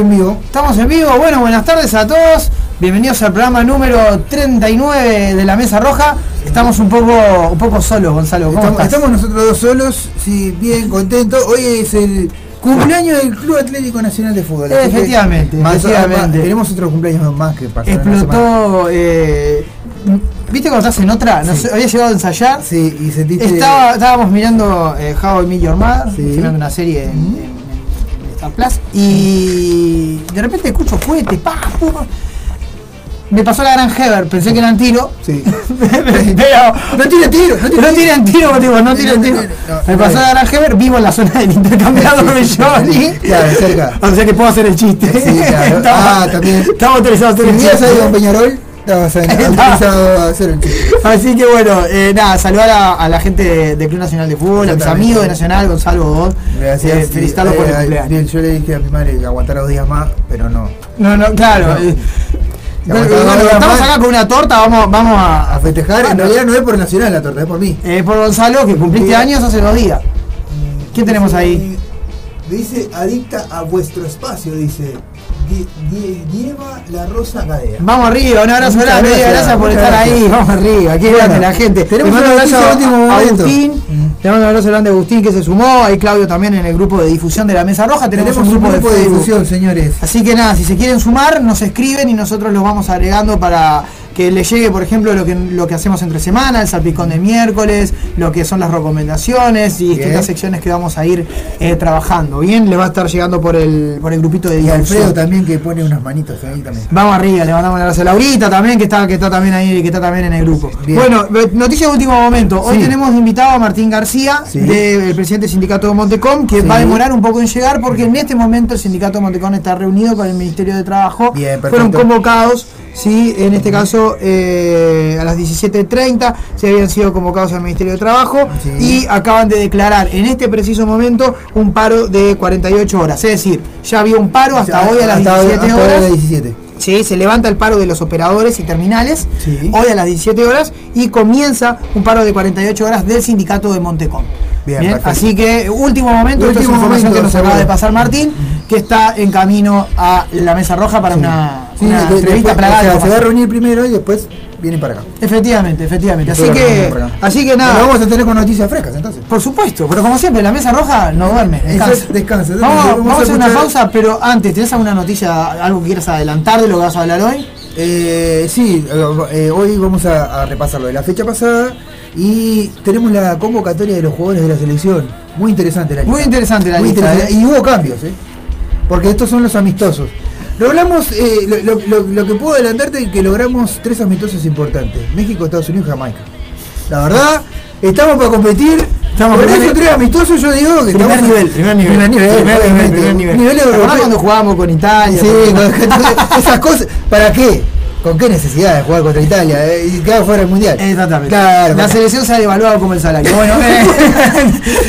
Estamos en vivo. Estamos en vivo. Bueno, buenas tardes a todos. Bienvenidos al programa número 39 de la Mesa Roja. Estamos un poco un poco solos, Gonzalo. ¿Cómo Estamos, estás? estamos nosotros dos solos, sí, bien contentos. Hoy es el cumpleaños del Club Atlético Nacional de Fútbol. que- Efectivamente, más- efectivamente. más- tenemos otro cumpleaños más que pasó. Explotó. eh, ¿Viste cuando estás en otra? No Sí. sé, había llegado a ensayar. Sí, y sentiste. Estaba, estábamos mirando eh, How I Met Your Mother, Sí. mirando una serie en, en- en Star Plus, y de repente escucho cohetes, pa. Me pasó la gran Heber, pensé que eran tiro, Sí. pero No tiene tiro, no tiene no tiran tiro, digo, no tiran tiro. no, Me pasó la gran Heber, vivo en la zona del intercambiador de Johnny. Claro, cerca. O sea que puedo hacer el chiste. Sí, claro. Estamos- Ah, también. Estamos autorizados a hacer el chiste. ahí con Peñarol, a hacer. Así que bueno, eh, nada, saludar a, a la gente de- del Club Nacional de Fútbol, a mis amigos de Nacional, Gonzalo Godón. Gracias. Eh, felicitarlos por el Eh, cumpleaños. bien, Yo le dije a mi madre que aguantara dos días más, pero no. No, no, claro. No. eh, estamos acá con una torta, vamos, vamos a, A festejar, en realidad no es por Nacional la torta, es por mí. eh, por Gonzalo, que cumpliste años hace dos días. ¿Quién tenemos ahí? Dice adicta a vuestro espacio, dice. Dieva la Rosa Gadea. Vamos arriba, un abrazo Muchas grande, gracias, gracias, por estar gracias. ahí, vamos arriba, Bueno, grande la gente. tenemos un abrazo a momento. Agustín, Mm. le mando un abrazo grande a Agustín que se sumó, ahí Claudio también en el grupo de difusión de la Mesa Roja, tenemos, Tenemos un grupo, de, difusión, señores. Así que nada, si se quieren sumar, nos escriben y nosotros los vamos agregando para que les llegue, por ejemplo, lo que, lo que hacemos entre semana, el salpicón de miércoles, lo que son las recomendaciones y Bien. distintas secciones que vamos a ir eh, trabajando. Bien, le va a estar llegando por el, por el grupito de Y. Alfredo también que pone unas manitos ahí también. Vamos arriba, le mandamos abrazo a Laurita también, que está, que está también ahí, que está también en el grupo. Bien. Bueno, eh, noticia de último momento. Hoy Sí. tenemos invitado a Martín García, Sí. del presidente del sindicato de Montecom, que Sí. va a demorar un poco en llegar porque en este momento el sindicato de Montecom está reunido con el Ministerio de Trabajo. Bien. Fueron convocados, sí, en este caso eh, a las 17.30 se habían sido convocados al Ministerio de Trabajo Sí. y acaban de declarar en este preciso momento un paro de 48 horas. Es decir, ya había un paro hasta hoy a las Hasta 17 hasta hoy a horas. las 17. Sí, se levanta el paro de los operadores y terminales Sí. hoy a las 17 horas y comienza un paro de 48 horas del sindicato de Montecom. Bien, así que último momento, Último información momento, que nos acaba de pasar Martín, que está en camino a la Mesa Roja para una, Sí, una de- entrevista después, plagada o sea, se va a reunir primero y después viene para acá. Efectivamente, efectivamente. Así que, así que nada, vamos a tener con noticias frescas entonces. por supuesto, pero como siempre, la Mesa Roja no duerme, descansa. Descansa. Vamos, a hacer una pausa, pero antes, ¿tenés alguna noticia, algo que quieras adelantar de lo que vas a hablar hoy? Eh, sí, eh, eh, hoy vamos a, a repasar lo de la fecha pasada y tenemos la convocatoria de los jugadores de la selección. Muy interesante la lista. Muy interesante la Muy lista, interesante. ¿eh? Y hubo cambios, ¿eh? Porque estos son los amistosos. Logramos, eh, lo, lo- lo- lo que puedo adelantarte es que logramos tres amistosos importantes. México, Estados Unidos y Jamaica. La verdad, estamos para competir. Estamos primer- esos tres amistosos yo digo que Primer estamos- nivel, primer nivel. Primer nivel, primer nivel, primer nivel. Nivel ¿Te acordás europeo. cuando jugábamos con Italia? Sí, con- esas cosas. ¿Para qué? ¿Con qué necesidad de jugar contra Italia? eh, Y quedar fuera del mundial. Exactamente. Claro. La selección se ha devaluado como el salario. Bueno, eh,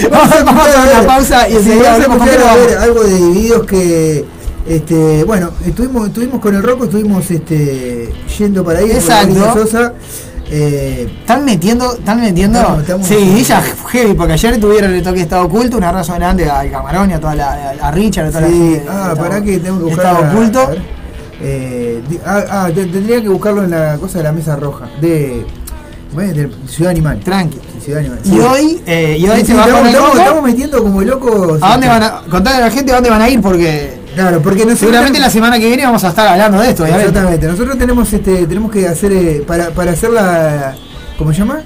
vamos, a vamos a hacer una pausa y enseguida vamos a volvemos con algo de divididos que. Este, bueno, estuvimos, estuvimos con el Rocco, estuvimos este, yendo para ahí. Exacto. Sosa. Eh, Están metiendo, están metiendo. Estamos- estamos- sí, ya heavy, porque ayer tuvieron el toque estado oculto, una razón grande al Camarón y a toda la a Richard, a toda sí, la ah, para que tengo que buscar. Estado oculto. a. Eh, ah, ah, te- tendría que buscarlo en la cosa de la mesa roja. De, de Ciudad Animal. Tranqui. Ciudad Animal. Y hoy, eh, y hoy Sí, se sí, va estamos, metiendo como locos. ¿A dónde este, van a contarle a la gente a dónde van a ir? Porque Claro, porque nosotros seguramente la semana que viene vamos a estar hablando de esto, obviamente. Exactamente. Nosotros tenemos este tenemos que hacer eh, para, para hacer la ¿cómo se llama?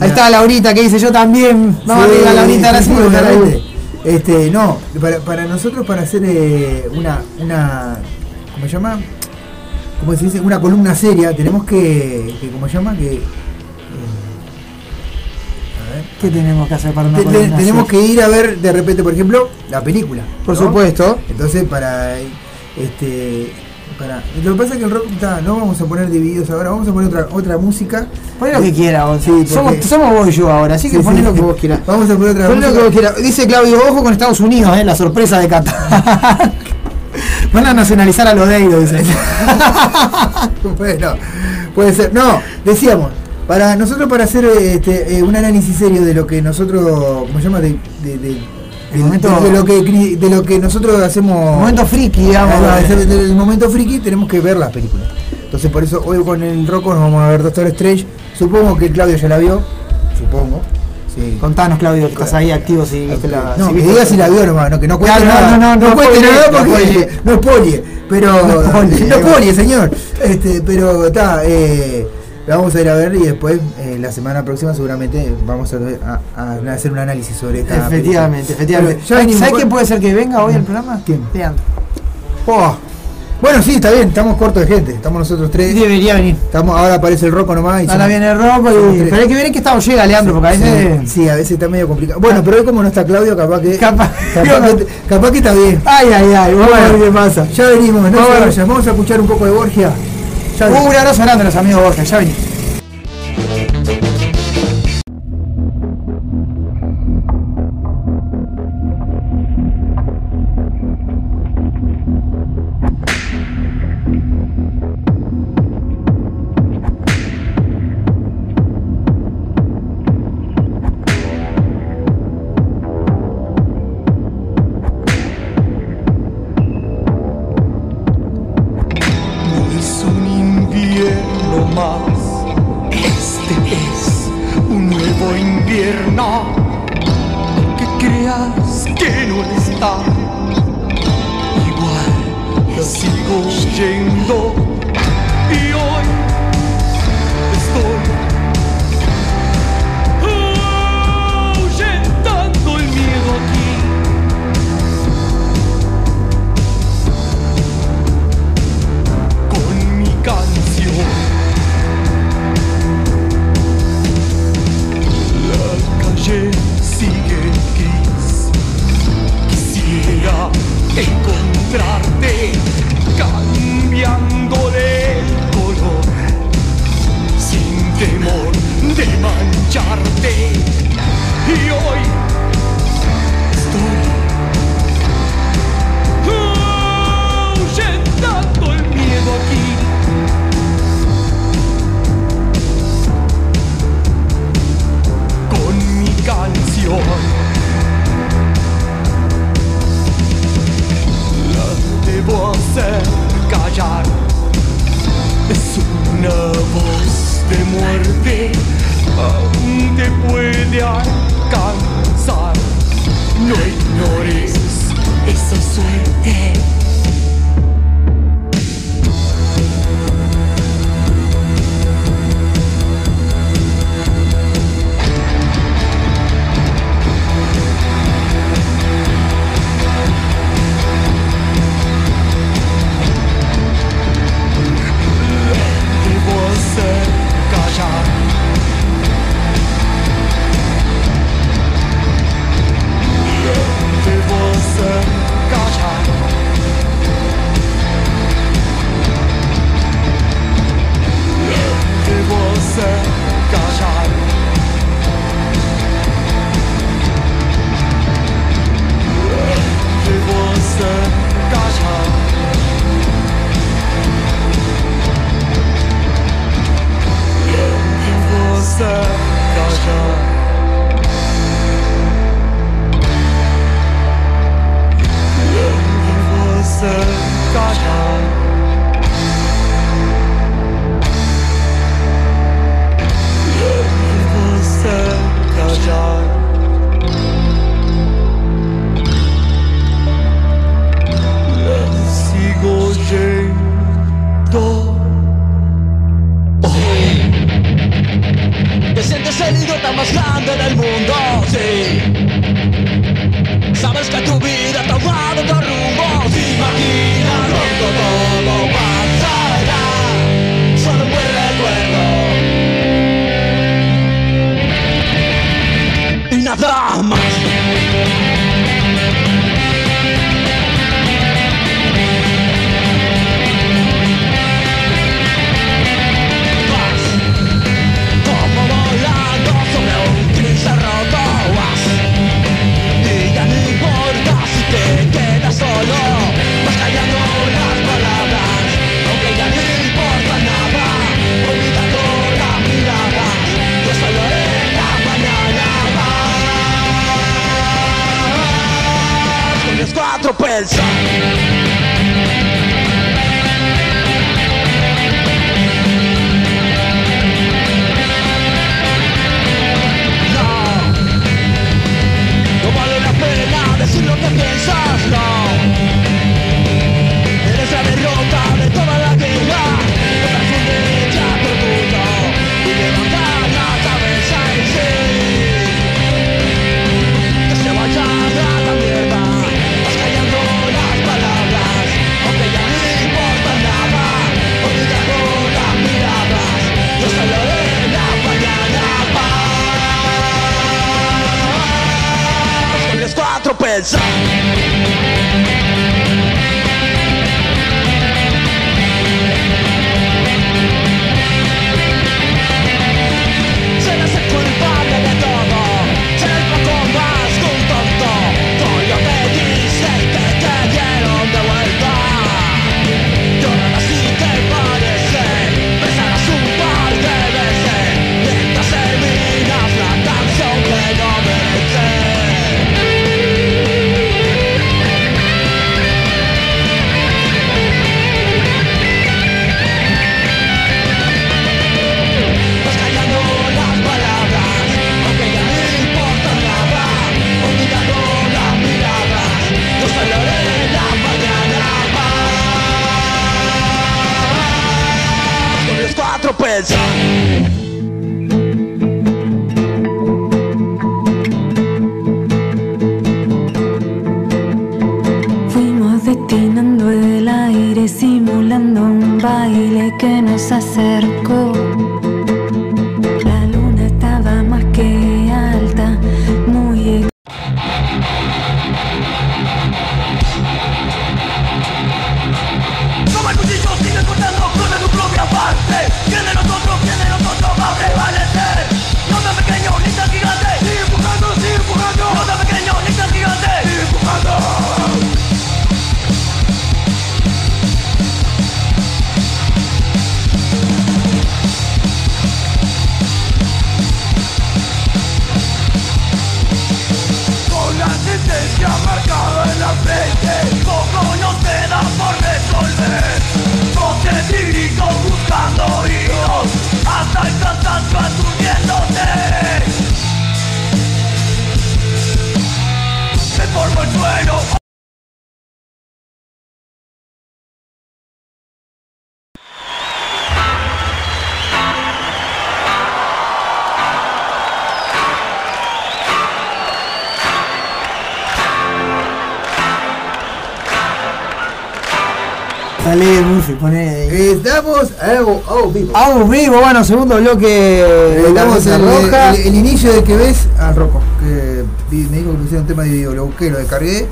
Ahí está Laurita que dice yo también. Vamos Sí, arriba, Laurita, gracias sí, por estar ahí. obviamente. Este, no, para, para nosotros para hacer eh, una una ¿cómo se llama? ¿Cómo se dice? Una columna seria, tenemos que, que ¿cómo se llama? Que a. ¿Qué tenemos que hacer para una Te- te- columna tenemos que ir a ver de repente, por ejemplo, la película. Por ¿no? supuesto. Entonces, para. Este. Para, lo que pasa es que el rock está, no vamos a poner divididos ahora, vamos a poner otra, otra música. Poné lo que quiera, vos. Sí, somos, porque- somos vos y yo ahora, así que Sí, poné sí. lo que vos quieras. Vamos a poner otra Poné lo que música. vos quieras. Dice Claudio, ojo con Estados Unidos, eh, la sorpresa de Qatar. Van a nacionalizar a los Deidos, dice. bueno, puede ser. No, decíamos, para nosotros para hacer este, eh, un análisis serio de lo que nosotros, ¿cómo se llama? De, de- de- El momento- de lo que, de lo que nosotros hacemos. Momento friki, digamos. Desde el momento friki tenemos que ver las películas. Entonces por eso hoy con el Rocco nos vamos a ver Doctor Strange. Supongo que Claudio ya la vio. Supongo. Sí. Contanos, Claudio, que estás ahí activo si viste la. no, si que diga si la vio nomás, no, que no cuente nada. no, no, no cuente nada no porque no spoilie, pero No va. spoilie, señor. Este, pero está, eh, la vamos a ir a ver y después eh, la semana próxima seguramente vamos a, ver- a- a hacer un análisis sobre esta Efectivamente, película. efectivamente. Ya ¿Sabes quién puede ser que venga hoy al programa? ¿Quién? Leandro. Oh. Bueno, sí, está bien, estamos cortos de gente, estamos nosotros tres. Debería venir. Estamos, ahora aparece el Rocco nomás. y Ahora viene el somos y. Pero hay que ver en qué estado llega Leandro, porque a veces. Sí, sí, a veces está medio complicado. Bueno, pero hoy como no está Claudio, capaz que. Capaz- capaz, que, capaz que está bien. Ay, ay, ay, vamos a ver qué pasa. Ya venimos, no vayan, vamos a escuchar un poco de Borgia. Ya Uh, venimos. un abrazo grande a los amigos Borja, ya venimos. Ahí. Estamos a oh, vivo. Vamos vivo, bueno, segundo bloque Estamos Mesa en Roja. el, el inicio de que ves al Rocco, que vi- me dijo que pusiera un tema de video, lo busqué, lo descargué,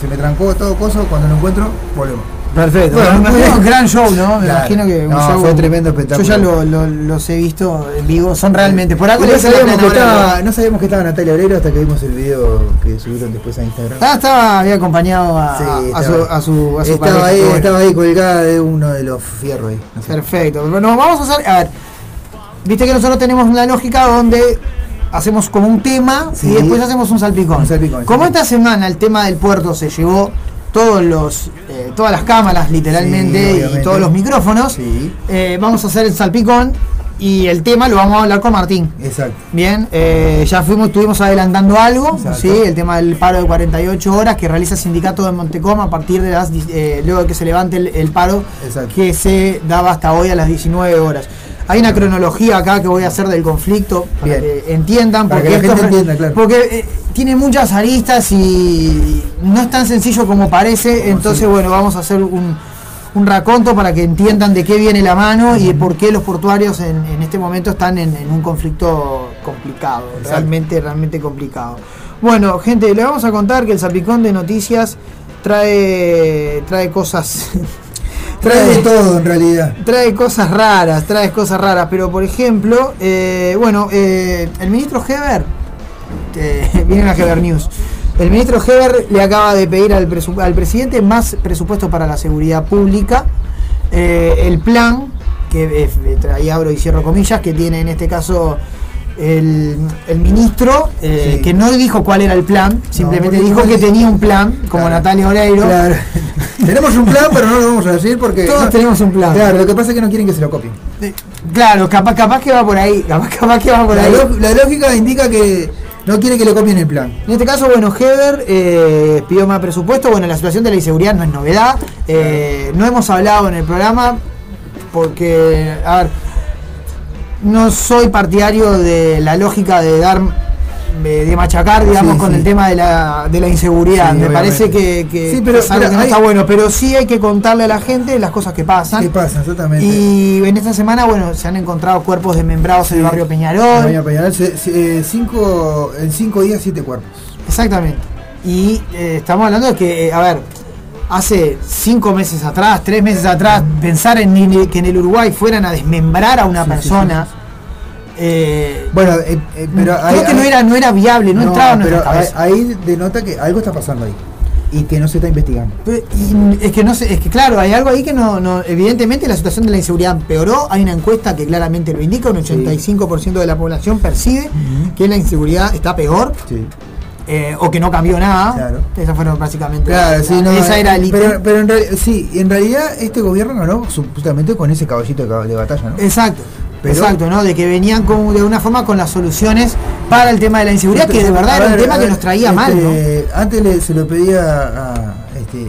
se me trancó todo coso, cuando lo encuentro, volvemos. Perfecto. Bueno, imagino gran show, ¿no? Me Claro. imagino que un No, show. fue tremendo Yo espectáculo. ya lo- lo- los he visto en vivo, son realmente. Por algo no, sabíamos que estaba, no sabíamos que estaba Natalia Obrero hasta que vimos el video que subieron después a Instagram. Ah, estaba, había acompañado a, Sí, a- a su, estaba- a su, a su estaba pareja, ahí, bueno. estaba ahí colgada de uno de los fierros ahí. no sé. Perfecto. Bueno, vamos a hacer. A ver, viste que nosotros tenemos una lógica donde hacemos como un tema Sí. y después hacemos un salpicón. Un salpicón, como sí. esta semana el tema del puerto se llevó todos los, eh, todas las cámaras literalmente Sí, y todos los micrófonos, Sí. eh, vamos a hacer el salpicón y el tema lo vamos a hablar con Martín. Exacto. Bien, eh, ya fuimos, estuvimos adelantando algo, Exacto. ¿sí? el tema del paro de 48 horas que realiza el sindicato de Montecoma a partir de las, eh, luego de que se levante el, el paro Exacto. que se daba hasta hoy a las 19 horas. Hay una cronología acá que voy a hacer del conflicto para Bien. que entiendan, Para que la gente entienda, claro. porque eh, tiene muchas aristas y no es tan sencillo como parece, entonces bueno, vamos a hacer un, un raconto para que entiendan de qué viene la mano y por qué los portuarios en, en este momento están en, en un conflicto complicado, Exacto. realmente, realmente complicado. Bueno, gente, le vamos a contar que el Zapicón de Noticias trae, trae cosas... Trae de todo en realidad. Trae cosas raras, trae cosas raras, pero por ejemplo, eh, bueno, eh, el ministro Heber, eh, viene la Heber News, el ministro Heber le acaba de pedir al, al presidente más presupuesto para la seguridad pública, eh, el plan, que ahí abro y cierro comillas, que tiene en este caso el, el ministro, eh, Sí. que no dijo cuál era el plan, simplemente dijo que tenía un plan, como Claro. Natalia Oreiro. Claro. Tenemos un plan, pero no lo vamos a decir porque. Todos no- tenemos un plan. Claro, lo que pasa es que no quieren que se lo copien. Eh, Claro, capaz, capaz que va por ahí, capaz, capaz que va por La, ahí. la lógica indica que no quiere que le copien el plan. En este caso, bueno, Heber eh, pidió más presupuesto. Bueno, la situación de la inseguridad no es novedad. Eh, no hemos hablado en el programa porque, a ver, no soy partidario de la lógica de dar, de, machacar, digamos, Sí, con sí. el tema de la, de la inseguridad. Sí, Me obviamente. parece que, que Sí, pero- es algo que no hay- está bueno, pero sí hay que contarle a la gente las cosas que pasan. ¿Qué pasa? Exactamente. Y en esta semana, bueno, se han encontrado cuerpos desmembrados en el barrio Peñarol. Peñarol, se- se- eh, cinco, en cinco días, siete cuerpos. Exactamente. Y eh, estamos hablando de que, eh, a ver, hace cinco meses atrás, tres meses atrás, pensar en que en el Uruguay fueran a desmembrar a una Sí, sí, persona, eh, Bueno, eh, eh, pero creo que no era, no era viable, no, entraba en pero ahí, denota que algo está pasando ahí y que no se está investigando. Y es que no sé, es que claro, hay algo ahí que no, no, evidentemente la situación de la inseguridad empeoró, hay una encuesta que claramente lo indica, un 85% de la población percibe que la inseguridad está peor. Sí. Eh, o que no cambió nada. Claro. Esas fueron básicamente. Claro, sí, no, esa era el pero, pero en realidad, sí, en realidad este gobierno ganó supuestamente con ese caballito de, batalla, ¿no? Exacto. Pero- exacto, ¿no? De que venían como de una forma con las soluciones para el tema de la inseguridad, que de verdad era un tema que nos traía mal, ¿no? este, Antes le- se lo pedía a, este,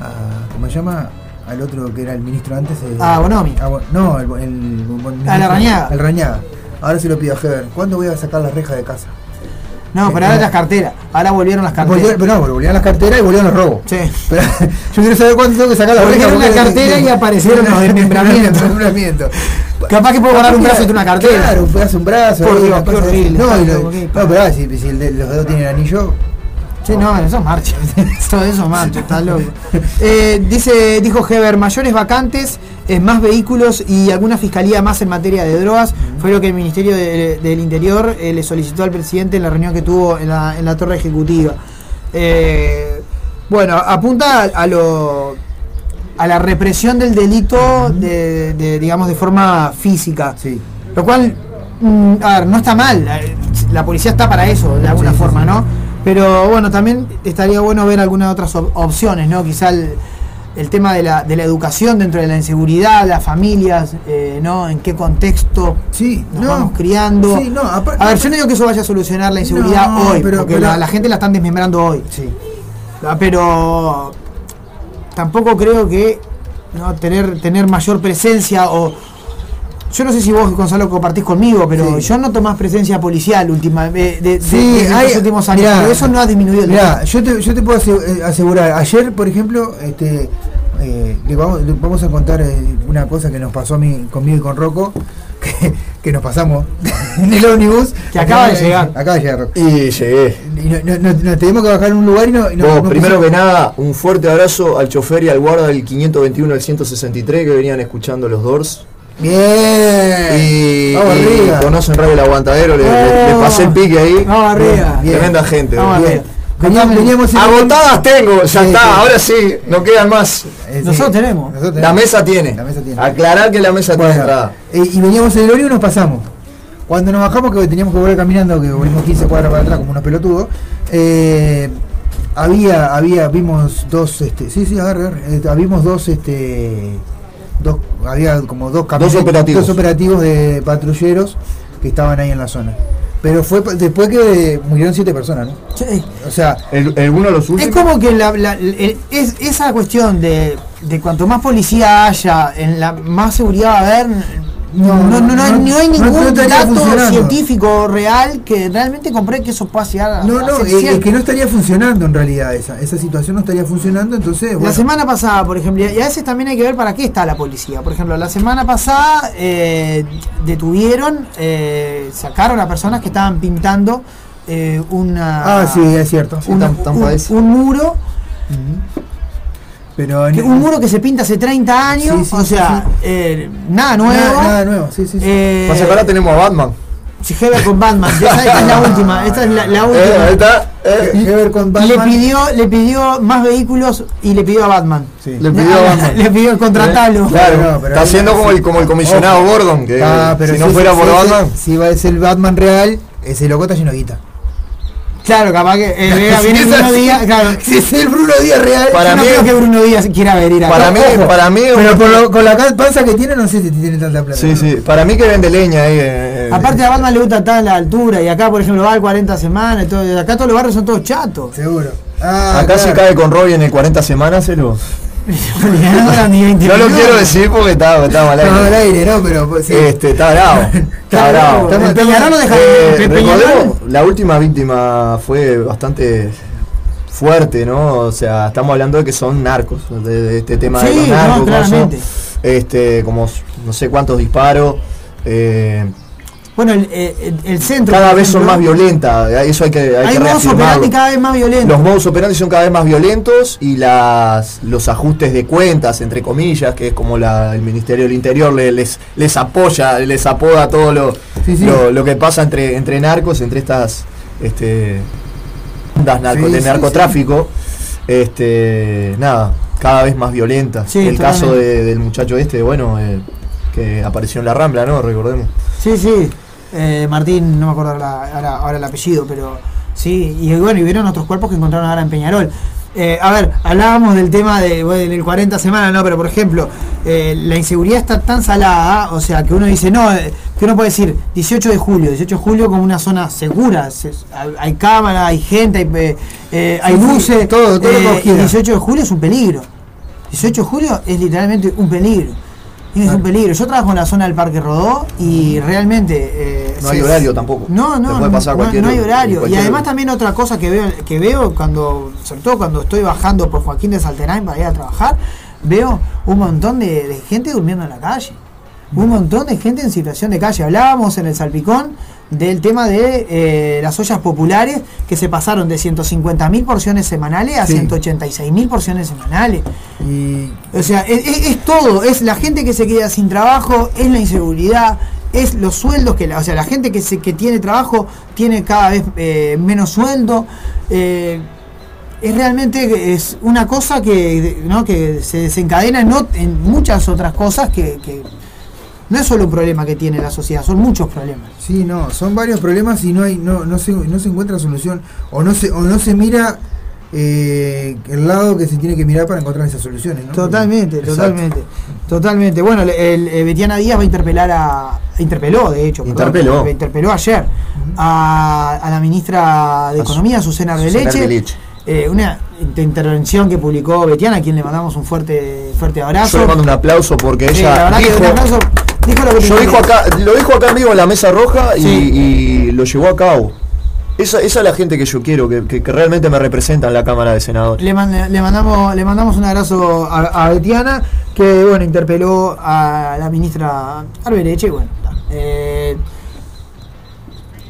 a, ¿cómo se llama? Al otro que era el ministro antes. eh, A Bonomi. a no, el, el, el-. El Rañaga. Ahora se lo pido a Heber. ¿Cuándo voy a sacar las rejas de casa? No, pero ahora las carteras. Ahora volvieron las Volvieron, carteras. pero no, volvían las carteras y volvían los robos. Sí. Pero, yo quiero saber cuándo tengo que sacar las rejas. Volvieron la porque- cartera y aparecieron los desmembramientos. Capaz que puedo guardar un brazo de una cartera. Claro, un pedazo, un brazo. Por Dios, qué horrible, No, pero si, los dedos tienen anillo, Sí, no, eso es marcha. Todo eso es marcha, está loco. Eh, dice, dijo Heber, mayores vacantes, eh, más vehículos y alguna fiscalía más en materia de drogas. Fue lo que el Ministerio de- del Interior eh, le solicitó al presidente en la reunión que tuvo en la, en la torre ejecutiva. Bueno, apunta a, a lo a la represión del delito de, de, digamos de forma física. sí. Lo cual, mm, a ver, no está mal. La policía está para eso, de alguna sí, forma, sí. ¿no? Pero bueno, también estaría bueno ver algunas otras op- opciones, ¿no? Quizá el, el tema de la, de la educación dentro de la inseguridad, las familias, eh, ¿no? En qué contexto Sí, nos no. vamos criando. Sí, no, a ver, yo no digo que eso vaya a solucionar la inseguridad No, hoy, pero- porque pero- la, la gente la están desmembrando hoy. Sí. Ah, Pero tampoco creo que ¿no? tener, tener mayor presencia o. Yo no sé si vos, Gonzalo, compartís conmigo, pero Sí. yo noto más presencia policial última, de, de, Sí, de- de hay- últimos años. mirá, pero eso no ha disminuido el Mirá, yo te, yo te puedo eh, asegurar, ayer, por ejemplo, este, eh, le, vamos, le vamos a contar eh, una cosa que nos pasó a mí, conmigo y con Rocco, que, que nos pasamos en el ómnibus. Que acaba de llegar. Acaba de llegar, Rocco. Y llegué. Y no- no- no- nos tenemos que bajar en un lugar y no... y no- Vos, primero que nada, un fuerte abrazo al chofer y al guarda del 521 al 163 que venían escuchando los Doors. Bien. Y, Vamos y arriba. conocen Radio El Aguantadero, le, le- le pasé el pique ahí. Vamos arriba. Bien. Tremenda gente. Vamos Bien. arriba. Veníamos, veníamos en- Agotadas tengo, ya Sí, está, sí. ahora sí, no quedan más. Eh, sí. Nosotros tenemos. Nosotros La tenemos. mesa tiene. La mesa tiene. Aclarar que la mesa tiene Bueno, entrada. eh, y veníamos en el ómnibus y nos pasamos. Cuando nos bajamos, que teníamos que volver caminando, que volvimos 15 cuadras para atrás como unos pelotudos, eh, había, había, vimos dos, este, sí, sí, agarre, agarre, eh, vimos dos, este, dos, había como dos camionetas- operativos. dos operativos de patrulleros que estaban ahí en la zona. Pero fue después que murieron siete personas, ¿no? Sí. O sea, El, el- uno de los Es últimos. como que la, la- el- es, esa cuestión de, de cuanto más policía haya, en la más seguridad va a haber, no, no, no, hay- no- hay no ningún estaría dato científico real que realmente compruebe que eso llegar a, no, a no, es, es cierto. que no estaría funcionando en realidad esa, esa situación no estaría funcionando, entonces, La bueno, semana pasada, por ejemplo, y a veces también hay que ver para qué está la policía. Por ejemplo, la semana pasada eh, detuvieron, eh, sacaron a personas que estaban pintando eh, una, ah, sí, es cierto. sí, una- tan- tan un, un muro Pero en- que- un muro que se pinta hace 30 años, Sí, sí, o sí, sea, sí. eh, nada nuevo. Nada, nada nuevo, sí, sí, sí. Eh, ahora tenemos a Batman. Sí, Heber con Batman. Esta, esta es la última. Esta es la, la Eh, última. está. eh. Heber con Le pidió, le pidió más vehículos y le pidió a Batman. Sí. Le pidió a Batman. Le pidió contratarlo. Claro, No, pero está haciendo como el, como el comisionado Ojo. Gordon, que Ah, pero si no fuera por Batman. Si va a ser el Batman real, ese loco está lleno de guita. Claro, capaz que eh, vea, Si viene Bruno Díaz. Claro. Si es el Bruno Díaz real. Para Yo no mí- creo que Bruno Díaz quiera venir acá. Para mí, Ojo. para mí, Pero lo- con la panza que tiene, no sé si tiene tanta plata. sí, sí, para mí que vende leña ahí. eh, Aparte a Batman le gusta en la altura y acá por ejemplo va al 40 semanas y todo, acá todos los barrios son todos chatos. Seguro. Ah, acá claro. cae con Robbie en el 40 semanas, se lo. No eran ni 20 No lo quiero decir porque está, está mal No, al aire. aire, no, pero pues, sí. Este, está bravo. Está Está bravo. no Eh, recordemos, la última víctima fue bastante fuerte, ¿no? O sea, estamos hablando de que son narcos, de, de este tema de los no, narcos, claramente. este, como no sé cuántos disparos. eh, Bueno, el, el- el centro. cada vez son más violentas, eso hay que, hay Hay modos operandi cada vez más violentos. Los modus operandi son cada vez más violentos y las los ajustes de cuentas, entre comillas, que es como la, el Ministerio del Interior le- les, les apoya, les apoda todo lo, Sí, sí. lo, lo que pasa entre, entre narcos, entre estas este, bandas narco- Sí, de narcotráfico. Este, nada, cada vez más violentas. El caso de- del muchacho este, bueno, eh, que apareció en la Rambla, ¿no? Recordemos. Sí, sí. Eh, Martín, no me acuerdo ahora, ahora, ahora el apellido, pero sí. Y bueno, y vieron otros cuerpos que encontraron ahora en Peñarol. Eh, a ver, hablábamos del tema de bueno, del 40 semanas, ¿no? Pero por ejemplo, eh, la inseguridad está tan salada, o sea, que uno dice, no, eh, que uno puede decir 18 de julio, 18 de julio como una zona segura, se- hay, hay cámara, hay gente, hay, eh, hay sí, luces, todo, todo lo que y quieras. 18 de julio es un peligro. 18 de julio es literalmente un peligro. Y es un peligro. Yo trabajo en la zona del Parque Rodó y realmente... eh, No hay horario tampoco. No, no, puede pasar no, cualquier- no hay horario. Y además también otra cosa que veo, que veo cuando, sobre todo cuando estoy bajando por Joaquín de Salterain para ir a trabajar, veo un montón de, de gente durmiendo en la calle. Un montón de gente en situación de calle. Hablábamos en el Salpicón del tema de eh, las ollas populares que se pasaron de 150.000 porciones semanales a Sí. 186.000 porciones semanales. Y O sea, es, es- es todo, es la gente que se queda sin trabajo, es la inseguridad, es los sueldos que, la, o sea, la gente que se, que tiene trabajo tiene cada vez eh, menos sueldo. eh, es realmente es una cosa que, ¿no? que se desencadena en, en muchas otras cosas que, que no es solo un problema que tiene la sociedad, son muchos problemas. Sí, no, son varios problemas y no hay, no, no se, no se encuentra solución o no se, o no se mira eh, el lado que se tiene que mirar para encontrar esas soluciones, ¿no? Totalmente, Exacto. totalmente, totalmente. Bueno, el, el- eh, Betiana Díaz va a interpelar a, interpeló de hecho, perdón, Interpeló. interpeló ayer a, a la ministra de Economía, Susana. Arbeleche. Eh, una inter- intervención que publicó Betiana, a quien le mandamos un fuerte, fuerte abrazo. Yo le mando un aplauso porque Sí, la ella verdad que dijo, un dijo lo que Yo tenía dijo acá, lo dijo acá en vivo en la mesa roja y, Sí. y lo llevó a cabo. Esa, esa es la gente que yo quiero, que, que- que realmente me representa en la Cámara de Senadores. Le, man- le mandamos le mandamos un abrazo a, a Betiana que bueno interpeló a la ministra Arbereche bueno. Eh,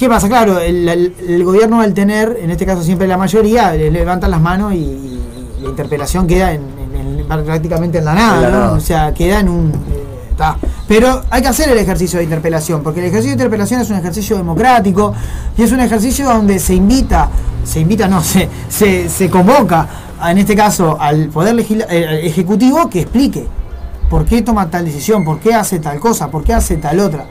¿Qué pasa? Claro, el, el- el gobierno al tener, en este caso siempre la mayoría, le levantan las manos y, y la interpelación queda en, en- en- prácticamente en la nada, la ¿no? nada. O sea, queda en un... eh, está. Pero hay que hacer el ejercicio de interpelación, porque el ejercicio de interpelación es un ejercicio democrático y es un ejercicio donde se invita, se invita, no, se, se, se convoca, en este caso, al Poder legisla- eh, Ejecutivo que explique por qué toma tal decisión, por qué hace tal cosa, por qué hace tal otra.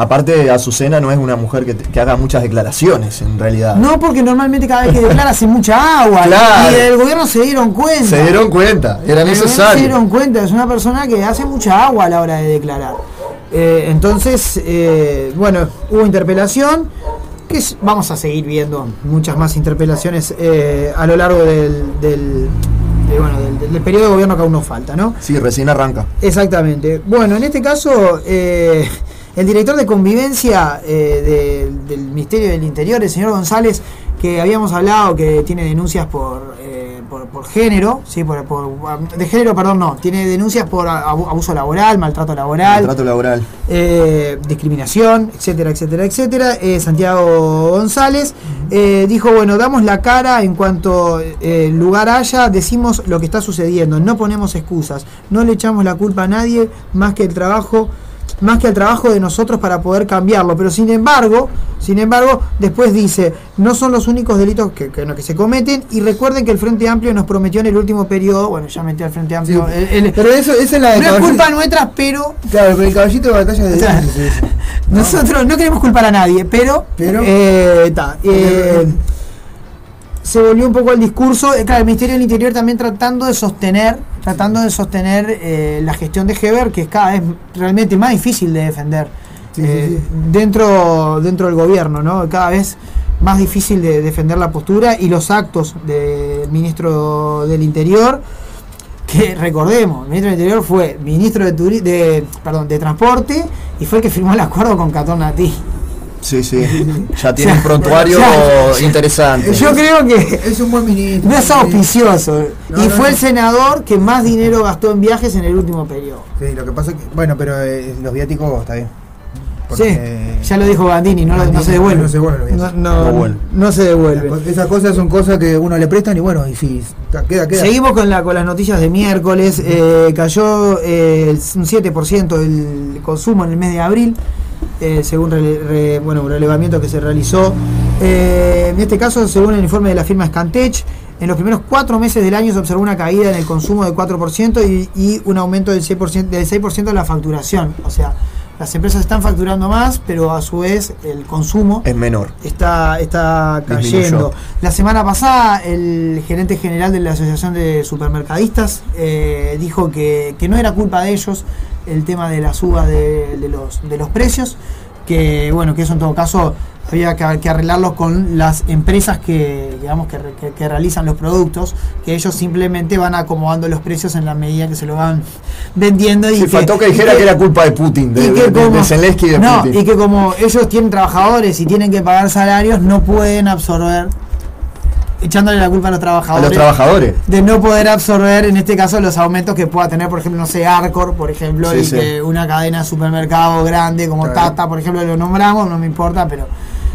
Aparte, Azucena no es una mujer que, que haga muchas declaraciones, en realidad. No, porque normalmente cada vez que declara hace mucha agua. Claro. Y el gobierno se dieron cuenta. Se dieron cuenta, era gobierno Se necesario. dieron cuenta, es una persona que hace mucha agua a la hora de declarar. Eh, entonces, eh, bueno, hubo interpelación. Que es- vamos a seguir viendo muchas más interpelaciones eh, a lo largo del, del, de, bueno, del- del periodo de gobierno que aún nos falta, ¿no? Sí, recién arranca. Exactamente. Bueno, en este caso, eh, el director de convivencia eh, de- del Ministerio del Interior, el señor González, que habíamos hablado que tiene denuncias por, eh, por, por género, sí, por, por- de género, perdón, no, tiene denuncias por abu- abuso laboral, maltrato laboral, Trato laboral. eh, discriminación, etcétera, etcétera, etcétera. Eh, Santiago González dijo, bueno, damos la cara en cuanto lugar haya, decimos lo que está sucediendo, no ponemos excusas, no le echamos la culpa a nadie más que el trabajo más que al trabajo de nosotros para poder cambiarlo. Pero sin embargo, sin embargo, después dice, no son los únicos delitos que, que, se cometen y recuerden que el Frente Amplio nos prometió en el último periodo, bueno, ya metí al Frente Amplio, Sí. el- el- Pero eso, esa es la de no es culpa nuestra, pero Claro, pero el caballito de batalla de O sea, es nosotros no queremos culpar a nadie, pero, Pero- eh, ta, eh, se volvió un poco el discurso. eh, claro, el Ministerio del Interior también tratando de sostener, tratando de sostener eh, la gestión de Heber, que es cada vez realmente más difícil de defender Sí, eh, sí. dentro dentro del gobierno, ¿no? Cada vez más difícil de defender la postura y los actos del ministro del Interior que recordemos, el ministro del Interior fue ministro de, turi- de, perdón, de Transporte y fue el que firmó el acuerdo con Catón Natí. Sí, sí. Ya tiene un prontuario interesante. Yo creo que Es un buen ministro. no es auspicioso. No, y no, fue no. el senador que más dinero gastó en viajes en el último periodo. Sí, lo que pasa es que. Bueno, pero eh, los viáticos está bien. Sí, ya lo dijo Bandini, no, lo- no se devuelve. no se devuelve, No, no- No vuelve. no se devuelve. Esas cosas son cosas que uno le prestan y bueno, y si queda, queda. Seguimos con, la, con las noticias de miércoles. Eh, cayó eh, un 7% el consumo en el mes de abril, eh, según bueno, un relevamiento que se realizó. Eh, en este caso, según el informe de la firma Scantech, en los primeros cuatro meses del año se observó una caída en el consumo del 4% y, y un aumento del 6%, del 6 en la facturación. O sea, las empresas están facturando más, pero a su vez el consumo Es menor. está, está Disminuyó. cayendo. La semana pasada el gerente general de la Asociación de Supermercadistas eh, dijo que, que no era culpa de ellos el tema de la suba de, de los, de los precios, que bueno, que eso en todo caso había que, que arreglarlo con las empresas que, digamos, que, re- que- que realizan los productos, que ellos simplemente van acomodando los precios en la medida que se lo van vendiendo. y Sí, faltó que dijera que era culpa de Putin, de, y de, que de- como- de Zelensky y de no, Putin. y que como ellos tienen trabajadores y tienen que pagar salarios, no pueden absorber, echándole la culpa a los a trabajadores, los trabajadores. de no poder absorber, en este caso, los aumentos que pueda tener, por ejemplo, no sé, Arcor, por ejemplo, Sí, y sí. que una cadena de supermercado grande como Claro. Tata, por ejemplo, lo nombramos, no me importa, pero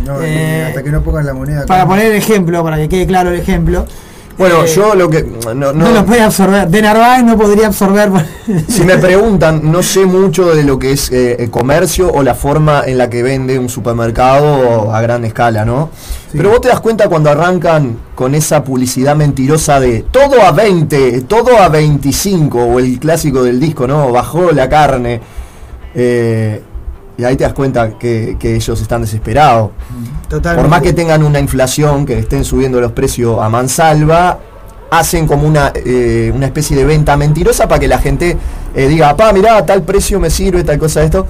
No, eh, hasta que no pongan la moneda. para poner el ejemplo, para que quede claro el ejemplo, Bueno, eh, yo lo que. No, no, no- lo puede absorber. De Narváez no podría absorber. si me preguntan, no sé mucho de lo que es eh, el comercio o la forma en la que vende un supermercado a gran escala, ¿no? Sí. Pero vos te das cuenta cuando arrancan con esa publicidad mentirosa de todo a 20, todo a 25, o el clásico del disco, ¿no? Bajó la carne. eh, y ahí te das cuenta que, que ellos están desesperados. Totalmente. Por más que tengan una inflación, que estén subiendo los precios a mansalva, hacen como una, eh, una especie de venta mentirosa para que la gente eh, diga, pa, mirá, tal precio me sirve, tal cosa, esto.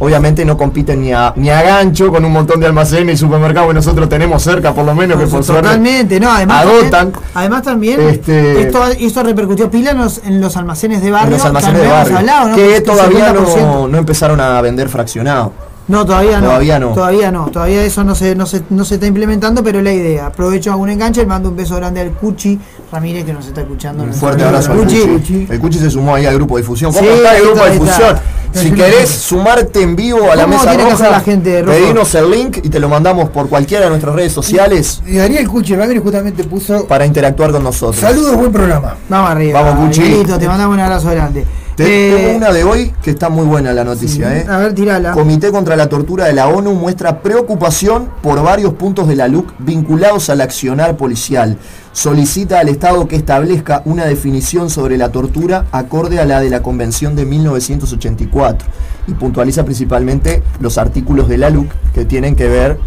Obviamente no compiten ni a, ni a gancho con un montón de almacenes y supermercados que nosotros tenemos cerca, por lo menos, que por suerte Totalmente, no, además agotan. también, además también Este- esto, esto repercutió pila en los, en los almacenes de barrio, en los almacenes que de barrio, hablado, ¿no? que todavía 50%. no, no empezaron a vender fraccionado. No, todavía no. Todavía no. Todavía no. Todavía eso no se, no se, no se está implementando, pero es la idea. Aprovecho algún enganche, le mando un beso grande al Cuchi Ramírez que nos está escuchando. Un fuerte abrazo al Cuchi. Cuchi. El Cuchi se sumó ahí al grupo de difusión. ¿Cómo Sí, está el grupo está, de difusión? Si querés sumarte en vivo a la ¿Cómo mesa roja, la gente, pedinos el link y te lo mandamos por cualquiera de nuestras redes sociales Y Daniel Cuchi Ramírez justamente puso. para interactuar con nosotros. Saludos, buen programa. Vamos arriba. Vamos, Cuchi. Te mandamos un abrazo grande. Te- Eh, tengo una de hoy que está muy buena la noticia. ¿eh? A ver, tirala. Comité contra la Tortura de la ONU muestra preocupación por varios puntos de la LUC vinculados al accionar policial. Solicita al Estado que establezca una definición sobre la tortura acorde a la de la Convención de 1984 y puntualiza principalmente los artículos de la LUC que tienen que ver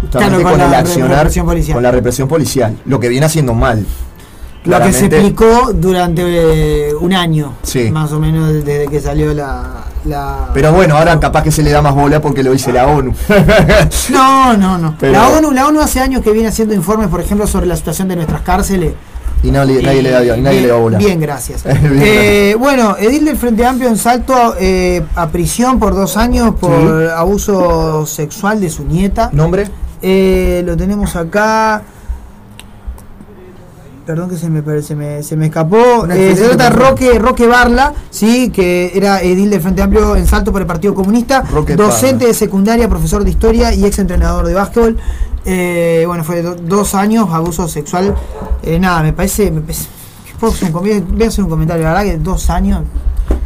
justamente Claro, con con, el la accionar con la represión policial, lo que viene haciendo mal. Lo que se explicó durante eh, un año, Sí. más o menos desde que salió la... la- Pero bueno, ahora capaz que se le da más bola porque lo dice la ONU. No, no, no. Pero- La, ONU, la ONU hace años que viene haciendo informes, por ejemplo, sobre la situación de nuestras cárceles. y nadie, nadie le da, nadie bien, le da bola. Bien, gracias. Bien, Eh, bueno, Edil del Frente Amplio en salto eh, a prisión por dos años por Sí. abuso sexual de su nieta. ¿Nombre? Eh, lo tenemos acá. Perdón que se me, se me, se me escapó. Eh, se excelente trata. Roque, Roque Barla, sí, que era edil del Frente Amplio en Salto por el Partido Comunista, Roque docente de secundaria, profesor de historia y ex entrenador de básquetbol. Eh, bueno, fue do- dos años, abuso sexual. Eh, nada, me parece. Me parece voy a hacer un comentario, la verdad que dos años.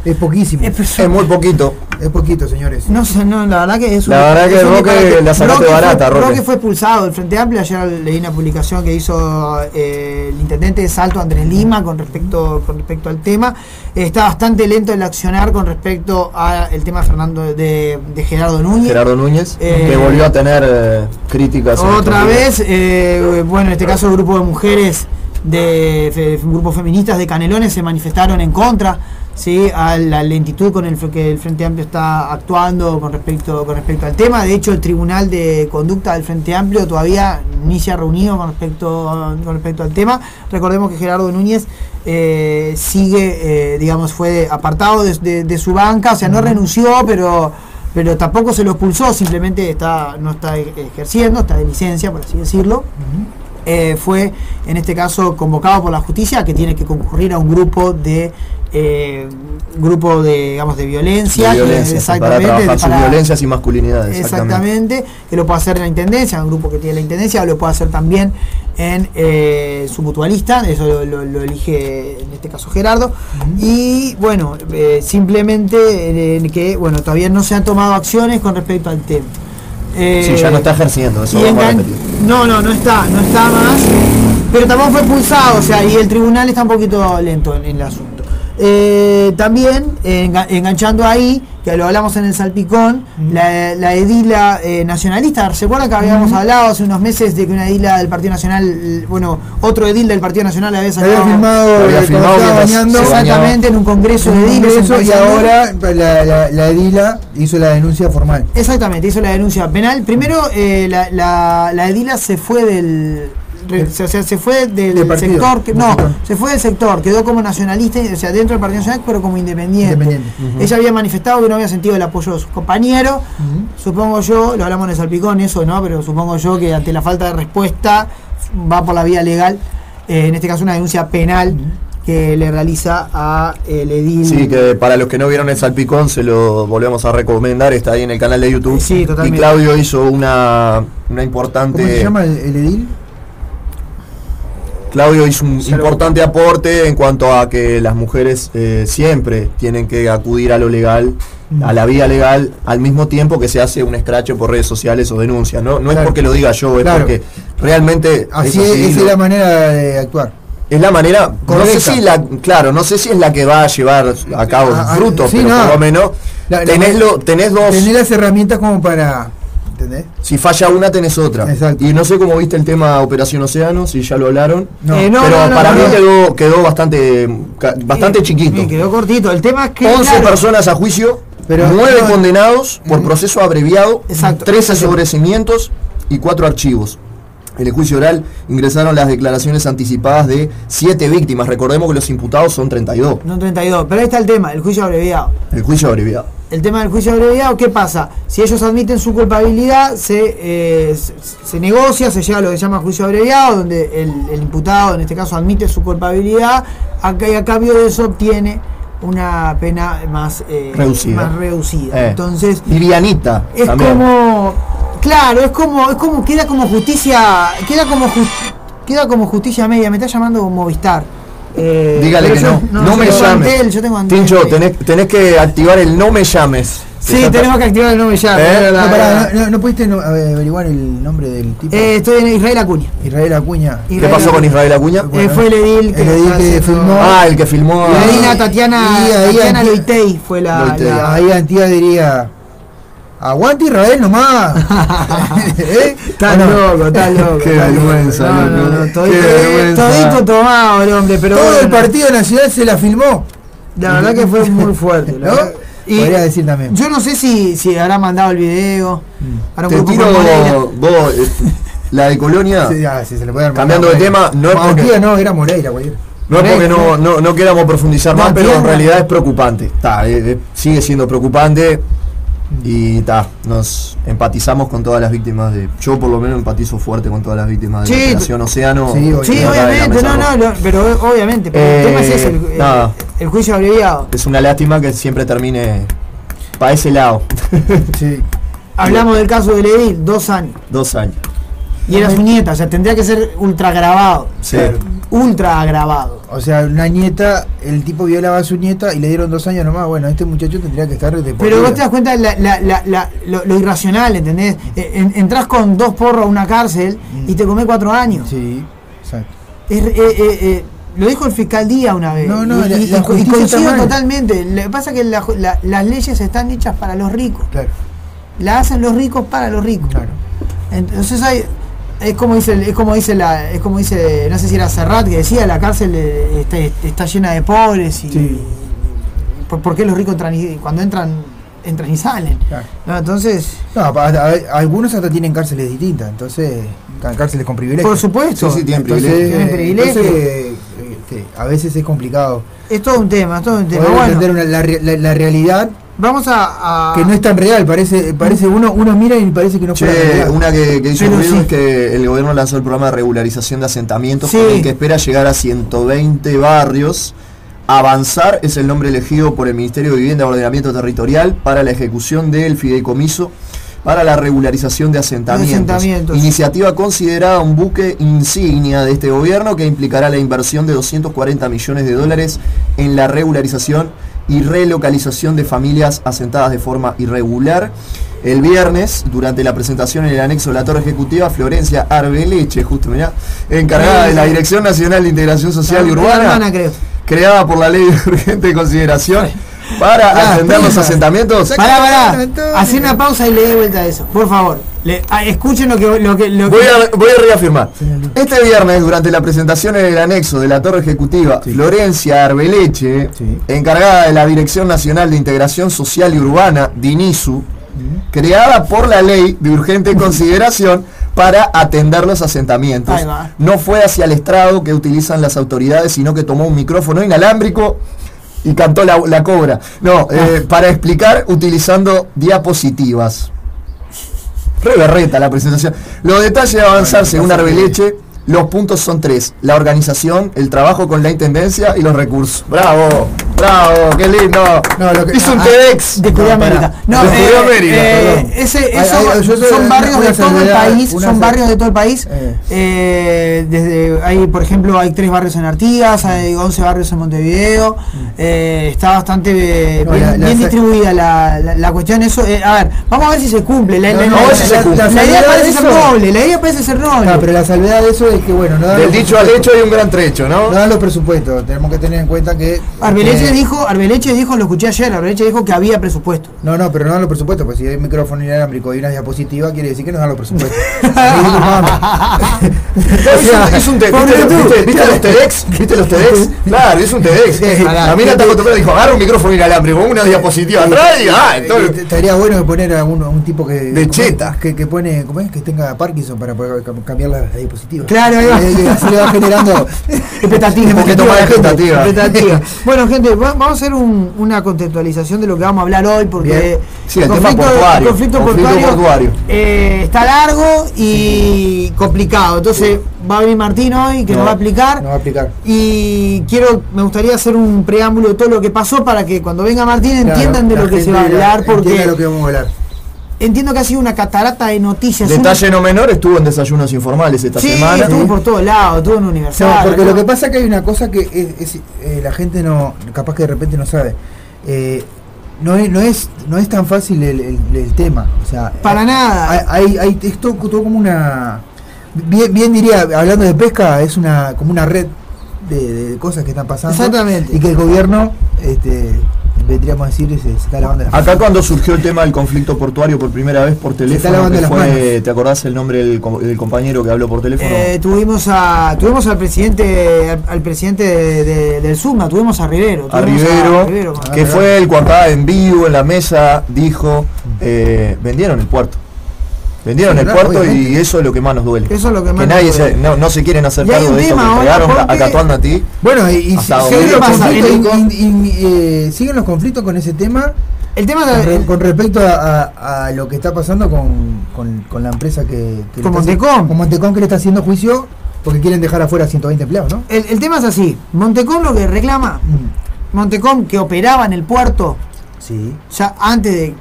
Es poquísimo. Es, Es muy poquito. Es poquito, señores. No sé, no, la verdad que es La verdad que Roque la sacaste Roque barata, fue, Roque. fue expulsado del Frente Amplio. Ayer leí una publicación que hizo eh, el intendente de Salto, Andrés Lima, con respecto, con respecto al tema. Está bastante lento el accionar con respecto al tema de Fernando de, de Gerardo Núñez. Gerardo Núñez, Eh, que volvió a tener eh, críticas. Otra vez, bueno, en este caso el grupo de mujeres de fe- grupos feministas de Canelones se manifestaron en contra ¿sí? a la lentitud con el que el Frente Amplio está actuando con respecto, con respecto al tema. De hecho, el Tribunal de Conducta del Frente Amplio todavía ni se ha reunido con respecto, con respecto al tema. Recordemos que Gerardo Núñez eh, sigue, eh, digamos, fue apartado de, de- de su banca, o sea, no renunció, pero pero tampoco se lo expulsó, simplemente está no está ejerciendo, está de licencia, por así decirlo. Eh, fue en este caso convocado por la justicia que tiene que concurrir a un grupo de eh, grupo de digamos de violencia, De violencia, para trabajar sus violencias y masculinidades. Exactamente. Exactamente, que lo puede hacer en la intendencia, en un grupo que tiene la intendencia, o lo puede hacer también en eh, su mutualista, eso lo, lo- lo elige en este caso Gerardo. Y bueno, eh, simplemente que bueno todavía no se han tomado acciones con respecto al tema. Eh, Sí, ya no está ejerciendo, eso. No, no, no está, no está más. Pero tampoco fue expulsado, o sea, y el tribunal está un poquito lento en, en el asunto. Eh, también, eh, enga- enganchando ahí, que lo hablamos en el Salpicón, la, la edila eh, nacionalista, ¿se acuerdan que habíamos hablado hace unos meses de que una edila del Partido Nacional, bueno, otro edil del Partido Nacional había sacado Había eh, bañando, bañaba. exactamente en un congreso de ediles. y ahora la, la, la edila hizo la denuncia formal. Exactamente, hizo la denuncia penal. Primero, eh, la, la, la edila se fue del. O sea, se fue del partido. sector. Que, no, sector. se fue del sector, quedó como nacionalista, o sea, dentro del Partido Nacional, pero como independiente. Independiente. Ella había manifestado que no había sentido el apoyo de sus compañeros. Supongo yo, lo hablamos en el Salpicón, eso, ¿no? Pero supongo yo que ante la falta de respuesta va por la vía legal. eh, en este caso, una denuncia penal que le realiza a el edil. Sí, que para los que no vieron el salpicón se lo volvemos a recomendar, está ahí en el canal de YouTube. Sí, totalmente. Y Claudio hizo una, una importante. ¿Cómo se llama el, el edil? Claudio hizo un importante aporte en cuanto a que las mujeres eh, siempre tienen que acudir a lo legal, a la vía legal, al mismo tiempo que se hace un escracho por redes sociales o denuncias. No, no es porque lo diga yo, es Claro. porque realmente Así es, la manera de actuar. Es la manera, no sé si la, claro, no sé si es la que va a llevar a cabo Ah, ah, frutos, sí, pero no. por lo menos La- la- tenés, lo- tenés dos, Tener las herramientas como para. ¿Entendés? si falla una tenés otra. Exacto. Y no sé cómo viste el tema Operación Océano, si ya lo hablaron. No. Eh, no, pero no, no, para no, mí no. quedó, quedó bastante, ca- bastante Sí, chiquito. sí, quedó cortito. El tema es que. 11 claro, personas a juicio, Pero- 9 no, condenados por proceso abreviado, Exacto. 13 sobrecimientos y 4 archivos. En el juicio oral ingresaron las declaraciones anticipadas de 7 víctimas. Recordemos que los imputados son 32. No 32. Pero ahí está el tema, el juicio abreviado. El juicio abreviado. El tema del juicio abreviado, ¿qué pasa? Si ellos admiten su culpabilidad, se, eh, se, se negocia, se llega a lo que se llama juicio abreviado, donde el, el imputado, en este caso, admite su culpabilidad, acá y a cambio de eso obtiene una pena más, eh, Reducida. más reducida. Eh, Entonces, Livianita. es también. como claro es como es como queda como justicia queda como jus- queda como justicia media me está llamando Movistar Eh, Dígale que yo- no. No, me llames. Antel, yo tengo Antel. Tincho, tenés, tenés que activar el no me llames. sí tenemos que activar el no me llames, ¿Eh? No, es pará, verdad. no, no- no pudiste ver, averiguar el nombre del tipo. Eh, estoy en Israel Acuña Israel Acuña. ¿Qué pasó con Israel Acuña? Eh, fue el edil que, El edil que haciendo- filmó. Ah, el que filmó. la Tatiana, Y ahí Tatiana Loitei fue la, Loitei. la- Ahí Antía diría. Aguante Israel nomás. ¿Eh? Está ¿O no? loco, está loco. Qué está vergüenza, No, loco. no, no, Qué todito, tomado el hombre, pero Todo el bueno, Partido Nacional se la filmó. La verdad que fue muy fuerte. ¿No? Y Podría decir también. Yo no sé si, si habrá mandado el video. Para un Te grupo tiro vos, eh, la de Colonia. Sí, ah, sí, se le puede dar Cambiando de tema, no es No, porque- no, era Moreira, güey. No es porque no, no, no queramos profundizar No, más, pero en realidad es preocupante. Está, eh, eh, sigue siendo preocupante y ta, nos empatizamos con todas las víctimas de. Yo por lo menos empatizo fuerte con todas las víctimas de Sí, la Operación Océano. sí, obviamente, no, no, lo- pero obviamente. Pero Eh, el tema es ese, el, nada. el juicio abreviado. Es una lástima que siempre termine para ese lado. Sí. Hablamos del caso de Edil, dos años. Dos años. Y era su nieta, o sea, tendría que ser ultra grabado. Sí. Ultra agravado. O sea, una nieta, el tipo violaba a su nieta y le dieron dos años nomás. Bueno, este muchacho tendría que estar de Pero vos te das cuenta la- la- lo, lo irracional, ¿entendés? Eh, en- entrás con dos porros a una cárcel y te comés cuatro años. Sí, exacto. Es- eh, eh, eh, lo dijo el fiscal Díaz una vez. No, no, y, y- coincido totalmente. Lo que pasa es que la- la- las leyes están hechas para los ricos. Claro, La hacen los ricos para los ricos. claro. Entonces hay, es como dice, es como dice la, es como dice, no sé si era Serrat que decía la cárcel eh, está, está llena de pobres y, Sí. ¿por, por qué los ricos entran y, cuando entran entran y salen? Claro. No, entonces, No, pa- a- a- algunos hasta tienen cárceles distintas, entonces, cárceles con privilegios. por supuesto, Sí, sí, tienen Entonces, privilegios. Tienen privilegios. entonces, este, a veces es complicado. es todo un tema, es todo un tema. Bueno, entender una- la, re- la- la realidad vamos a, a- que no es tan real, parece, parece uno, uno mira y parece que no real. una que, que hizo ruido sí. es que el gobierno lanzó el programa de regularización de asentamientos Sí. con el que espera llegar a 120 barrios. Avanzar es el nombre elegido por el Ministerio de Vivienda y Ordenamiento Territorial para la ejecución del fideicomiso para la regularización de asentamientos. asentamientos. Iniciativa considerada un buque insignia de este gobierno que implicará la inversión de 240 millones de dólares en la regularización y relocalización de familias asentadas de forma irregular. El viernes, durante la presentación en el anexo de la Torre Ejecutiva, Florencia Arbeleche, justo mirá, encargada de la Dirección Nacional de Integración Social y Urbana, creada por la Ley de Urgente Consideración para Ah, atender los asentamientos. Pará, pará. Hacé una pausa y le dé vuelta a eso, por favor. Le- ah, escuchen lo que, lo que, lo que- Voy a, voy a reafirmar. Este viernes, durante la presentación en el anexo de la Torre Ejecutiva, Florencia Arbeleche, Sí. encargada de la Dirección Nacional de Integración Social y Urbana, DINISU, creada por la Ley de Urgente Consideración para atender los asentamientos. No fue hacia el estrado que utilizan las autoridades, sino que tomó un micrófono inalámbrico y cantó la, la cobra. No, eh, para explicar utilizando diapositivas. Re berreta la presentación. Los detalles de avanzar según Arbeleche, los puntos son tres. La organización, el trabajo con la intendencia y los recursos. ¡Bravo! ¡Bravo! ¡Qué lindo! No, lo que- Hizo un ah, TEDx. No. América. No, eh, América, eh, perdón. ese, Ay, eso- ay, yo soy son barrios de todo el país, son barrios de todo el país. Eh. Eh, desde hay, por ejemplo, hay tres barrios en Artigas, hay 11 barrios en Montevideo. eh, está bastante eh, No, bien, la- la bien sa- distribuida la, la- la cuestión. Eso, eh, a ver, vamos a ver si se cumple. La, idea parece ser noble, la idea parece ser noble. Ah, pero la salvedad de eso es que, bueno, no Del dicho al hecho hay un gran trecho, ¿no? No dan los presupuestos, tenemos que tener en cuenta que- dijo, Arbeleche dijo, lo escuché ayer, Arbeleche dijo que había presupuesto. No, no, pero no dan los presupuestos, pues si hay un micrófono inalámbrico y una diapositiva, quiere decir que no dan los presupuestos. Es un- es un te- Pobre ¿viste, los TEDx? ¿Viste los TEDx? Claro, es un TEDx. La mina está acostumbrada dijo, agarra un micrófono inalámbrico, una diapositiva atrás y ah, entonces- Eh, Estaría bueno poner a un, a un tipo que. De cheta. Que, que pone. ¿Cómo es? Que tenga Parkinson para poder cam- cambiar la, la diapositiva. Claro, ahí va. Eh, así le va generando. expectativa, Un poquito más de expectativa. expectativa. bueno, gente, va- vamos a hacer un- una contextualización de lo que vamos a hablar hoy, porque. Sí, el tema portuario. conflicto Conflicto portuario, portuario. eh, está largo y complicado. Entonces va a venir Martín hoy que No, nos va a explicar. No va a aplicar. Y quiero, me gustaría hacer un preámbulo de todo lo que pasó para que cuando venga Martín entiendan de lo que se va a hablar, porque lo que vamos a hablar. Entiendo que ha sido una catarata de noticias. una- Detalle no menor, estuvo en desayunos informales esta sí, semana. estuvo por todos lados, estuvo en Universal. No, porque lo que pasa es que hay una cosa que es- es, eh, la gente no, capaz que de repente no sabe. Eh, no es, no es, no es tan fácil el, el- el tema. O sea, Para hay- nada. Hay, hay, es todo, todo como una. Bien, bien diría, hablando de pesca, es una como una red de, de cosas que están pasando. Exactamente. Y que el gobierno, este, vendríamos a decir, se, está lavando las Acá cuando surgió el tema del conflicto portuario por primera vez por teléfono, que fue. ¿te acordás el nombre del, co- del compañero que habló por teléfono? Eh, tuvimos a tuvimos al presidente al, al presidente de- de- del Suma, tuvimos a Rivero. a Rivero, Rivero, que fue el acá en vivo, en la mesa, dijo, eh, vendieron el puerto. Vendieron Sí, el puerto y obviamente. eso es lo que más nos duele. Eso es lo que más nos nadie duele. se, no, no se quieren hacer Y cargo de esto que ahora, entregaron a ti. Bueno, y, y siguen, los conflictos, y- y- y, eh, siguen los conflictos con ese tema El tema con, de, re- con respecto a, a- a lo que está pasando con, con- con la empresa que, que Con Montecom. con Montecom que le está haciendo juicio porque quieren dejar afuera 120 empleados, ¿no? el, el tema es así. Montecom lo que reclama, Mm, Montecom que operaba en el puerto Sí. ya antes de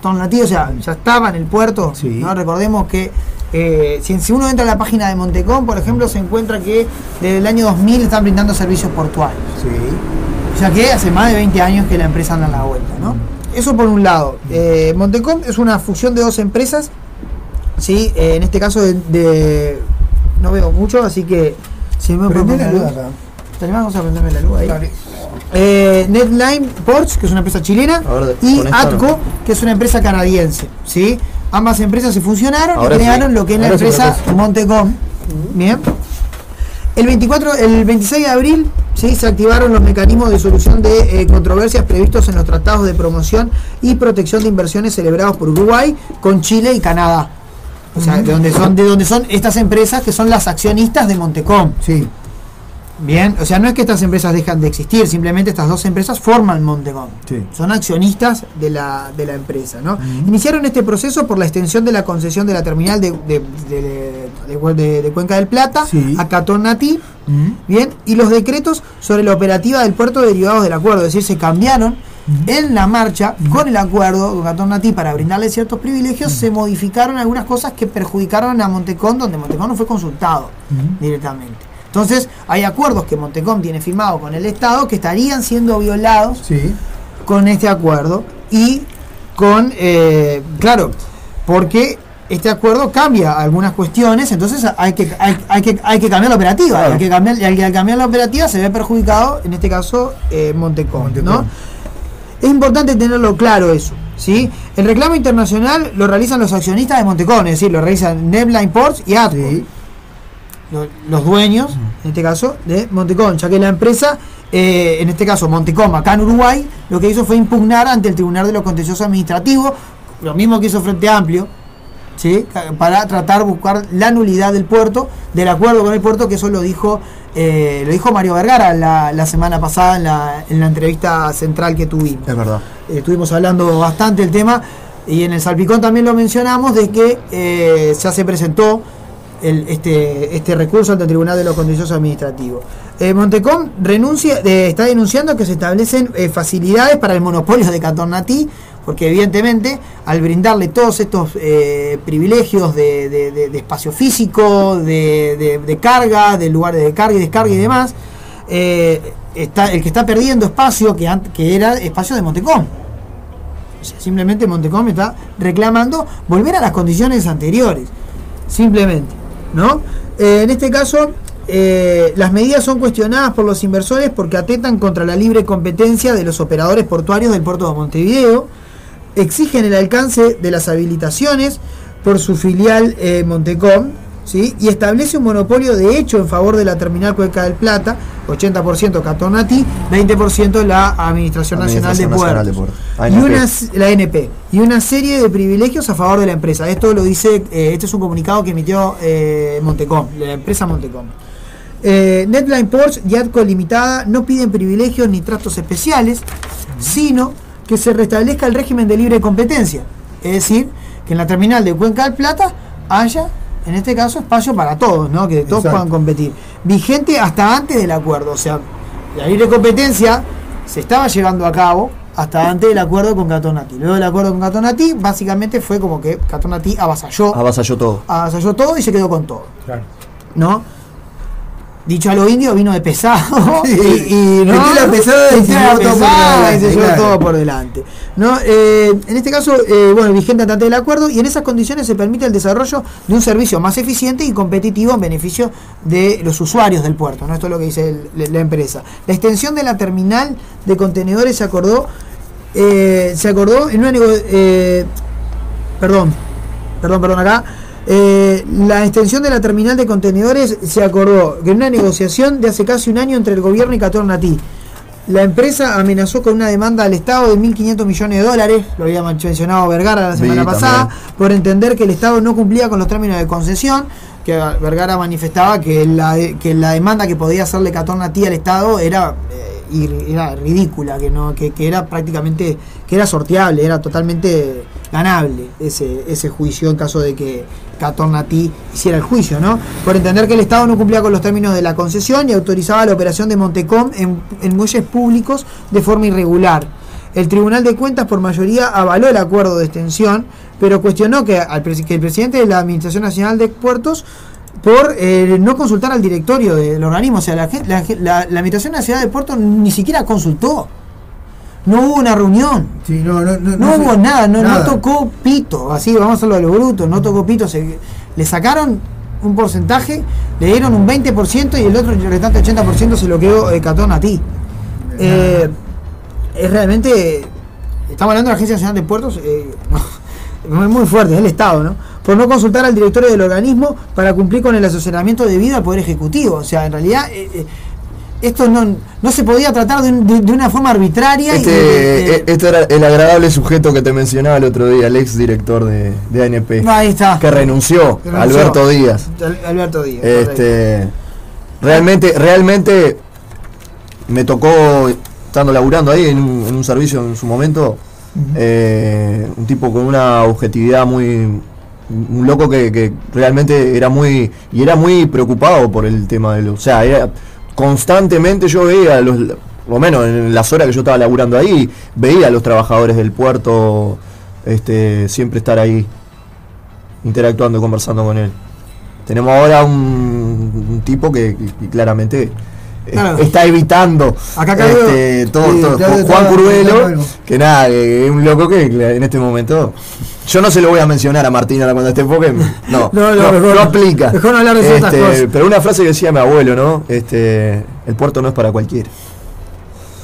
Catón Latido, o sea, ya estaba en el puerto. Sí. ¿no? Recordemos que eh, si, si uno entra a la página de Montecom, por ejemplo, se encuentra que desde el año 2000 están brindando servicios portuarios. Sí. Ya que hace más de 20 años que la empresa anda a la vuelta, ¿no? Eso por un lado. Eh, Montecom es una fusión de dos empresas, ¿sí? Eh, en este caso de, de- No veo mucho, así que... Si me ¿Te? Vamos a prenderme la luz ahí. Eh, Netline Ports, que es una empresa chilena, ver, y Atco, no. que es una empresa canadiense. ¿sí? Ambas empresas se fusionaron Ahora y sí. crearon lo que es la empresa. Montecom. Bien. El 24, el 26 de abril ¿sí? se activaron los mecanismos de solución de eh, controversias previstos en los tratados de promoción y protección de inversiones celebrados por Uruguay con Chile y Canadá. O sea, de donde son, de donde son estas empresas que son las accionistas de Montecom. Sí. Bien, o sea, no es que estas empresas dejan de existir, simplemente estas dos empresas forman Montecom. Sí. Son accionistas de la, de la empresa. ¿no? Iniciaron este proceso por la extensión de la concesión de la terminal de, de- de- Cuenca del Plata Sí. a Catonatí, bien, y los decretos sobre la operativa del puerto derivados del acuerdo, es decir, se cambiaron en la marcha con el acuerdo con Catonatí para brindarle ciertos privilegios, se modificaron algunas cosas que perjudicaron a Montecom, donde Montecom no fue consultado directamente. Entonces, hay acuerdos que Montecom tiene firmado con el Estado que estarían siendo violados Sí. con este acuerdo y con, eh, claro, porque este acuerdo cambia algunas cuestiones, entonces hay que, hay, hay que, hay que cambiar la operativa. Claro. Hay que cambiar, y al cambiar la operativa se ve perjudicado, en este caso, eh, Montecom, Montecom. ¿no? Es importante tenerlo claro eso. ¿sí? El reclamo internacional lo realizan los accionistas de Montecom, es decir, lo realizan Nebla Imports y Atco Sí. Lo- los dueños, en este caso, de Montecom, ya que la empresa, eh, en este caso Montecom, acá en Uruguay, lo que hizo fue impugnar ante el Tribunal de los Contenciosos Administrativos, lo mismo que hizo Frente Amplio, ¿sí? Para tratar de buscar la nulidad del puerto, del acuerdo con el puerto, que eso lo dijo, eh, lo dijo Mario Vergara la, la semana pasada en la, en la entrevista central que tuvimos Es verdad. eh, estuvimos hablando bastante del tema y en el Salpicón también lo mencionamos de que eh, ya se presentó el- este, este recurso ante el Tribunal de los Contenciosos Administrativos. Eh, Montecom renuncia, eh, está denunciando que se establecen eh, facilidades para el monopolio de Catornatí, porque evidentemente al brindarle todos estos eh, privilegios de, de- de- de espacio físico, de, carga, de lugares de carga y descarga y demás, está, el que está perdiendo espacio que, era espacio de Montecom. O sea, simplemente Montecom está reclamando volver a las condiciones anteriores. Simplemente. ¿No? Eh, en este caso, eh, las medidas son cuestionadas por los inversores porque atentan contra la libre competencia de los operadores portuarios del puerto de Montevideo, exigen el alcance de las habilitaciones por su filial eh, Montecom, ¿sí? y establece un monopolio de hecho en favor de la terminal Cuenca del Plata, 80% Catonati, 20% la Administración Nacional de Nacional de Puertos. Puertos. Y ANP. una, la NP. Y una serie de privilegios a favor de la empresa. Esto lo dice, eh, este es un comunicado que emitió eh, Montecom, la empresa Montecom. Eh, Netline Ports y Atco Limitada no piden privilegios ni tratos especiales, sino que se restablezca el régimen de libre competencia. Es decir, que en la terminal de Cuenca del Plata haya, en este caso, espacio para todos, ¿no? que todos Exacto. puedan competir. Vigente hasta antes del acuerdo. O sea, la libre competencia se estaba llevando a cabo hasta antes del acuerdo con Catonati. Luego del acuerdo con Catonati, básicamente fue como que Catonati avasalló, Avasalló todo. avasalló todo y se quedó con todo. Claro. ¿no? Dicho a lo indio, vino de pesado. Sí. y, y, ¿no? Metió la pesada y se llevó todo por pesada delante, se llevó claro. todo por delante. ¿no? Eh, en este caso, eh, bueno, vigente ante el acuerdo y en esas condiciones se permite el desarrollo de un servicio más eficiente y competitivo en beneficio de los usuarios del puerto. ¿no? Esto es lo que dice el- la- empresa. La extensión de la terminal de contenedores se acordó, eh, se acordó en una eh, perdón, perdón, perdón, acá. Eh, la extensión de la terminal de contenedores se acordó que en una negociación de hace casi un año entre el gobierno y Catornatí. La empresa amenazó con una demanda al Estado de 1.500 millones de dólares, lo había mencionado Vergara la Sí, semana pasada, también. por entender que el Estado no cumplía con los términos de concesión, que Vergara manifestaba que la, que la demanda que podía hacerle Catornatí al Estado era, eh, era ridícula, que, no, que, que era prácticamente, que era sorteable, era totalmente ganable ese, ese juicio en caso de que Catornatí hiciera el juicio, ¿no? Por entender que el Estado no cumplía con los términos de la concesión y autorizaba la operación de Montecom en, en muelles públicos de forma irregular. El Tribunal de Cuentas por mayoría avaló el acuerdo de extensión, pero cuestionó que, al que el presidente de la Administración Nacional de Puertos por eh, no consultar al directorio del organismo. O sea, la, la, la- la Administración Nacional de Puertos ni siquiera consultó. No hubo una reunión. Sí, no, no, no, No, hubo nada, no, no nada. tocó pito, así vamos a hacerlo de lo bruto, no tocó pito, se, le sacaron un porcentaje, le dieron un 20% y el otro, el restante 80% se lo quedó eh, Catón a ti. Eh, es realmente, estamos hablando de la Agencia Nacional de Puertos, eh, muy fuerte, es el Estado, ¿no? Por no consultar al directorio del organismo para cumplir con el asesoramiento debido al Poder Ejecutivo. O sea, en realidad... esto no, no se podía tratar de, un- de- de una forma arbitraria y Este, de- eh, este era el agradable sujeto que te mencionaba el otro día, el ex director de, de ANP, Ahí está. que renunció, renunció. Alberto Díaz. Al- Alberto Díaz. Este, realmente, realmente me tocó, estando laburando ahí en un, en un servicio en su momento, eh, un tipo con una objetividad muy, un loco que, que realmente era muy, y era muy preocupado por el tema de los, o sea, era- constantemente yo veía a los, por lo menos en las horas que yo estaba laburando ahí, veía a los trabajadores del puerto, este, siempre estar ahí, interactuando, conversando con él. Tenemos ahora un, un tipo que, que claramente Claro. está evitando Acá este, todo, Sí, todo. Claudio Juan Curvelo, que nada, que es un loco que en este momento. Yo no se lo voy a mencionar a Martín ahora cuando esté porque no, No, no, no, mejor- no aplica. mejor no hablar de ciertas Este, cosas. Pero una frase que decía mi abuelo, ¿no? Este, el puerto no es para cualquiera.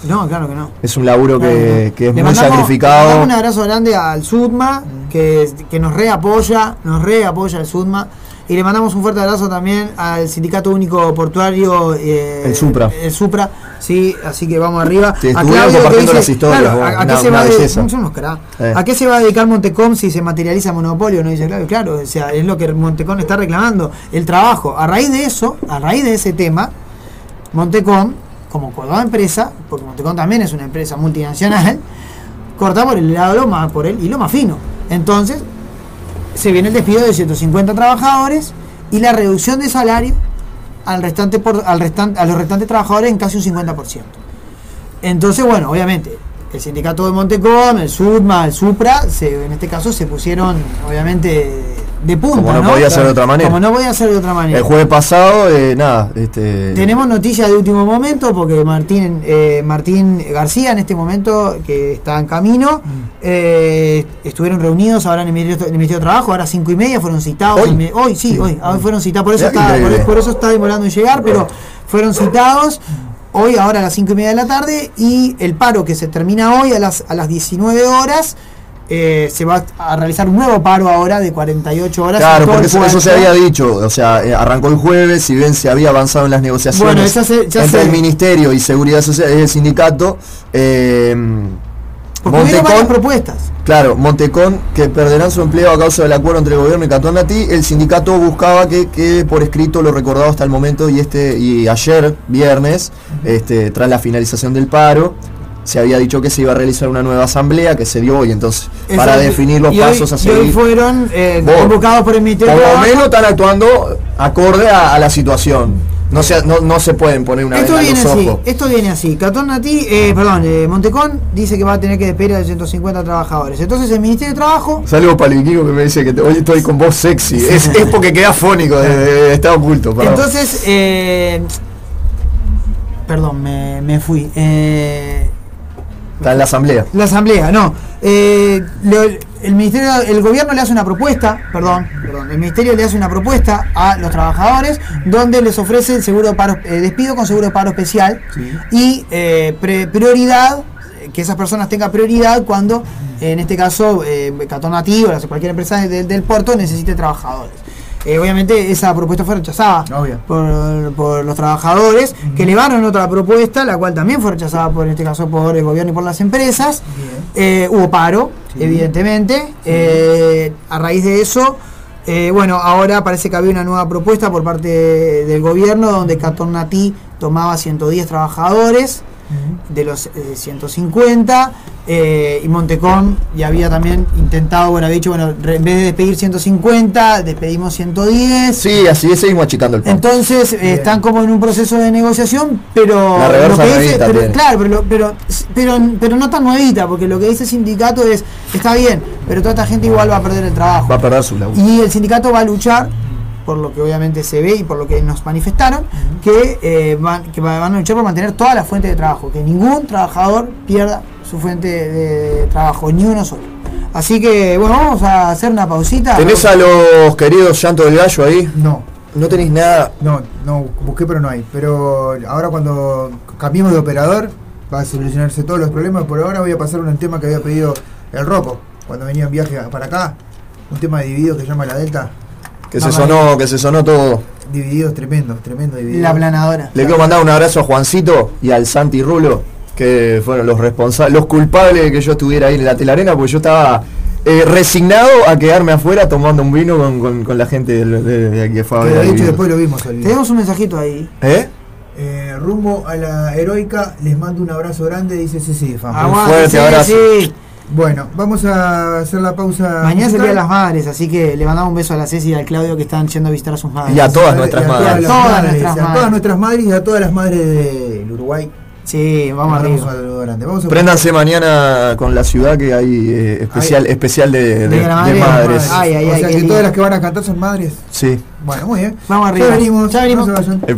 No, claro que no. Es un laburo Claro que, no. que es Le muy mandamos- le sacrificado. mandamos un abrazo grande al Sudma, que, que nos reapoya, nos reapoya el Sudma. Y le mandamos un fuerte abrazo también al Sindicato Único Portuario. eh, El Supra. El Supra, sí, así que vamos arriba. Sí, A Claudio que dice, las historias, claro, vos, a, a una- qué se una va de- belleza. son unos cracks. Eh. ¿A qué se va a dedicar Montecom si se materializa monopolio? No dice claro, claro, o sea, es lo que Montecom está reclamando, el trabajo. A raíz de eso, a raíz de ese tema, Montecom, como toda empresa, porque Montecom también es una empresa multinacional, corta por el lado lo más, por el hilo más fino. Entonces, se viene el despido de 150 trabajadores y la reducción de salario al restante por, al restante, a los restantes trabajadores en casi un 50%. Entonces, bueno, obviamente, el sindicato de Montecom, el SUDMA, el SUPRA, se, en este caso se pusieron, obviamente, de punta. Como no podía ser de otra manera. Como no podía ser de otra manera. El jueves pasado, eh, nada, este. Tenemos noticias de último momento porque Martín eh, Martín García en este momento que está en camino eh, estuvieron reunidos ahora en el Ministerio, en el Ministerio de Trabajo ahora a cinco y media fueron citados ¿Hoy? en hoy sí, Sí. hoy hoy fueron citados por eso está por, por eso está demorando en llegar pero fueron citados hoy ahora a las cinco y media de la tarde y el paro que se termina hoy a las a las 19 horas eh, se va a realizar un nuevo paro ahora de 48 horas Claro, porque eso, eso se había dicho, o sea, eh, arrancó el jueves, si bien se había avanzado en las negociaciones Bueno, ya se- ya entre se- el Ministerio y Seguridad Social y el sindicato, eh, porque Montecón, propuestas. Claro, Montecón, que perderán su empleo a causa del acuerdo entre el gobierno y Cantón Natí, el sindicato buscaba que quede por escrito lo recordado hasta el momento y este y ayer, viernes, este, tras la finalización del paro, se había dicho que se iba a realizar una nueva asamblea que se dio hoy, entonces, para definir los Y hoy- pasos a y hoy seguir. fueron eh, convocados por el Ministerio Por lo menos están actuando acorde a, a la situación. No se, no, no se pueden poner una Esto viene los así, ojos. esto viene así. Catón Natí, eh, perdón, eh, Montecón dice que va a tener que despedir a 150 trabajadores. Entonces el Ministerio de Trabajo Saludos para el Vikingo que me dice que te- hoy estoy con voz sexy. Es, es porque queda fónico, de- de- de- está oculto. perdón. Entonces, eh, perdón, me, me fui. Eh, está en la asamblea. la asamblea, no. Eh, lo- el ministerio, el gobierno le hace una propuesta, perdón, perdón, el ministerio le hace una propuesta a los trabajadores donde les ofrece el seguro de paro, eh, despido con seguro de paro especial y eh, pre- prioridad que esas personas tengan prioridad cuando, en este caso, Catón Nativo, cualquier empresa de- del puerto necesite trabajadores. Eh, obviamente esa propuesta fue rechazada por, por los trabajadores que elevaron otra propuesta, la cual también fue rechazada por en este caso por el gobierno y por las empresas. Eh, hubo paro, evidentemente. Eh, a raíz de eso, bueno, ahora parece que había una nueva propuesta por parte del gobierno donde Catón Natí tomaba 110 trabajadores. De los eh, 150 eh, y Montecón ya había también intentado, bueno, había dicho, bueno, re- en vez de despedir 150, despedimos 110. Sí, así es, seguimos achicando el pan. Entonces eh, están como en un proceso de negociación, pero La reversa lo que dice, pero- claro, pero, lo- pero, pero, pero no tan nuevita, porque lo que dice el sindicato es, está bien, pero toda esta gente igual va a perder el trabajo. Va a perder su laburo. Y el sindicato va a luchar, por lo que obviamente se ve y por lo que nos manifestaron, que, eh, van, que va- van a luchar por mantener toda la fuente de trabajo, que ningún trabajador pierda su fuente de trabajo, ni uno solo. Así que, bueno, vamos a hacer una pausita. ¿Tenés a los queridos llanto del gallo ahí? No, No tenéis nada. no, no, busqué pero no hay. Pero ahora cuando cambiemos de operador va a solucionarse todos los problemas. Por ahora voy a pasar un tema que había pedido el Rocco cuando venía en viaje para acá. Un tema de divididos que se llama La Delta. Que se sonó, que se sonó todo. Divididos tremendo, tremendo divididos. La planadora. Le quiero mandar un abrazo a Juancito y al Santi Rulo, que fueron los responsables, los culpables de que yo estuviera ahí en la telarena, porque yo estaba eh, resignado a quedarme afuera tomando un vino con, con- con la gente del- de, de aquí que fue a ver de después lo vimos. Tenemos un mensajito ahí. ¿Eh? Eh, rumbo a la heroica, les mando un abrazo grande, dice Ceci fan. Aguante, fuerte sí, abrazo. Bueno, vamos a hacer la pausa. Mañana es el. Día de las Madres, así que le mandamos un beso a la Ceci y al Claudio que están yendo a visitar a sus madres. Y a todas nuestras a madres. Todas, las Todas madres, nuestras a madres. todas nuestras madres y a todas las madres del Uruguay. Sí, vamos arriba. un saludo grande. Vamos a Préndanse mañana con la ciudad que hay eh, especial, Ay. especial de, de- madres. Ay, ay, o ay, sea que todas las que van a cantar son madres. Sí. Bueno, muy bien. Vamos arriba. Ya venimos. Ya venimos. No se vayan. El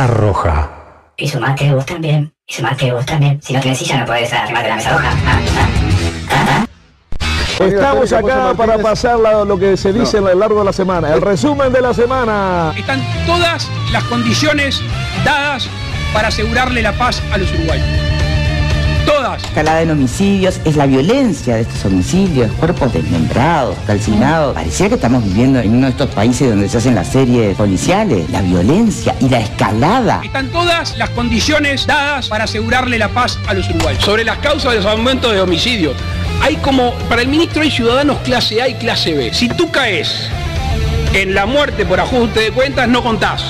Mesa Roja. Y sumate vos también. Y sumate vos también. Si no tienes silla no podés arrimarte la mesa roja. Ah, ah. Estamos acá para pasar la- lo que se dice a lo largo de la semana. El resumen de la semana. Están todas las condiciones dadas para asegurarle la paz a los uruguayos. Todas. escalada en homicidios, es la violencia de estos homicidios, cuerpos desmembrados, calcinados. Parecía que estamos viviendo en uno de estos países donde se hacen las series policiales. La violencia y la escalada. Están todas las condiciones dadas para asegurarle la paz a los uruguayos. Sobre las causas de los aumentos de homicidios. Hay como, para el ministro hay ciudadanos clase A y clase B. Si tú caes en la muerte por ajuste de cuentas, no contás.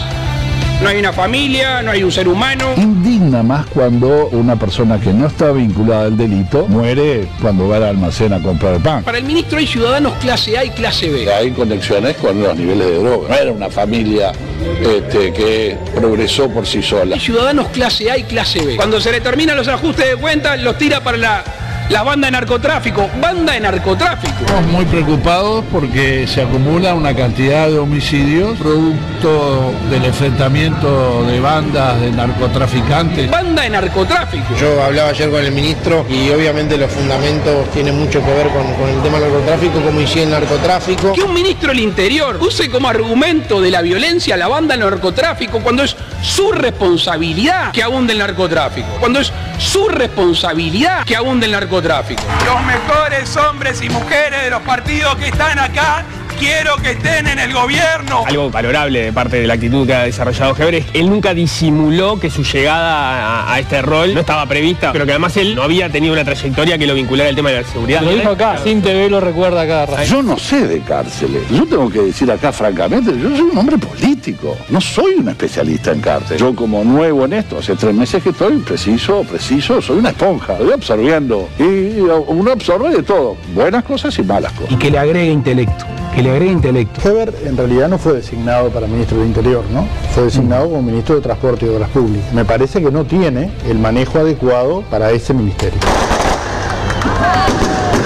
No hay una familia, no hay un ser humano. Indigna más cuando una persona que no está vinculada al delito muere cuando va al almacén a comprar pan. Para el ministro hay ciudadanos clase A y clase B. Hay conexiones con los niveles de droga. No era una familia este, que progresó por sí sola. Hay ciudadanos clase A y clase B. Cuando se le terminan los ajustes de cuentas, los tira para la, la banda de narcotráfico. Banda de narcotráfico. Estamos muy preocupados porque se acumula una cantidad de homicidios producto del enfrentamiento de bandas de narcotraficantes. Banda de narcotráfico. Yo hablaba ayer con el ministro y obviamente los fundamentos tienen mucho que ver con, con el tema del narcotráfico, como hicieron el narcotráfico. Que un ministro del Interior use como argumento de la violencia a la banda del narcotráfico cuando es su responsabilidad que abunde el narcotráfico. Cuando es su responsabilidad que abunde el narcotráfico. Los mejores hombres y mujeres de los partidos que están acá quiero que estén en el gobierno. Algo valorable de parte de la actitud que ha desarrollado Heber es que él nunca disimuló que su llegada a, a este rol no estaba prevista, pero que además él no había tenido una trayectoria que lo vinculara al tema de la seguridad. Lo dijo acá, sin TV lo recuerda rato. Yo no sé de cárceles. Yo tengo que decir acá francamente, yo soy un hombre político. No soy un especialista en cárcel. Yo como nuevo en esto, hace tres meses que estoy preciso, preciso, soy una esponja. Voy absorbiendo. Y uno absorbe de todo. Buenas cosas y malas cosas. Y que le agregue intelecto, que le agregue intelecto. Heber en realidad no fue designado para ministro del Interior, ¿no? Fue designado como ministro de Transporte y Obras Públicas. Me parece que no tiene el manejo adecuado para ese ministerio.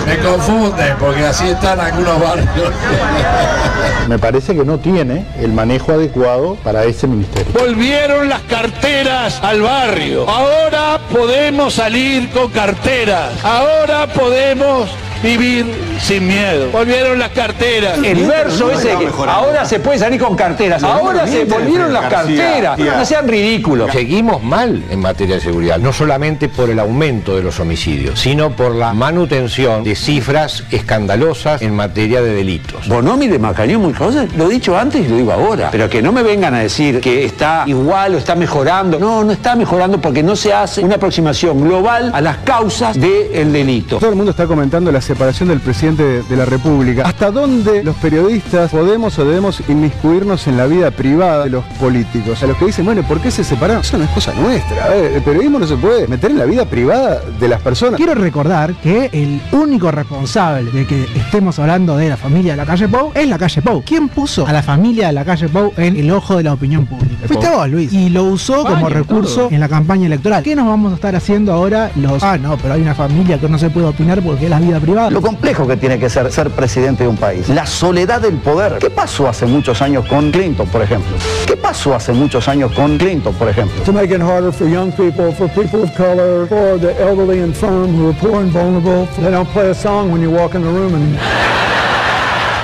Me confunde porque así están algunos barrios. Me parece que no tiene el manejo adecuado para ese ministerio. Volvieron las carteras al barrio. Ahora podemos salir con carteras. Ahora podemos vivir sin miedo. Volvieron las carteras. El verso ese que ahora se puede salir con carteras, ahora se volvieron las carteras. No sean ridículos. Seguimos mal en materia de seguridad, no solamente por el aumento de los homicidios, sino por la manutención de cifras escandalosas en materia de delitos. Bonomi de Macañón muy cosas, lo he dicho antes y lo digo ahora, pero que no me vengan a decir que está igual o está mejorando. No, no está mejorando porque no se hace una aproximación global a las causas del delito. Todo el mundo está comentando la separación del presidente de, de la República. ¿Hasta dónde los periodistas podemos o debemos inmiscuirnos en la vida privada de los políticos? A los que dicen, bueno, ¿por qué se separaron? Eso no es cosa nuestra. A ver, el periodismo no se puede meter en la vida privada de las personas. Quiero recordar que el único responsable de que estemos hablando de la familia de la calle Pou es la calle Pou. ¿Quién puso a la familia de la calle Pou en el ojo de la opinión pública? Fuiste vos, Luis. Y lo usó como recurso en la campaña electoral. ¿Qué nos vamos a estar haciendo ahora los... Ah, no, pero hay una familia que no se puede opinar porque es la vida privada. Lo complejo que tiene que ser ser presidente de un país. La soledad del poder. ¿Qué pasó hace muchos años con Clinton, por ejemplo? ¿Qué pasó hace muchos años con Clinton, por ejemplo? to make it harder for young people, for people of color, for the elderly and infirm who are poor and vulnerable. They don't play a song when you walk in the room and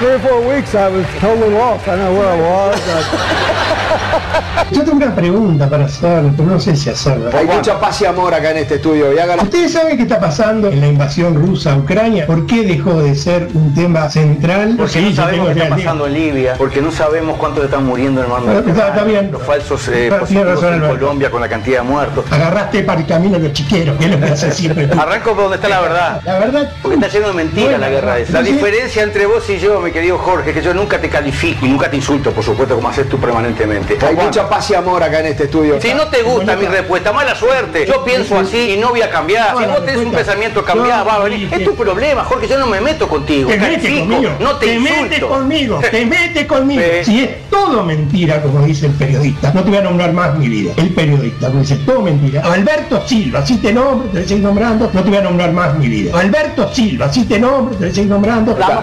three or four weeks I was totally lost. I know where I was. Yo tengo una pregunta para hacer, pero no sé si hacerla. Hay mucha paz y amor acá en este estudio. Y hágalo. ¿Ustedes saben qué está pasando en la invasión rusa a Ucrania? ¿Por qué dejó de ser un tema central? Porque no sabemos qué está pasando en Libia, porque no sabemos cuántos están muriendo en el mar Está- Mediterráneo. está bien. Los falsos eh, positivos razón, en. Colombia con la cantidad de muertos. Agarraste para el camino los chiqueros, que es lo que hace siempre. Arranco por donde está la verdad. La verdad. Porque está lleno de mentiras Bueno, la guerra esa. La diferencia entre vos y yo, mi querido Jorge, es que yo nunca te califico y nunca te insulto, por supuesto, como haces tú permanentemente. Hay mucha paz y amor acá en este estudio. Si no te gusta mi respuesta, mala suerte. Yo pienso así y no voy a cambiar. Si vos tenés un pensamiento cambiado, va a venir. Es tu problema, Jorge, yo no me meto contigo. Te metes conmigo. no te, metes insulto. conmigo. Te metes conmigo. Si es todo mentira, como dice el periodista, no te voy a nombrar más mi vida. El periodista, como dice todo mentira. Alberto Silva, si te nombro, te voy a seguir nombrando, no te voy a nombrar más mi vida. Alberto Silva, si te nombro, te voy a seguir nombrando. Para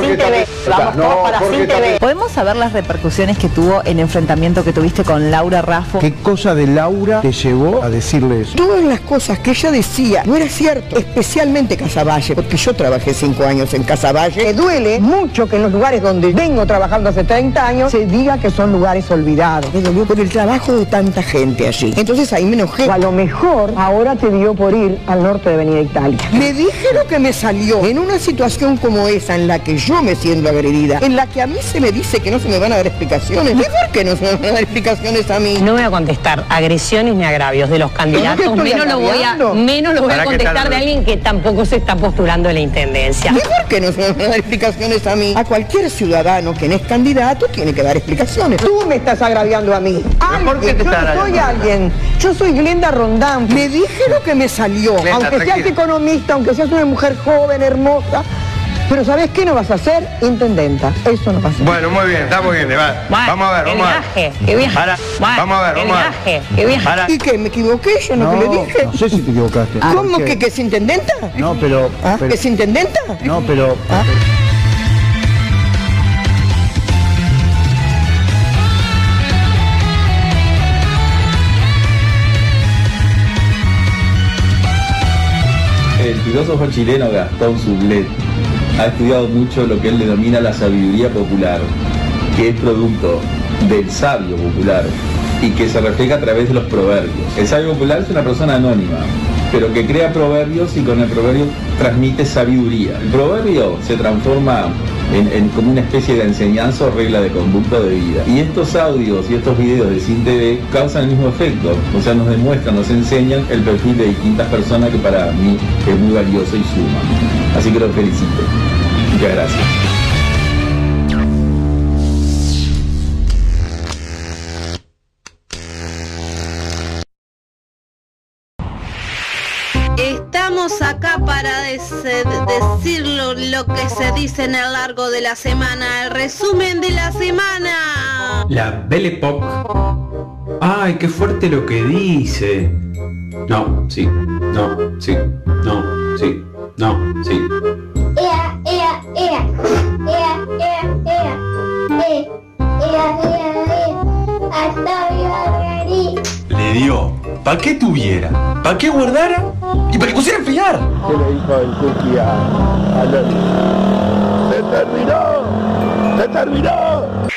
Sin TV. Vamos todos para TV. ¿Podemos saber las repercusiones que tuvo el enfrentamiento que tuviste con Laura Raffo? ¿Qué cosa de Laura te llevó a decirle eso? Todas las cosas que ella decía no era cierto, especialmente Casaballe, porque yo trabajé cinco años en Casaballe. Me duele mucho que en los lugares donde vengo trabajando hace 30 años se diga que son lugares olvidados. Me dolió por el trabajo de tanta gente allí. Entonces ahí me enojé. O a lo mejor ahora te dio por ir al norte de Avenida Italia. Me dije lo que me salió en una situación como esa en la que yo me siento agredida, en la que a mí se me dice que no se me van a dar explicaciones. ¿Y por qué no se me van a dar explicaciones a mí? No voy a contestar agresiones ni agravios de los candidatos, menos lo voy a, menos lo voy a ¿Para qué contestar de alguien que tampoco se está postulando en la intendencia. ¿Y por qué no se me van a dar explicaciones a mí? A cualquier ciudadano que no es candidato tiene que dar explicaciones. Tú me estás agraviando a mí. por qué Alguien, te yo no soy alguien. Yo soy Glenda Rondán. Me dije lo que me salió. Glenda, aunque seas tranquila. economista, aunque seas una mujer joven, hermosa. Pero ¿sabes qué no vas a hacer? Intendenta. Eso no vas a hacer. Bueno, muy bien, está muy bien. va. Vamos a ver, vamos a viaje, ver. qué viaje. Para, Bueno, vamos a ver, vamos a ver. viaje, qué viaje. Para. ¿Y qué? ¿Me equivoqué yo en lo que le dije? no sé si te equivocaste. ¿Cómo Porque- que, que es intendenta? No, pero... ¿Ah? pero- ¿Es intendenta? No, pero... El filósofo chileno Gastón Sublet ha estudiado mucho lo que él denomina la sabiduría popular, que es producto del sabio popular y que se refleja a través de los proverbios. El sabio popular es una persona anónima, pero que crea proverbios y con el proverbio transmite sabiduría. El proverbio se transforma en, como una especie de enseñanza o regla de conducta de vida. Y estos audios y estos videos de Sin TV causan el mismo efecto, o sea, nos demuestran, nos enseñan el perfil de distintas personas que para mí es muy valioso y suma. Así que los felicito. Muchas gracias. Estamos acá para decir lo, lo que se dice en el largo de la semana, el resumen de la semana. La Belle Époque. Ay, qué fuerte lo que dice. No, sí, no, sí, no, sí, no, sí. Ea, ea, ea, ea, ea, ea, e, ea, ea, ea, hasta hoy Le dio. ¿Para qué tuviera? ¿Para qué guardara? Y para que pusiera a enfriar. ¿Qué le dijo el cookie a, a? ¡Se terminó! ¡Se terminó!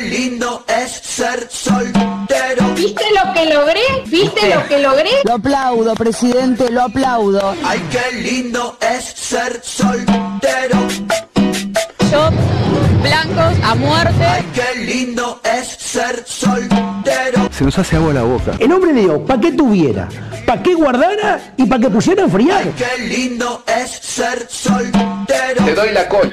Lindo es ser soltero. ¿Viste lo que logré? ¿Viste lo que logré? Lo aplaudo, presidente, lo aplaudo. Ay, qué lindo es ser soltero. Shots blancos a muerte. Ay, qué lindo es ser soltero. Se nos hace agua la boca. El hombre le dio para que tuviera, para que guardara y para que pusiera a enfriar. Ay, qué lindo es ser soltero. Te doy la cola.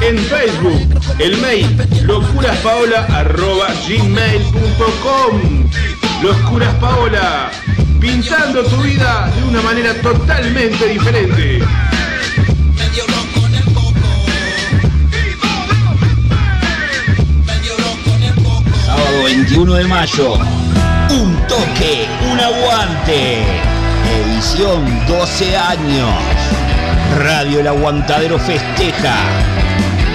En Facebook, el mail locuraspaola.gmail.com Locuras Paola. Pintando tu vida de una manera totalmente diferente. Sábado 21 de mayo. Un toque, un aguante. Edición 12 años. Radio El Aguantadero festeja.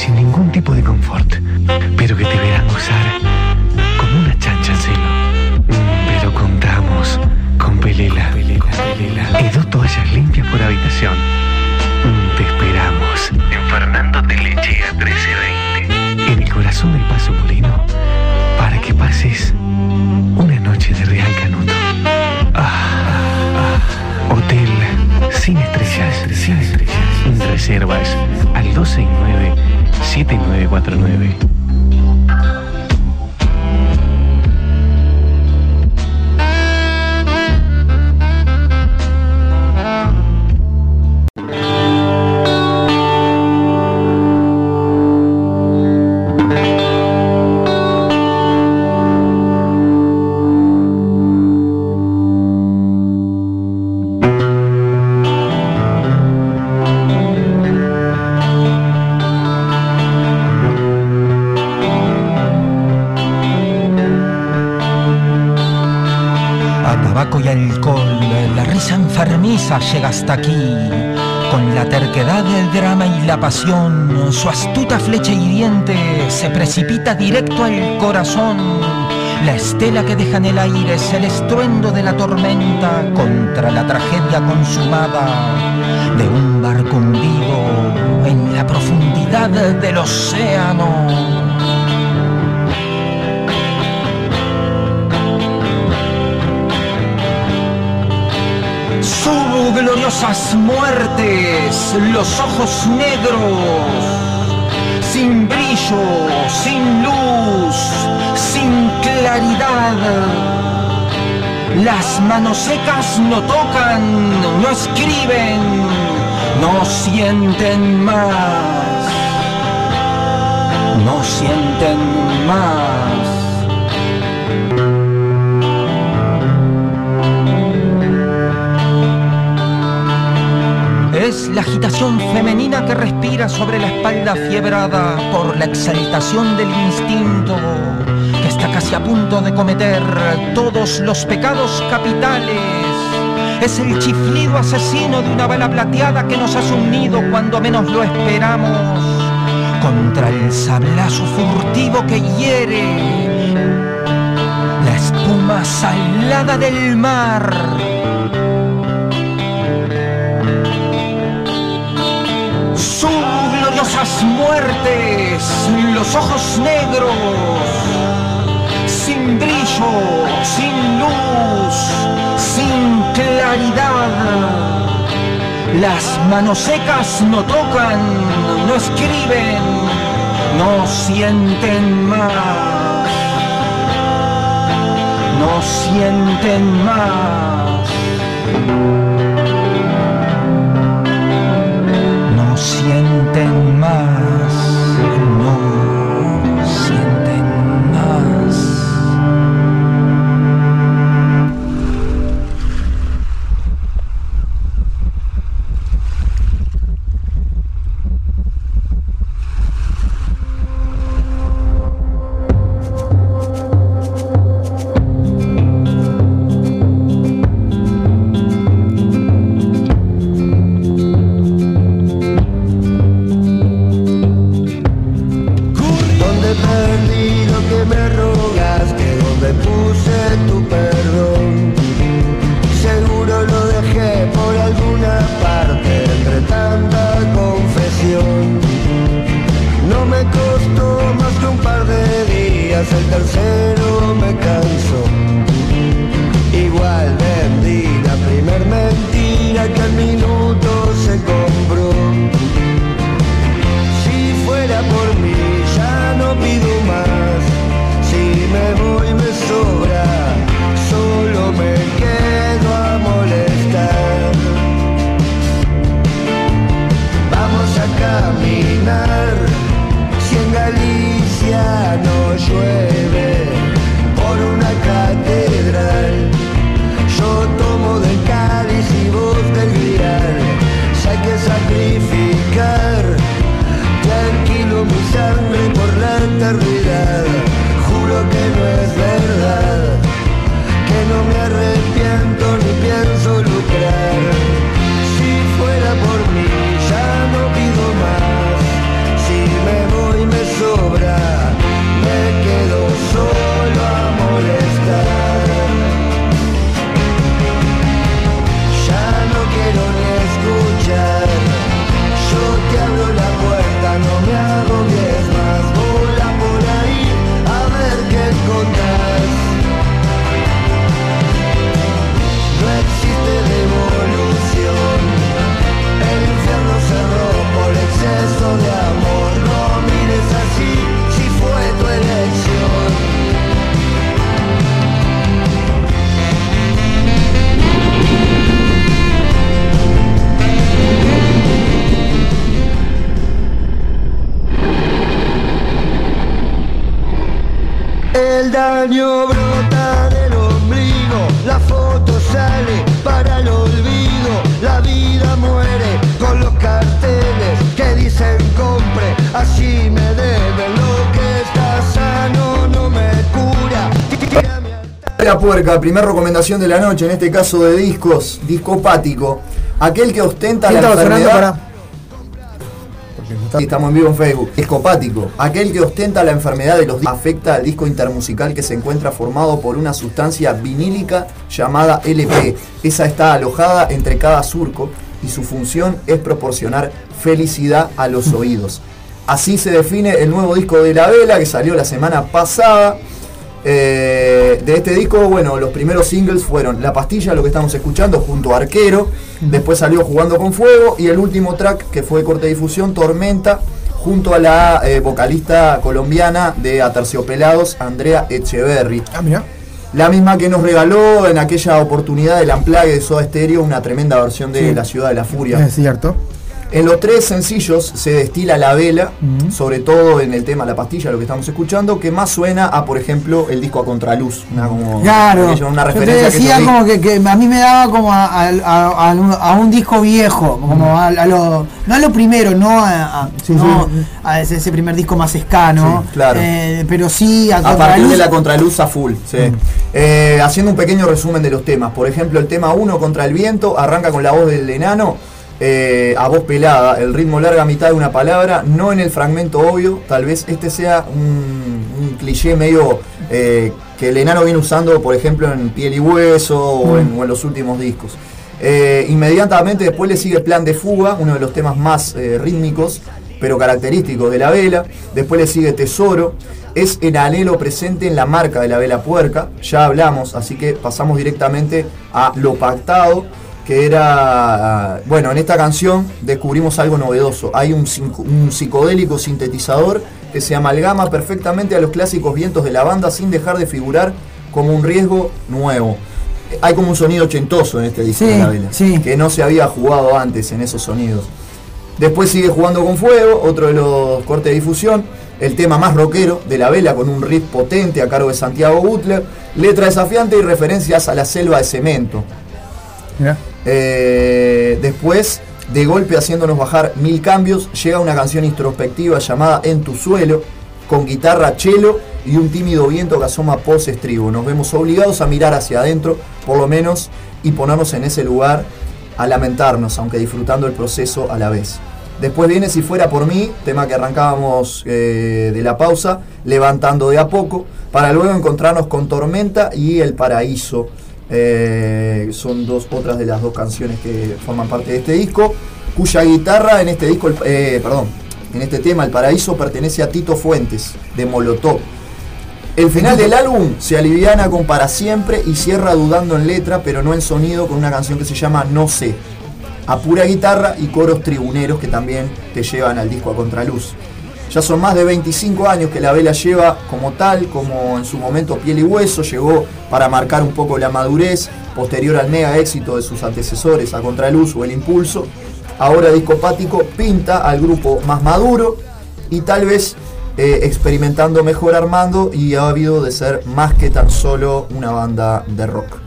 Sin ningún tipo de confort, 7949. Llega hasta aquí. Con la terquedad del drama y la pasión, su astuta flecha hiriente se precipita directo al corazón. La estela que deja en el aire es el estruendo de la tormenta contra la tragedia consumada de un barco hundido en la profundidad del océano. Gloriosas muertes, los ojos negros, sin brillo, sin luz, sin claridad. Las manos secas no tocan, no escriben, no sienten más. No sienten más. La agitación femenina que respira sobre la espalda fiebrada por la exaltación del instinto que está casi a punto de cometer todos los pecados capitales. Es el chiflido asesino de una bala plateada que nos hace un nido cuando menos lo esperamos contra el sablazo furtivo que hiere la espuma salada del mar. Muertes, los ojos negros, sin brillo, sin luz, sin claridad. Las manos secas no tocan, no escriben, no sienten más. No sienten más. La puerca, primer recomendación de la noche, en este caso de discos, discopático. Aquel que ostenta ¿Quién la enfermedad. Sí, estamos en vivo en Facebook. Discopático. Aquel que ostenta la enfermedad de los discos afecta al disco intermusical que se encuentra formado por una sustancia vinílica llamada LP. Esa está alojada entre cada surco y su función es proporcionar felicidad a los oídos. Así se define el nuevo disco de La Vela que salió la semana pasada. Eh, de este disco, bueno, los primeros singles fueron La Pastilla, lo que estamos escuchando, junto a Arquero. Después salió Jugando con Fuego. Y el último track, que fue de corte difusión, Tormenta, junto a la eh, vocalista colombiana de Aterciopelados, Andrea Echeverry. Ah, mira. La misma que nos regaló en aquella oportunidad del Amplague de Soda Stereo una tremenda versión de Sí. La Ciudad de la Furia. Es cierto. En los tres sencillos se destila la vela, sobre todo en el tema La Pastilla, lo que estamos escuchando, que más suena a, por ejemplo, el disco a contraluz. Una, como, Claro. Yo te referencia que decía vi. como que, que a mí me daba como a, a- a- a un- disco viejo, como a, lo, no a lo primero, no a, no a ese, primer disco más escano, Sí, claro. eh, pero sí a, A partir de la contraluz a full, sí. Eh, haciendo un pequeño resumen de los temas. Por ejemplo, el tema 1, Contra el Viento, arranca con la voz del enano, eh, a voz pelada, el ritmo larga mitad de una palabra, no en el fragmento obvio, tal vez este sea un, cliché medio eh, que el enano viene usando, por ejemplo, en Piel y Hueso o en, los últimos discos. Eh, inmediatamente después le sigue Plan de Fuga, uno de los temas más rítmicos, pero característicos de la vela. Después le sigue Tesoro. Es el anhelo presente en la marca de la vela puerca. Ya hablamos, así que pasamos directamente a lo pactado, que era... Bueno, en esta canción descubrimos algo novedoso. Hay un, un psicodélico sintetizador que se amalgama perfectamente a los clásicos vientos de la banda sin dejar de figurar como un riesgo nuevo. Hay como un sonido ochentoso en este disco Sí, de la vela, que no se había jugado antes en esos sonidos. Después sigue jugando con fuego, otro de los cortes de difusión. El tema más rockero de la vela con un riff potente a cargo de Santiago Butler. Letra desafiante y referencias a la selva de cemento. Eh, después, de golpe haciéndonos bajar mil cambios, llega una canción introspectiva llamada En tu suelo, con guitarra chelo y un tímido viento que asoma pos estribo. Nos vemos obligados a mirar hacia adentro, por lo menos, y ponernos en ese lugar a lamentarnos, aunque disfrutando el proceso a la vez. Después viene Si fuera por mí, tema que arrancábamos eh, de la pausa, levantando de a poco, para luego encontrarnos con Tormenta y El Paraíso. Eh, son dos otras de las dos canciones que forman parte de este disco, cuya guitarra en este disco, eh, perdón, en este tema El Paraíso pertenece a Tito Fuentes de Molotov. El final del álbum se aliviana con Para Siempre y cierra dudando en letra, pero no en sonido, con una canción que se llama No sé. A pura guitarra y coros tribuneros que también te llevan al disco a contraluz. Ya son más de 25 años que la vela lleva como tal, como en su momento piel y hueso, llegó para marcar un poco la madurez, posterior al mega éxito de sus antecesores a contraluz o el impulso. Ahora Discopático pinta al grupo más maduro y tal vez eh, experimentando mejor Armando y ha habido de ser más que tan solo una banda de rock.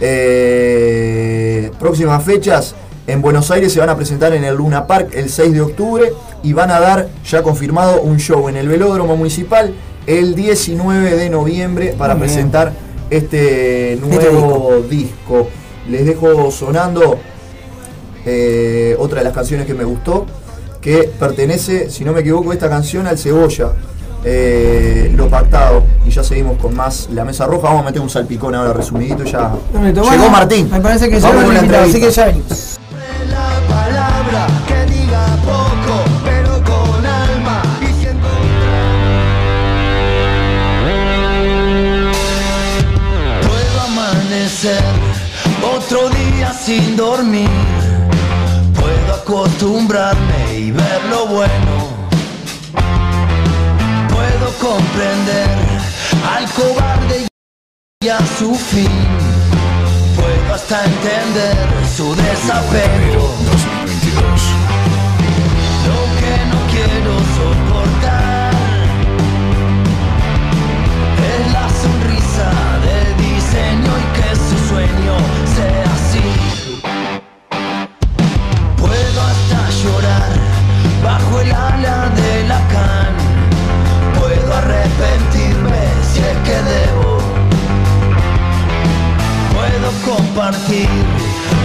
Eh, próximas fechas, en Buenos Aires se van a presentar en el Luna Park el 6 de octubre y van a dar ya confirmado un show en el Velódromo Municipal el 19 de noviembre para Muy bien. presentar este nuevo disco. Les dejo sonando eh, otra de las canciones que me gustó, que pertenece, si no me equivoco, esta canción al Cebolla, eh, Lo Pactado. Y ya seguimos con más La Mesa Roja. Vamos a meter un salpicón ahora resumidito. Ya llegó Martín. Me parece que Vamos llegó así que ya venimos. Palabra que diga poco, pero con alma y siento. Puedo amanecer otro día sin dormir. Puedo acostumbrarme y ver lo bueno. Puedo comprender al cobarde y a su fin. Puedo hasta entender su desapego. Soportar es la sonrisa de diseño y que su sueño sea así. Puedo hasta llorar bajo el ala de la can. Puedo arrepentirme si es que debo. Puedo compartir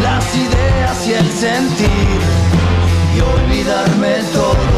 las ideas y el sentir y olvidarme todo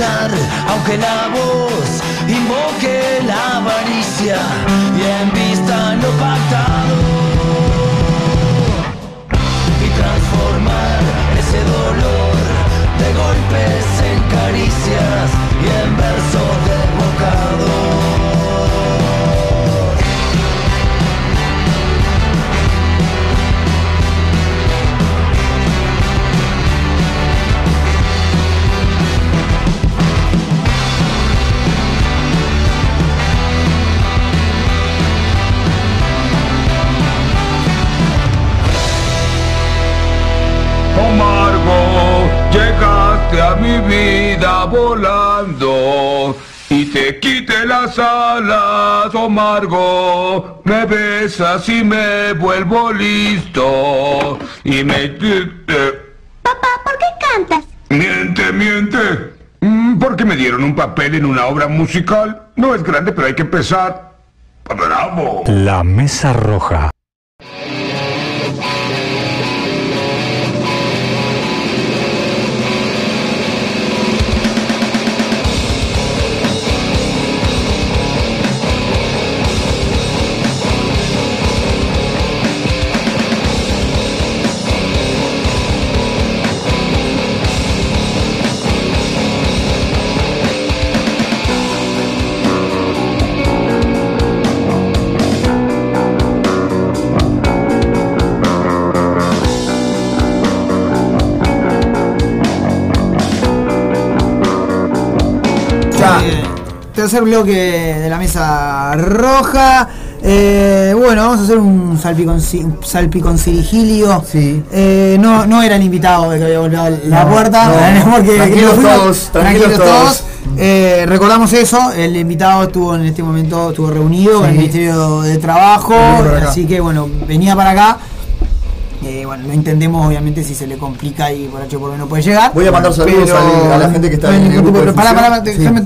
aunque la voz invoque la avaricia y en vista lo pactado. Y transformar ese dolor de golpes en caricias y en versos Me besas y me vuelvo listo y me... Papá, ¿por qué cantas? Miente, miente. Mm, Porque me dieron un papel en una obra musical. No es grande, pero hay que empezar. ¡Bravo! La Mesa Roja. Tercer bloque de la mesa roja. Eh, bueno, vamos a hacer un salpicon, un salpiconcirigilio. Eh, no, no era el invitado que había a la No, puerta. no. porque Tranquilos todos, tranquilos todos. Eh, recordamos eso, el invitado estuvo en este momento estuvo reunido con el Sí. Ministerio de Trabajo, así que bueno, venía para acá. Bueno, no entendemos obviamente si se le complica y por H por B no puede llegar. Voy a mandar saludos pero- al- a la gente que está en el grupo de Pará, pará, déjame-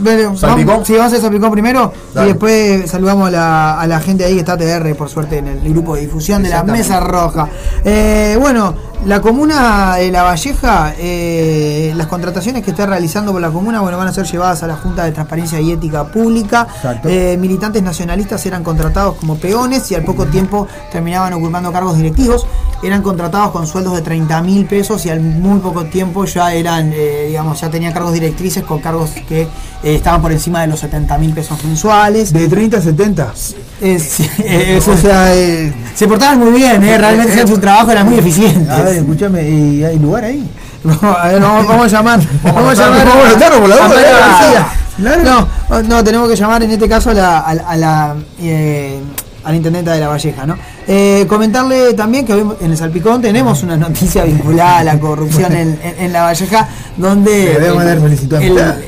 ver- ¿Salpicón? vamos- Sí, vamos a hacer salpicón primero y después saludamos a la, gente ahí que está TR, por suerte, en el grupo de difusión de la. Mesa Roja. Eh, bueno, la comuna de La Valleja, eh, las contrataciones que está realizando por la comuna, bueno, van a ser llevadas a la Junta de Transparencia y Ética Pública. Eh, militantes nacionalistas eran contratados como peones y al poco tiempo terminaban ocupando cargos directivos. Eran contratados con sueldos de 30 mil pesos y al muy poco tiempo ya eran, eh, digamos, ya tenían cargos directrices con cargos que eh, estaban por encima de los 70 mil pesos mensuales. De 30 a 70. Es- es- o sea, eh, se portaban muy bien, eh, realmente su trabajo, eran muy eficientes. Ver, escúchame, ¿y hay lugar ahí? No, a ver, vamos, vamos a llamar. Vamos a llamar. Vamos a anotarlo por la a duda, María García. García. No, no, tenemos que llamar en este caso a la, a la, a la, eh, a la intendenta de la Valleja, ¿no? Eh, comentarle también que hoy en el Salpicón tenemos una noticia vinculada a la corrupción en, en- en la Valleja, donde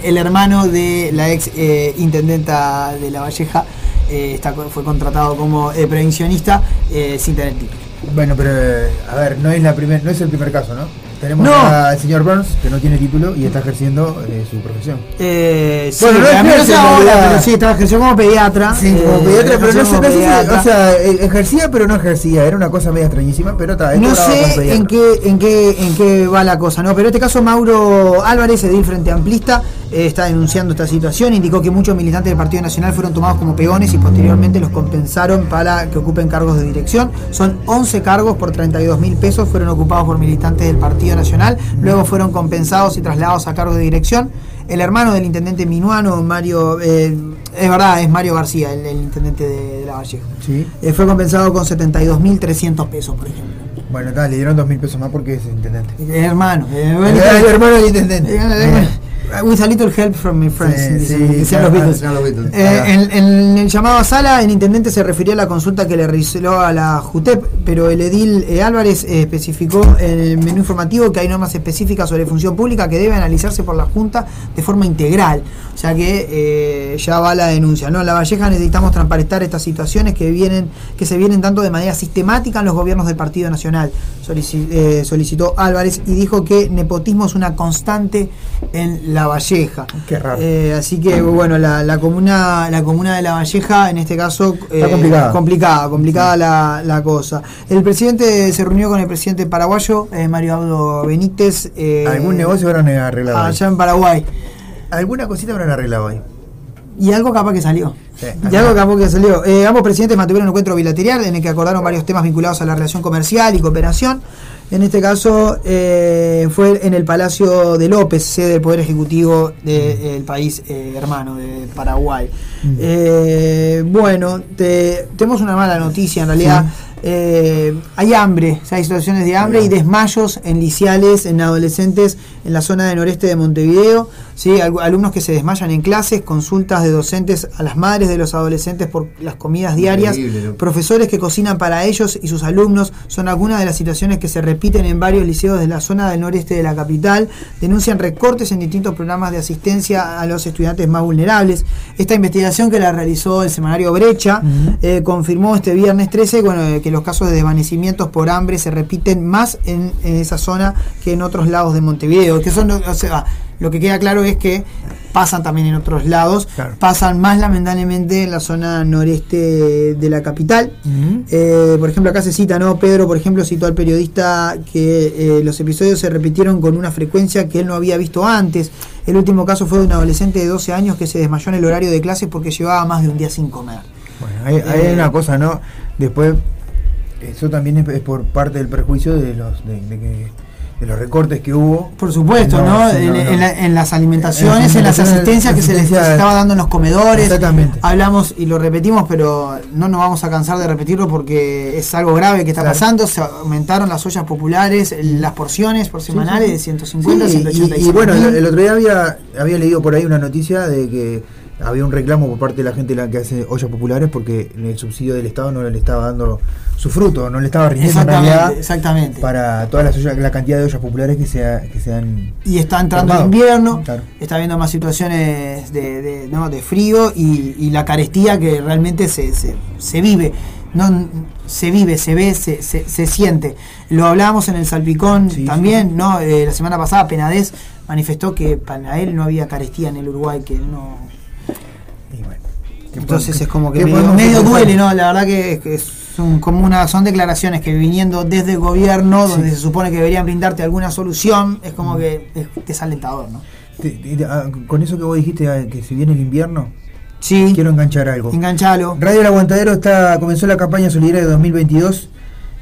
el, hermano de la ex eh, intendenta de la Valleja eh, está, fue contratado como eh, prevencionista eh, sin tener título. Bueno, pero eh, a ver, no es la primer, no es el primer caso, ¿no? Tenemos No. al señor Burns que no tiene título y está ejerciendo eh, su profesión. Eh, sí, Bueno, mí no ejerce, ahora, pero sí, estaba ejerció como pediatra. Sí, eh, como pediatra, pero no sé, pediatra. o sea, eh, ejercía pero no ejercía, era una cosa media extrañísima, pero está, él No sé en qué, en, qué, en qué va la cosa, ¿no? Pero en este caso Mauro Álvarez, edil Frente Amplista, eh, está denunciando esta situación, indicó que muchos militantes del Partido Nacional fueron tomados como peones y posteriormente los compensaron para que ocupen cargos de dirección. Son 11 cargos por 32 mil pesos, fueron ocupados por militantes del Partido Nacional, luego fueron compensados y trasladados a cargos de dirección. El hermano del intendente minuano, Mario, eh, es verdad, es Mario García, el, el intendente de, de La Valleja. Sí. Eh, fue compensado con 72.300 pesos, por ejemplo. Bueno, está, le dieron dos mil pesos más porque es intendente. El hermano. eh, El, bueno, el hermano del intendente. With a little help from my friends. Sí, sí, los Beatles. decían los Beatles. Eh, en, en el llamado a sala, el intendente se refirió a la consulta que le realizó a la JUTEP, pero el edil eh, Álvarez eh, especificó en el menú informativo que hay normas específicas sobre función pública que debe analizarse por la Junta de forma integral. O sea que eh, ya va la denuncia. ¿no? En la Valleja necesitamos transparentar estas situaciones que vienen, que se vienen dando de manera sistemática en los gobiernos del Partido Nacional, eh, solicitó Álvarez y dijo que nepotismo es una constante en la Valleja. Qué raro. Eh, así que bueno, la, la comuna, la comuna de La Valleja, en este caso, Está complicada. complicada, complicada la, la cosa. El presidente se reunió con el presidente paraguayo, eh, Mario Abdo Benítez. eh, Algún negocio habrán arreglado. allá en Paraguay. alguna cosita habrán arreglado ahí. Y algo capaz que salió. Sí, Y algo capaz que salió. Eh, ambos presidentes mantuvieron un encuentro bilateral en el que acordaron varios temas vinculados a la relación comercial y cooperación. En este caso eh, fue en el Palacio de López, sede del Poder Ejecutivo del país eh, hermano de Paraguay. Eh, bueno, te- tenemos una mala noticia en realidad. Eh, hay hambre, o sea, hay situaciones de hambre y desmayos en liciales, en adolescentes en la zona del noreste de Montevideo. ¿sí? Al- alumnos que se desmayan en clases, consultas de docentes a las madres de los adolescentes por las comidas diarias, profesores que cocinan para ellos y sus alumnos. Son algunas de las situaciones que se repiten en varios liceos de la zona del noreste de la capital. Denuncian recortes en distintos programas de asistencia a los estudiantes más vulnerables. Esta investigación que la realizó el semanario Brecha eh, confirmó este viernes 13 bueno, eh, que los casos de desvanecimientos por hambre se repiten más en, en esa zona que en otros lados de Montevideo. Que son, o sea, lo que queda claro es que pasan también en otros lados, pasan más lamentablemente en la zona noreste de la capital. Eh, por ejemplo, acá se cita, ¿no? Pedro, por ejemplo, citó al periodista que eh, los episodios se repitieron con una frecuencia que él no había visto antes. El último caso fue de un adolescente de 12 años que se desmayó en el horario de clase porque llevaba más de un día sin comer. Bueno, hay, hay Eh, una cosa, ¿no? Después, eso también es, por parte del perjuicio de los de, de que- de los recortes que hubo. Por supuesto, ¿no? sí, en, no, no. en la- en las alimentaciones, En las en las alimentaciones, asistencias que se les estaba dando en los comedores. Exactamente. Hablamos y lo repetimos, pero no nos vamos a cansar de repetirlo porque es algo grave que está Claro. pasando. Se aumentaron las ollas populares, las porciones por semanales sí. de 150 a Sí, y- 185. y, bueno, mil. el, el otro día había, había leído por ahí una noticia de que había un reclamo por parte de la gente la que hace ollas populares porque el subsidio del Estado no le estaba dando su fruto, no le estaba rindiendo en Exactamente, realidad exactamente. para todas las ollas, la cantidad de ollas populares que se, ha- que se han y está entrando el invierno, Claro. está habiendo más situaciones de, de- ¿no? de frío y, y la carestía que realmente se, se, se vive. No, se vive, se ve, se, se, siente. Lo hablábamos en el Salpicón también, ¿no? Eh, la semana pasada Penades manifestó que para él no había carestía en el Uruguay, que no. Entonces es como que ¿Qué medio, duele, ¿no? La verdad que, que son como una, son declaraciones que viniendo desde el gobierno, donde se supone que deberían brindarte alguna solución, es como que es desalentador, ¿no? Ah, con eso que vos dijiste, ah, que si viene el invierno, sí. quiero enganchar algo. Enganchalo. Radio El Aguantadero está, comenzó la campaña solidaria de 2022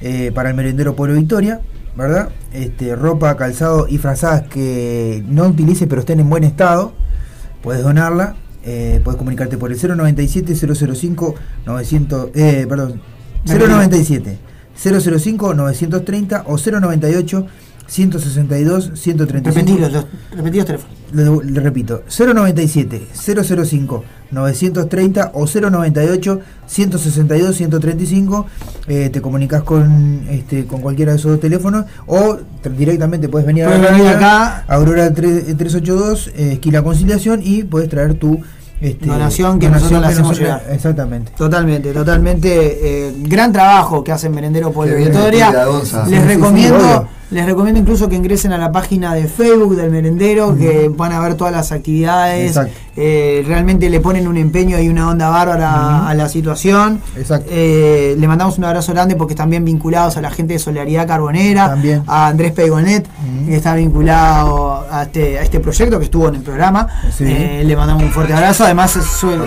eh, para el merendero Pueblo Victoria, ¿verdad? Este, ropa, calzado y frazadas que no utilices pero estén en buen estado, puedes donarla. eh, puedes comunicarte por el 097 005 900 eh, perdón 097 005 930 o 098 162 135 Repetilo, los, repetí los teléfonos. le, le repito, 097 005 930 o 098 162 135 eh, te comunicas con este con cualquiera de esos dos teléfonos o te- directamente puedes venir a avenida acá. Aurora 3- 382 eh, esquina Conciliación y puedes traer tu este, Donación que nosotros le hacemos llegar. exactamente Totalmente, totalmente. eh, gran trabajo que hace Merendero Gonza. Les Sí, sí, sí, recomiendo. Les recomiendo incluso que ingresen a la página de Facebook del Merendero, que van a ver todas las actividades. Exacto. Eh, realmente le ponen un empeño y una onda bárbara a la situación. Eh, le mandamos un abrazo grande porque están bien vinculados a la gente de Solidaridad Carbonera, a Andrés Peigonet, que está vinculado a este, a este proyecto que estuvo en el programa. Sí. Eh, le mandamos un fuerte abrazo. Además es- suele,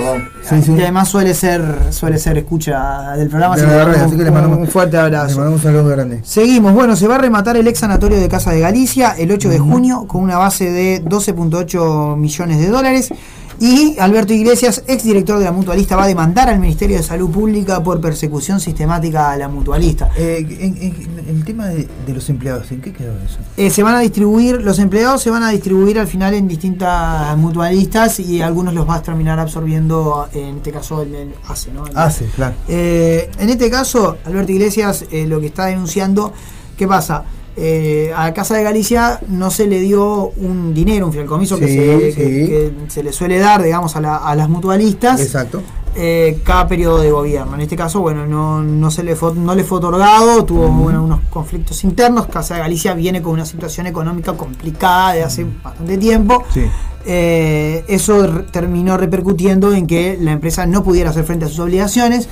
Sí, sí. y además suele ser suele ser escucha del programa. De así que le así que le mandamos- un fuerte le abrazo. mandamos un saludo grande Seguimos, bueno, se va a rematar el ex sanatorio de Casa de Galicia el 8 de junio con una base de 12.8 millones de dólares. Y Alberto Iglesias, ex director de la mutualista, va a demandar al Ministerio de Salud Pública por persecución sistemática a la mutualista. Eh, en- en- el tema de, de los empleados ¿en qué quedó eso? Eh, se van a distribuir, los empleados se van a distribuir al final en distintas mutualistas y algunos los va a terminar absorbiendo, en este caso el, el ACE, ¿no? El- hace claro Eh, en este caso, Alberto Iglesias lo que está denunciando, ¿qué pasa? Eh, a Casa de Galicia no se le dio un dinero, un fialcomiso que, Sí, se, que- que se le suele dar, digamos, a, la- a las mutualistas. exacto eh, cada periodo de gobierno. En este caso, bueno, no, no se le fue, no le fue otorgado, tuvo bueno, unos conflictos internos. Casa de Galicia viene con una situación económica complicada de hace bastante tiempo. sí Eh, eso re- terminó repercutiendo en que la empresa no pudiera hacer frente a sus obligaciones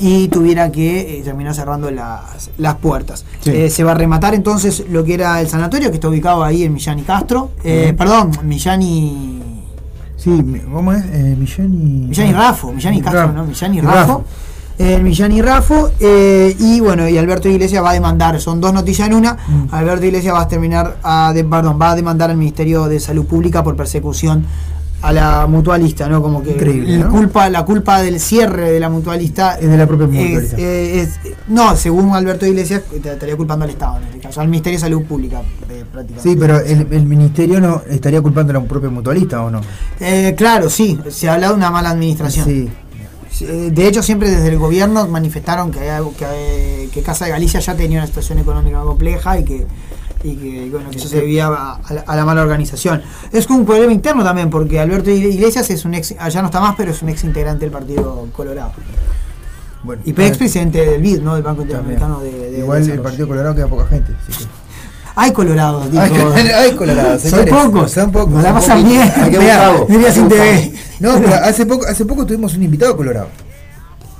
y tuviera que eh, terminar cerrando las, las puertas. Sí. Eh, se va a rematar entonces lo que era el sanatorio, que está ubicado ahí en Millán y Castro. Eh. Perdón, Millán y. Sí, ¿cómo es? Eh, Millán y. Millán y Rafo, Millán y Castro, Rafo. ¿no? Millán y Y Rafo. Eh, Millán y Rafo. eh, y bueno, y Alberto Iglesias va a demandar, son dos noticias en una. Mm. Alberto Iglesias va a terminar, a de- perdón, va a demandar al Ministerio de Salud Pública por persecución a la mutualista, ¿no? Como que Increíble, la ¿no? culpa, la culpa del cierre de la mutualista Es de la propia mutualista. eh, es- no, según Alberto Iglesias, te estaría culpando al Estado en este caso, al Ministerio de Salud Pública, eh, prácticamente. Sí, pero el, el ministerio no estaría culpando a un propio mutualista o no. Eh, claro, sí, se habla de una mala administración. Sí. Eh, De hecho, siempre desde el gobierno manifestaron que, que, que Casa de Galicia ya tenía una situación económica compleja y que, y que, bueno, que eso se debía a, a la, a la mala organización. Es un problema interno también, porque Alberto Iglesias es un ex, allá no está más, pero es un ex integrante del Partido Colorado. Bueno, Y ex presidente del BID, ¿no? Del Banco Interamericano de, de Igual el. Partido Colorado queda poca gente. así que- Hay colorados, dijo. Hay, hay colorados, Son pocos. Son pocos. Nos la pasan bien. Diría sin TV. No, hace poco, hace poco tuvimos un invitado colorado.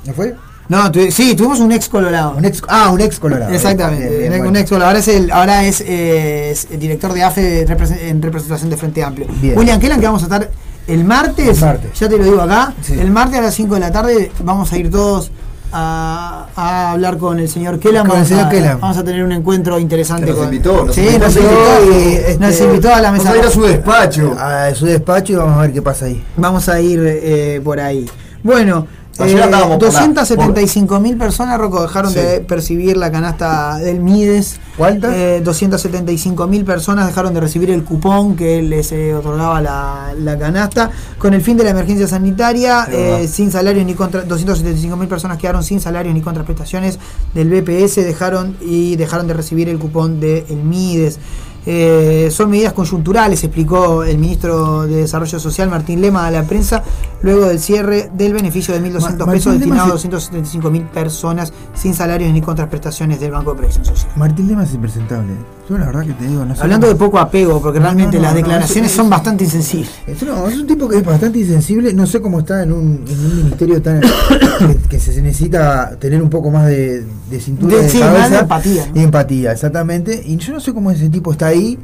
¿No fue? No, tu- sí, tuvimos un ex colorado. Un ex, ah, un ex colorado. Exactamente, Bien, bien, un, ex- bueno. un ex colorado. Ahora es, el, ahora es, eh, es el director de AFE en representación de Frente Amplio. Bien. William Kellan, que vamos a estar el martes, El martes. ya te lo digo acá, Sí. el martes a las 5 de la tarde vamos a ir todos a, a hablar con el señor Kellan. Con el vamos señor a, Kellan. Vamos a tener un encuentro interesante. Que nos con- invitó, nos sí, invitó, nos invitó, y, este, nos invitó a la mesa. Vamos a ir a su despacho. A su despacho y vamos a ver qué pasa ahí. Vamos a ir eh, por ahí. Bueno, Ayer eh, 275 mil personas, Rocco, dejaron Sí. de percibir la canasta del Mides. ¿Cuántas? Eh, 275 mil personas dejaron de recibir el cupón que les eh, otorgaba la, la canasta. Con el fin de la emergencia sanitaria, eh, sin salarios ni contra 275 mil personas quedaron sin salarios ni contraprestaciones del BPS, dejaron y dejaron de recibir el cupón del Mides. Eh, son medidas coyunturales, explicó el ministro de Desarrollo Social Martín Lema a la prensa, luego del cierre del beneficio de 1.200 Ma- pesos Martín destinado a Lema 275 mil personas sin salarios ni contraprestaciones del Banco de Previsión Social. Martín Lema es impresentable. Yo la verdad que te digo, no Hablando de poco apego, porque No, realmente no, las declaraciones son bastante insensibles. Es, no, es un tipo que es bastante insensible. No sé cómo está en un, en un ministerio tan que, que se necesita tener un poco más de, de cintura De- de sí, cabeza de empatía, y empatía, exactamente. Y yo no sé cómo ese tipo está ahí,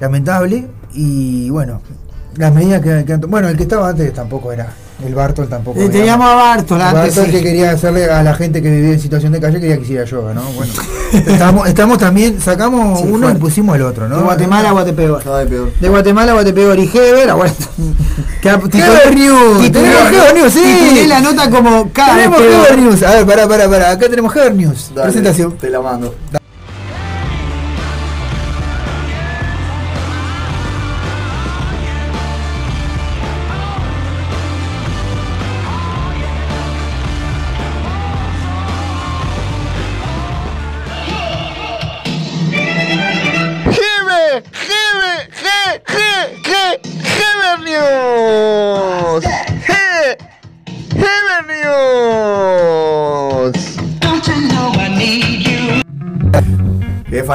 lamentable. Y bueno, las medidas que, que han to- bueno, el que estaba antes tampoco era. El Bartol tampoco. Eh, era. teníamos a Bartol antes, Bartol sí. que quería hacerle a la gente que vivía en situación de calle quería que hiciera yoga, ¿no? Bueno, estamos, estamos también, sacamos Sí, uno y pusimos el otro, ¿no? De Guatemala a Guatepeor. Peor. De Guatemala a Guatepeor y Heber, ahora Heber News, tenemos Heber News, sí. La nota como cada Tenemos. Heber News. A ver, pará, pará, pará. Acá tenemos Heber News. Presentación. Te la mando.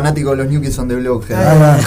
Fanático de los New Kids on the Block. Ah,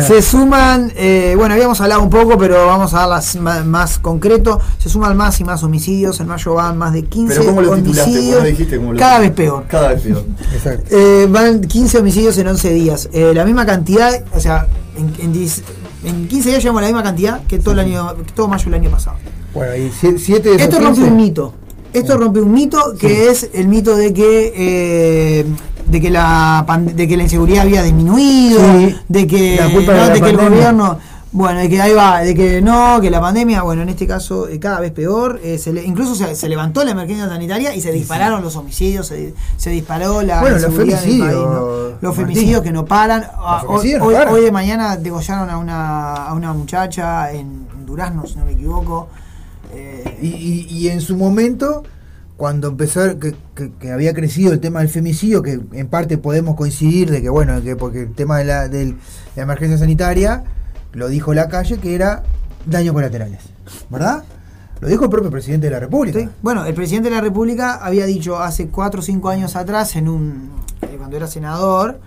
Se suman, eh, bueno, habíamos hablado un poco, pero vamos a las más, más concreto. Se suman más y más homicidios. En mayo van más de 15 Pero ¿cómo lo titulaste? homicidios. ¿Cómo lo dijiste? ¿Cómo lo cada vez peor. Cada vez peor. Exacto. Eh, van 15 homicidios en 11 días. Eh, la misma cantidad, o sea, en, en, 10 en 15 días llevamos la misma cantidad que todo el año, que todo mayo del año pasado. Bueno, y Esto rompe 15. un mito. Esto rompe un mito que es el mito de que eh, de que la de que la inseguridad había disminuido, Sí. de que, no, de que el gobierno bueno, de que ahí va, de que no, que la pandemia, bueno, en este caso eh, cada vez peor, eh, se le- incluso se, se levantó la emergencia sanitaria y se dispararon los homicidios, se, se disparó la Bueno, los país, femicidios, ¿no? Los femicidios que no paran. Ah, hoy, hoy- de mañana degollaron a una, a una muchacha en, en Durazno, si no me equivoco. Eh, Y, y- y en su momento, cuando empezó, que, había crecido el tema del femicidio, que en parte podemos coincidir de que, bueno, que porque el tema de la, de la emergencia sanitaria, lo dijo la calle, que era daños colaterales. ¿Verdad? Lo dijo el propio presidente de la República. Sí. Bueno, el presidente de la República había dicho hace 4 o 5 años atrás, en un eh, cuando era senador,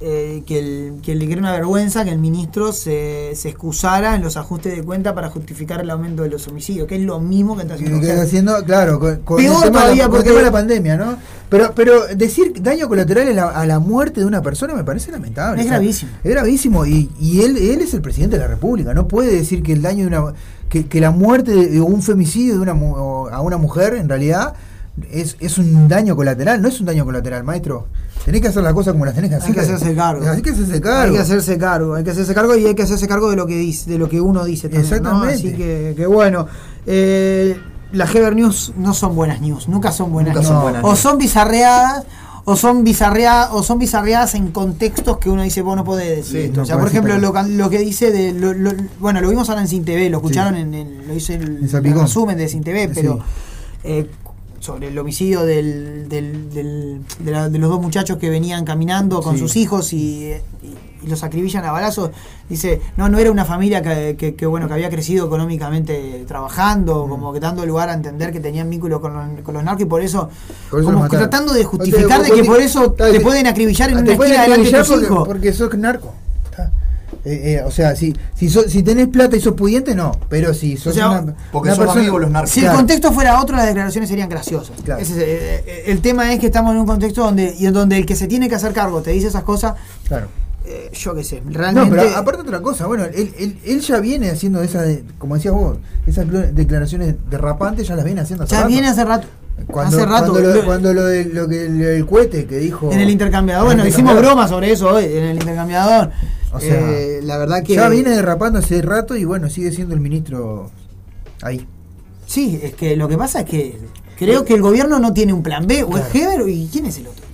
eh, que, el- que le era una vergüenza que el ministro se, se excusara en los ajustes de cuenta para justificar el aumento de los homicidios, que es lo mismo que está haciendo. que está haciendo, claro, con, con Peor el tema, todavía la, con el porque- tema de la pandemia, ¿no? Pero, pero decir daño colateral a la, a la muerte de una persona me parece lamentable. Es O sea, gravísimo. Es gravísimo y, y él, él es el presidente de la República. No puede decir que el daño de una. Que, que la muerte de un femicidio de una, a una mujer, en realidad, es, es un daño colateral. No es un daño colateral, maestro. Tenés que hacer las cosas como las tenés que hacer. Hay que hacerse cargo. Hay que hacerse cargo. Hay que hacerse cargo, hay que hacerse cargo y hay que hacerse cargo de lo que dice, de lo que uno dice también, ¿no? Exactamente. Así que, que bueno. eh, las Heber News no son buenas news, nunca son buenas Nunca news. son buenas o son bizarreadas o son bizarreadas o son bizarreadas en contextos que uno dice vos no podés decir Sí, esto. no o sea por ejemplo lo, lo que dice de lo, lo- bueno lo vimos ahora en Sin TV lo escucharon en, en- lo hice el, el resumen de Sin TV pero eh, sobre el homicidio del, del- del- de, la- de los dos muchachos que venían caminando con sus hijos y, y- y los acribillan a balazos. Dice, no, no era una familia que, que- que, bueno que había crecido económicamente trabajando, Mm. como que dando lugar a entender que tenían vínculo con los, con los narcos y por eso, Por eso como tratando de justificar de que por eso Está, te pueden acribillar en te una pueden esquina delante de acribillar tus porque, hijos. porque sos narco. Eh, eh, o sea, si, si, sos- si tenés plata y sos pudiente, no. Pero si sos O sea, una, porque una son persona- amigos los narcos. Si el contexto fuera otro, las declaraciones serían graciosas. Claro. Ese es, eh, eh, el tema es que estamos en un contexto donde, y en donde el que se tiene que hacer cargo te dice esas cosas, Claro. Eh, yo qué sé, No, realmente... pero aparte otra cosa, bueno, él, él, él ya viene haciendo esas, como decías vos, esas declaraciones derrapantes ya las viene haciendo hace ya rato. viene hace rato. Cuando, hace rato. Cuando lo, cuando lo de- lo que, lo del cohete que dijo... en el intercambiador. Bueno, hicimos intercambiador. broma sobre eso hoy, en el intercambiador. O sea, Eh, la verdad que. Ya viene derrapando hace rato y bueno, sigue siendo el ministro ahí. Sí, es que lo que pasa es que creo que el gobierno no tiene un plan B. O es Heber y quién es el otro.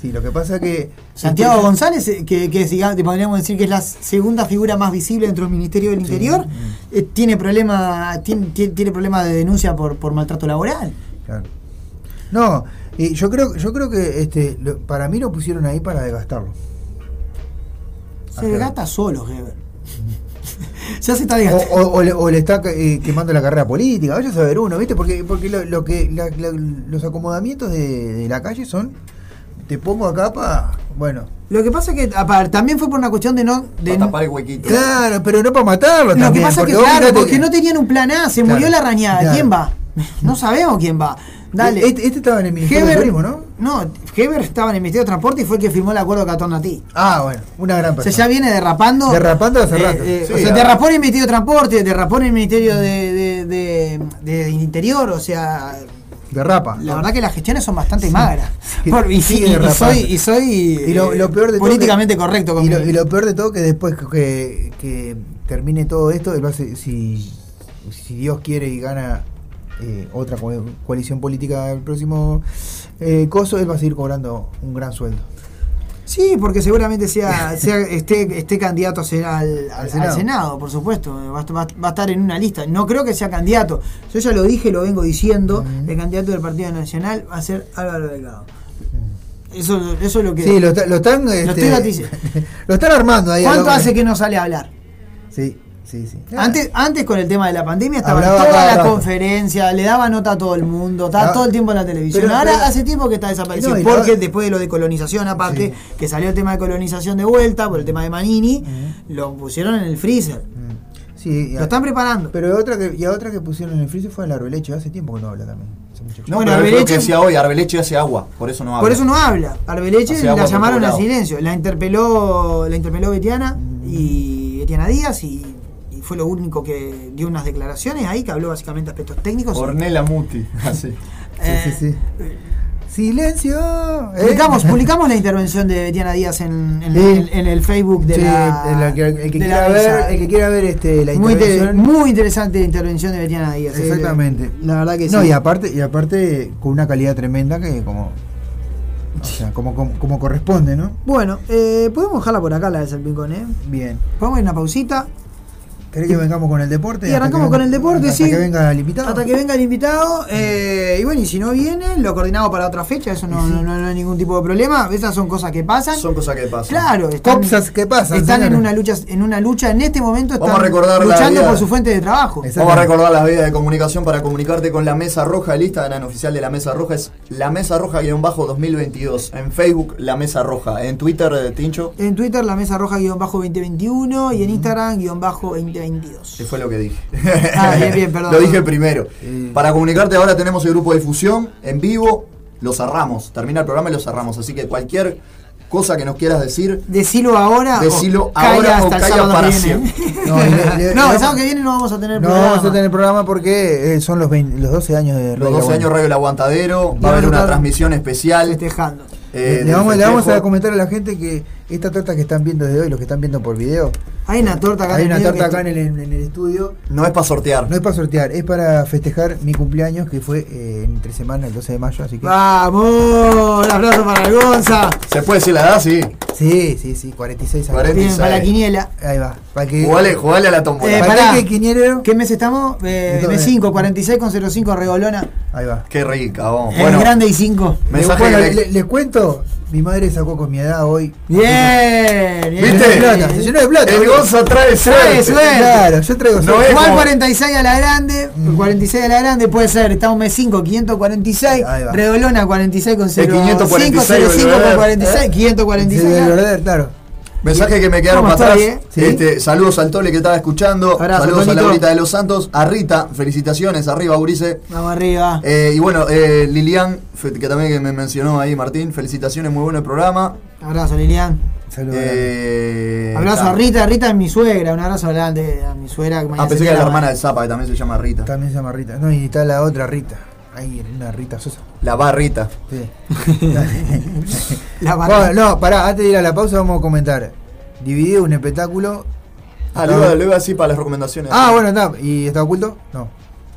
Sí, lo que pasa que... Santiago González, eh, que, digamos, podríamos decir que es la segunda figura más visible dentro del Ministerio del Interior, eh, tiene problema tiene, tiene, tiene problema de denuncia por, por maltrato laboral. Claro. No, y yo creo, yo creo que este, lo- para mí lo pusieron ahí para desgastarlo. Se desgasta solo, Heber. ya se está desgastando. O, o- o le, o le está eh, quemando la carrera política, vaya a saber uno, ¿viste? Porque, porque lo, lo que la- la- los acomodamientos de, de la calle son, te pongo acá para, bueno, Lo que pasa es que aparte, también fue por una cuestión de no. De Para tapar el huequito. claro, pero no para matarlo Lo que pasa es que, claro, porque que- no tenían un plan A, se Claro, murió la rañada. claro. ¿Quién va? No sabemos quién va. Dale. Este, este estaba en el Ministerio de Heber, Turismo, ¿no? No, Heber estaba en el Ministerio de Transporte y fue el que firmó el acuerdo con Catón Ah, bueno, una gran O sea, persona. ya viene derrapando. Derrapando hace eh, rato. eh, Sí, o sea, derrapó en el Ministerio de Transporte, derrapó en el Ministerio de, de, de- de Interior, o sea. Derrapa. La verdad que las gestiones son bastante magras. Por- y, soy, y soy Y lo, lo peor de todo políticamente que- correcto con y lo, mi- y lo peor de todo que después que, que termine todo esto, él va a ser- si, si Dios quiere y gana eh, otra co- coalición política el próximo eh, coso, él va a seguir cobrando un gran sueldo. Sí, porque seguramente sea, sea esté, esté candidato a ser al, al- al Senado. Por supuesto. Va, a- va va a estar en una lista. No creo que sea candidato. Yo ya lo dije, lo vengo diciendo. El candidato del Partido Nacional va a ser Álvaro Delgado. Eso, eso es lo que. Sí, lo, está- lo están. lo este, estoy lo están armando ahí. ¿Cuánto hace que no sale a hablar? Sí, sí, sí. Antes, antes con el tema de la pandemia estaba en Hablaba toda la rato. conferencia, le daba nota a todo el mundo, estaba No, todo el tiempo en la televisión. pero- Ahora pero- hace tiempo que está desaparecido, No, y la- porque después de lo de colonización, aparte, que salió el tema de colonización de vuelta, por el tema de Manini, lo pusieron en el freezer. Sí, Lo están preparando. Pero otra que, y a otra que pusieron en el freezer fue el arbeleche. Hace tiempo que no habla también. Hace mucho No, Bueno, Arbeleche- que decía hoy, Arbeleche hace agua, por eso no habla. Por eso no habla. Arbeleche Hace la llamaron a silencio. La interpeló, la interpeló Betiana y Betiana Díaz y fue lo único que dio unas declaraciones ahí que habló básicamente de aspectos técnicos. Ornella Muti, así. Eh, Sí, sí, sí. Silencio. ¿eh? Publicamos, publicamos la intervención de Betiana Díaz en, en- Sí. en- en el Facebook de Sí, la. la que- el, que de quiera la ver, el que quiera ver este, la muy, inter- intervención. muy interesante la intervención de Betiana Díaz. eh, Exactamente. La verdad que sí. No, y aparte, y aparte con una calidad tremenda que como. O sea, como, como, como corresponde, ¿no? Bueno, podemos dejarla por acá la de Salpicón, ¿eh? Bien. Podemos ir a una pausita ¿Querés que vengamos con el deporte? Y Hasta arrancamos con el deporte, hasta sí. que venga el invitado. Hasta que venga el invitado. eh, y bueno, y si no viene, lo coordinamos para otra fecha. Eso no, no, no- no hay ningún tipo de problema. Esas son cosas que pasan. Son cosas que pasan. Claro, están, Cosas que pasan, están en una lucha, en una lucha en este momento están Vamos a recordar la luchando por su fuente de trabajo. Vamos a recordar las vías de comunicación para comunicarte con la Mesa Roja. El Instagram oficial de la Mesa Roja es la Mesa Roja-2022. En Facebook, la Mesa Roja. En Twitter, eh, Tincho, En Twitter, la mesa roja guion bajo 2021 y en Instagram guion bajo 2022. que fue lo que dije. Ah, bien, bien, perdón. Lo dije primero. Para comunicarte ahora tenemos el grupo de difusión en vivo. Lo cerramos. Termina el programa y lo cerramos. Así que cualquier cosa que nos quieras decir, Decilo ahora. Decilo ahora o el sábado para viene. No, le- le- No, le- el sábado que viene no vamos a tener No programa. vamos a tener programa porque eh, son los, 20 los 12 años de los Radio 12 años. Radio El Aguantadero. Va a haber una transmisión especial. Festejando. eh, le, vamos, le vamos a comentar a la gente que esta torta que están viendo desde hoy, los que están viendo por video, Hay una torta acá hay en el una medio torta que acá en el, en el estudio. No es para sortear. No es para sortear, es para festejar mi cumpleaños que fue eh, entre semana, el 12 de mayo, así que... ¡Vamos! Un abrazo para el Gonza. ¿Se puede decir la edad? Sí. Sí, sí, sí, 46 años. 46. Bien, para la quiniela. Ahí va. Para que, Jugale, jugale a la tómbola. Eh, ¿Para pará. qué quinielero? ¿Qué mes estamos? Eh, Entonces- M5, 46 con 05 regolona. Ahí va. Qué rica, vamos. Bueno, grande y 5. mensaje Bueno, de- le- les cuento, mi madre sacó con mi edad hoy. Bien, bien. Se llenó de plata, se llenó de plata. El. Gonza trae Trae suerte. Claro, yo traigo suerte. como- 46 a la grande, 46 a la grande puede ser, estamos mes 5, 546, Ahí va. Redolona 46 con 0, 546 505 con Belvedere. 46, ¿Eh? 546. Sí, de claro. Mensaje que me quedaron ¿Cómo para atrás. eh? ¿Sí? Este, saludos al Tole que estaba escuchando. Abrazo, saludos a Tonito. Laurita de los Santos. A Rita, felicitaciones. Arriba, Urice. Vamos arriba. Eh, y bueno, eh, Lilian, que también que me mencionó ahí, Martín. Felicitaciones, muy bueno el programa. Abrazo Lilian. Saludos. Eh, Abrazo a Rita, Rita es mi suegra, un abrazo grande a mi suegra. Ah, pensé que era la hermana del Zapa, que también se llama Rita. También se llama Rita. No, y está la otra Rita. Ahí, una Rita Sosa. La va Rita. Sí. La barra. Bueno, no, pará, antes de ir a la pausa vamos a comentar. Dividí un espectáculo. Ah, lo iba, lo iba así para las recomendaciones. Ah, bueno, está. ¿Y está oculto? No,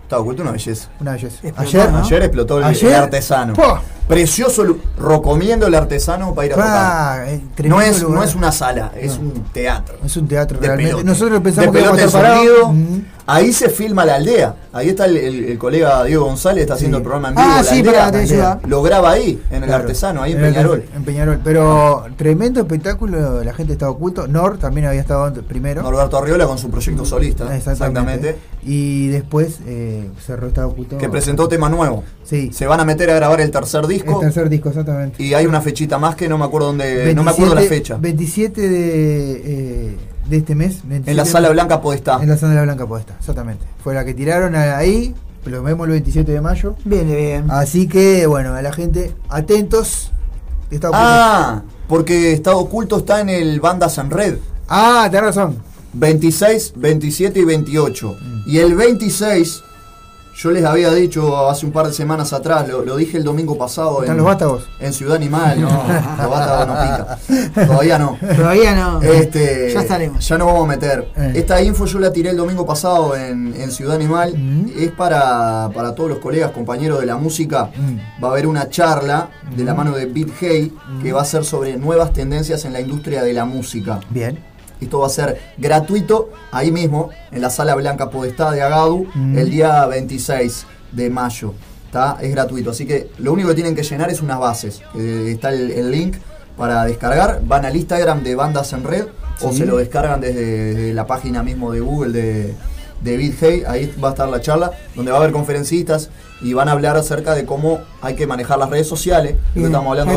Está oculto una belleza. una belleza. Explotó, Ayer, ¿no? Ayer explotó el, Ayer, el artesano. ¡pua! Precioso, recomiendo el artesano para ir a tocar. No es, lugar. no es una sala, es un teatro. Es un teatro De realmente. pelote. Nosotros pensamos de que pelote. Ahí se filma la aldea. Ahí está el, el- el colega Diego González, está haciendo Sí. el programa en vivo. Ah, la sí, aldea, para la. Lo graba ahí, en el artesano, ahí en Peñarol. En Peñarol. Pero tremendo espectáculo, la gente estaba oculto. Nor también había estado primero. Norberto Arriola con su proyecto solista. Exactamente. Y después eh, cerró estaba oculto. Que presentó tema nuevo. Sí. Se van a meter a grabar el tercer disco. El tercer disco, exactamente. Y hay una fechita más que no me acuerdo dónde. no me acuerdo la 27 fecha. 27 de, eh, de este mes. 27 En la Sala Blanca Podestá. En la Sala Blanca Podestá, exactamente. Fue la que tiraron ahí. Lo vemos el 27 de mayo. Viene bien. Así que, bueno, a la gente, atentos. Está oculto. Ah, porque Estado Oculto está en el Bandas en Red. Ah, tenés razón. 26, 27 y 28. Y el 26, yo les había dicho hace un par de semanas atrás, lo, lo dije el domingo pasado ¿Están en, los vástagos? en Ciudad Animal. No, los vástagos no pica. Todavía no. Todavía no. Este, Ya estaremos. Ya nos vamos a meter. Eh. Esta info yo la tiré el domingo pasado en, en Ciudad Animal. Es para, para todos los colegas, compañeros de la música. Mm. Va a haber una charla de la mano de Beat Hey que va a ser sobre nuevas tendencias en la industria de la música. Bien. Esto va a ser gratuito ahí mismo, en la Sala Blanca Podestá de Agadu, Mm. el día 26 de mayo. ¿tá? Es gratuito, así que lo único que tienen que llenar es unas bases. Eh, está el, el link para descargar. Van al Instagram de Bandas en Red o se lo descargan desde, desde la página mismo de Google de, de BitHey. Ahí va a estar la charla, donde va a haber conferencistas y van a hablar acerca de cómo hay que manejar las redes sociales. Bien. estamos hablando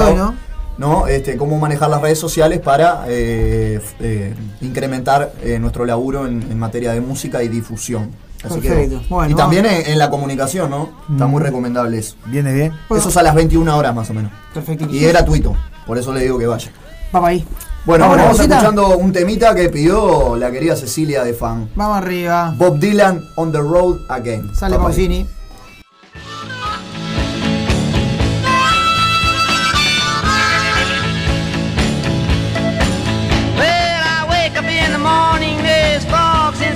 de. ¿No? Este, cómo manejar las redes sociales para eh, eh, incrementar eh, nuestro laburo en, en materia de música y difusión. Así que-. Bueno, y también en, en la comunicación, ¿no? Está muy recomendable eso. Viene bien. Eso es a las 21 horas más o menos. Perfecto. Y es gratuito, por eso le digo que vaya. Vamos ahí. Bueno, Vamos, vamos escuchando un temita que pidió la querida Cecilia de Fan. Vamos arriba. Bob Dylan, On the Road Again. Sale. Pausini.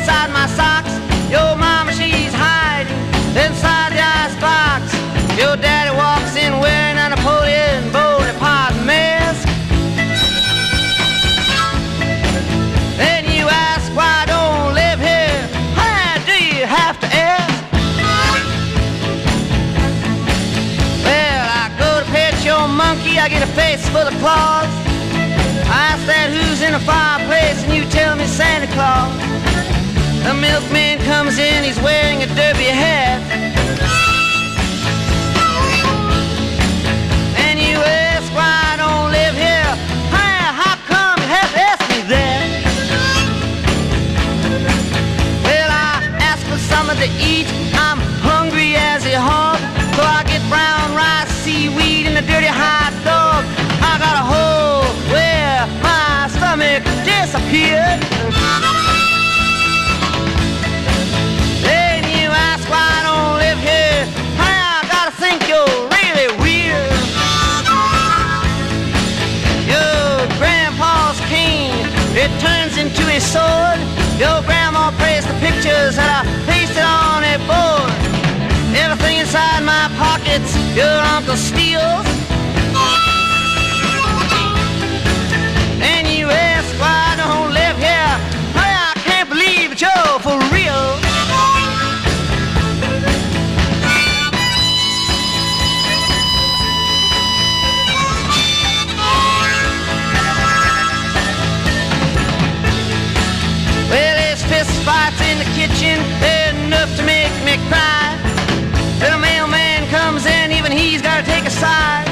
inside my socks. Your mama, she's hiding inside the icebox. Your daddy walks in wearing a Napoleon Bonaparte mask. Then you ask why I don't live here. Why do you have to ask? Well, I go to pet your monkey, I get a face full of claws. The milkman comes in, he's wearing a derby hat. And you ask why I don't live here. Hey, how come you have asked me that? Well, I asked for something to eat. I'm hungry as a hog. So I get brown rice, seaweed, and a dirty hot dog. I got a hole where my stomach disappeared. It turns into a sword. Your grandma praised the pictures that I pasted on a board. Everything inside my pockets, your uncle steals. And you ask why I don't live here. Hey, I can't believe it, you're for real. Cry. The mailman comes in, even he's gotta take a side.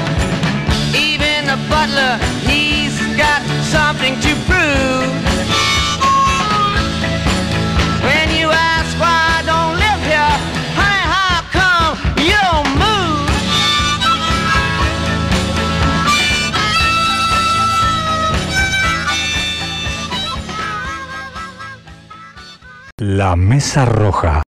Even the butler, he's got something to prove. When you ask why I don't live here, hey, how come you don't move? La Mesa Roja.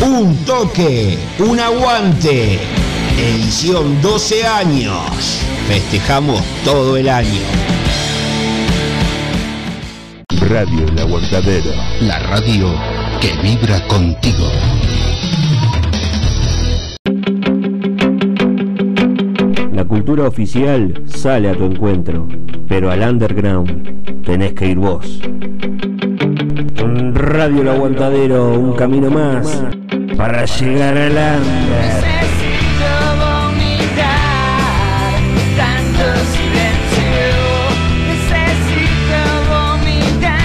Un toque, un aguante. Edición 12 años. Festejamos todo el año. Radio El Aguantadero. La radio que vibra contigo. La cultura oficial sale a tu encuentro, pero al underground tenés que ir vos. Radio El Aguantadero, un camino más para llegar al under. Tanto silencio, necesito vomitar.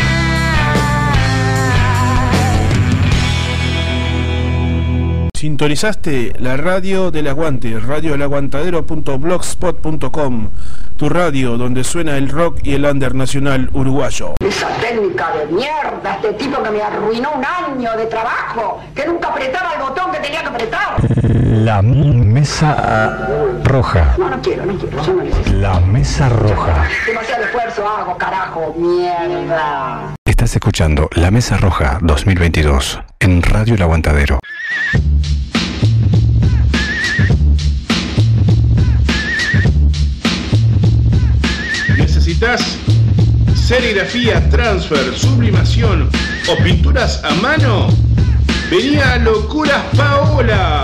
Sintonizaste la radio del aguante, radioelaguantadero.blogspot.com, tu radio donde suena el rock y el under nacional uruguayo. Esa técnica de mierda, este tipo que me arruinó un año de trabajo, que nunca apretaba el botón que tenía que apretar. La Mesa Roja. No, no quiero, no quiero, yo no necesito. La Mesa Roja. Demasiado esfuerzo hago, carajo, mierda. Estás escuchando La Mesa Roja 2022 en Radio El Aguantadero. ¿Necesitas serigrafía, transfer, sublimación o pinturas a mano? Vení a Locuras Paola.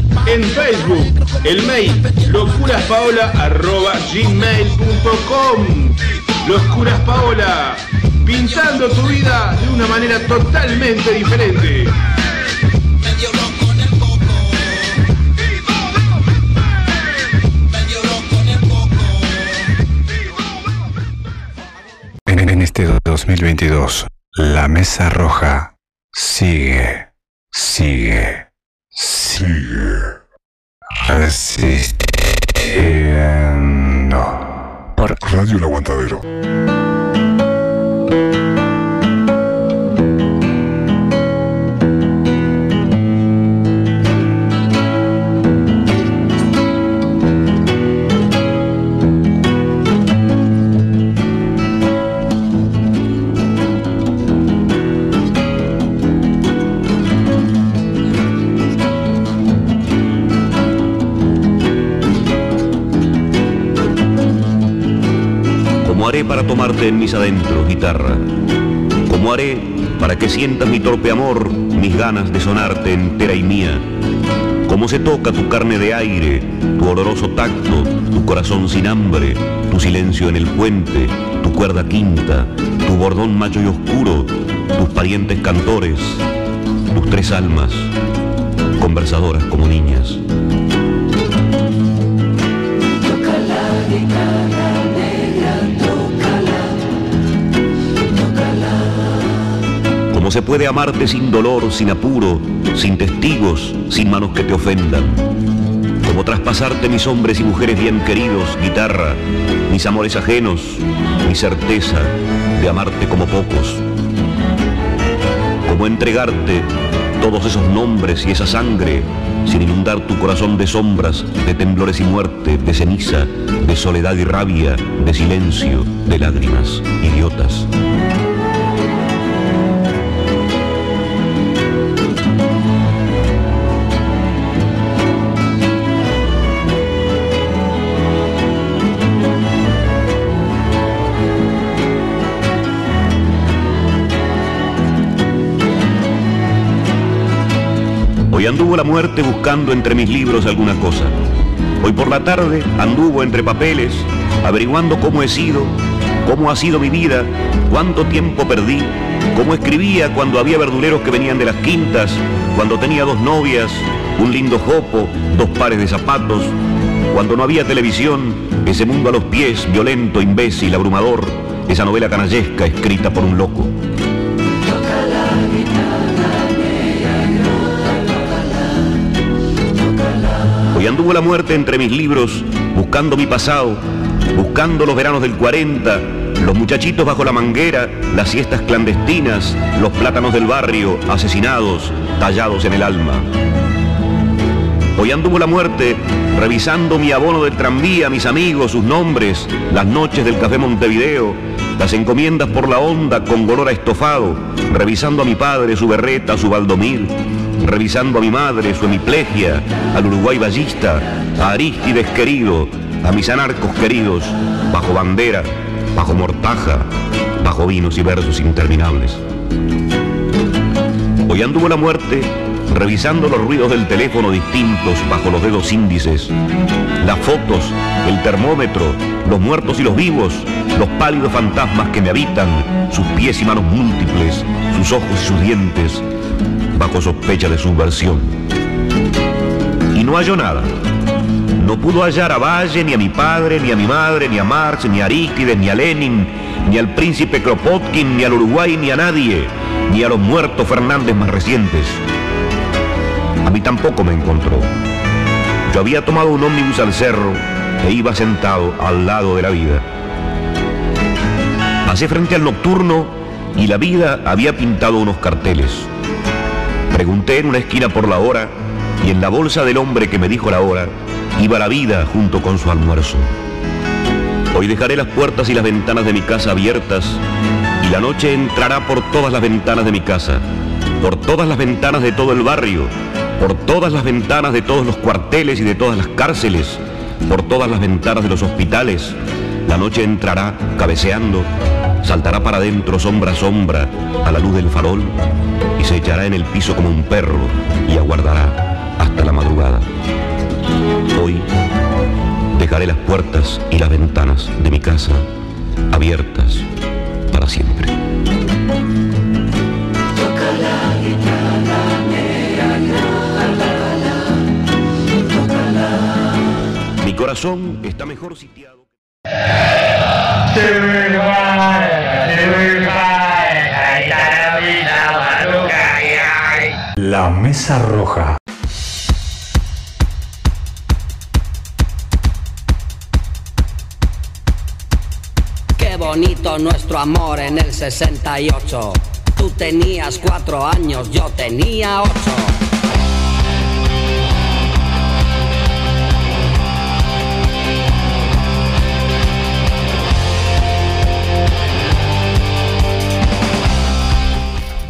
En Facebook, el mail locuraspaola.gmail.com Los curas Paola, pintando tu vida de una manera totalmente diferente. En, este 2022, la mesa roja sigue, sigue, sigue asistiendo por Radio El Aguantadero. Para tomarte en mis adentros, guitarra. Como haré para que sientas mi torpe amor, mis ganas de sonarte entera y mía. Como se toca tu carne de aire, tu oloroso tacto, tu corazón sin hambre, tu silencio en el puente, tu cuerda quinta, tu bordón macho y oscuro, tus parientes cantores, tus tres almas, conversadoras como niñas. Se puede amarte sin dolor, sin apuro, sin testigos, sin manos que te ofendan. Como traspasarte mis hombres y mujeres bien queridos, guitarra, mis amores ajenos, mi certeza de amarte como pocos. Como entregarte todos esos nombres y esa sangre sin inundar tu corazón de sombras, de temblores y muerte, de ceniza, de soledad y rabia, de silencio, de lágrimas, idiotas. Anduvo la muerte buscando entre mis libros alguna cosa. Hoy por la tarde anduvo entre papeles, averiguando cómo he sido, cómo ha sido mi vida, cuánto tiempo perdí, cómo escribía cuando había verduleros que venían de las quintas, cuando tenía dos novias, un lindo jopo, dos pares de zapatos, cuando no había televisión, ese mundo a los pies, violento, imbécil, abrumador, esa novela canallesca escrita por un loco. Anduvo la muerte entre mis libros, buscando mi pasado, buscando los veranos del 40, los muchachitos bajo la manguera, las siestas clandestinas, los plátanos del barrio, asesinados, tallados en el alma. Hoy anduvo la muerte, revisando mi abono del tranvía, mis amigos, sus nombres, las noches del Café Montevideo, las encomiendas por la onda con olor a estofado, revisando a mi padre, su berreta, su baldomir, revisando a mi madre, su hemiplegia, al Uruguay ballista, a Aristides querido, a mis anarcos queridos, bajo bandera, bajo mortaja, bajo vinos y versos interminables. Hoy anduvo la muerte revisando los ruidos del teléfono distintos bajo los dedos índices, las fotos, el termómetro, los muertos y los vivos, los pálidos fantasmas que me habitan, sus pies y manos múltiples, sus ojos y sus dientes, bajo sospecha de subversión. Y no halló nada. No pudo hallar a Valle, ni a mi padre, ni a mi madre, ni a Marx, ni a Arístides, ni a Lenin, ni al príncipe Kropotkin, ni al Uruguay, ni a nadie, ni a los muertos Fernández más recientes. A mí tampoco me encontró. Yo había tomado un ómnibus al cerro e iba sentado al lado de la vida. Pasé frente al nocturno y la vida había pintado unos carteles. Pregunté en una esquina por la hora y en la bolsa del hombre que me dijo la hora iba la vida junto con su almuerzo. Hoy dejaré las puertas y las ventanas de mi casa abiertas y la noche entrará por todas las ventanas de mi casa, por todas las ventanas de todo el barrio, por todas las ventanas de todos los cuarteles y de todas las cárceles, por todas las ventanas de los hospitales. La noche entrará cabeceando, saltará para adentro sombra a sombra a la luz del farol y se echará en el piso como un perro y aguardará hasta la madrugada. Hoy dejaré las puertas y las ventanas de mi casa abiertas para siempre. Mi corazón está mejor sitiado. La Mesa Roja. Qué bonito nuestro amor en el 68. Tú tenías cuatro años, yo tenía ocho.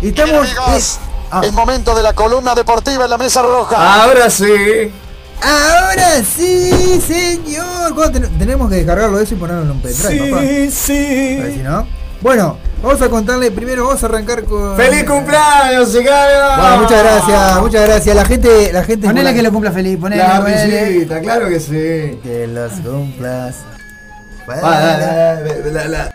Estamos. Amigos, ah. el momento de la columna deportiva en la mesa roja. Ahora sí. Ahora sí, señor. ¿Cuándo ten- tenemos que descargarlo eso y ponerlo en un pendrive, papá. sí. Si no. Bueno, vamos a contarle primero, vamos a arrancar con. ¡Feliz cumpleaños, Sicario! Bueno, muchas gracias, muchas gracias. La gente, la gente. Ponele que lo cumpla feliz, ponele. La risita, claro que sí. Que los cumplas. La, la, la,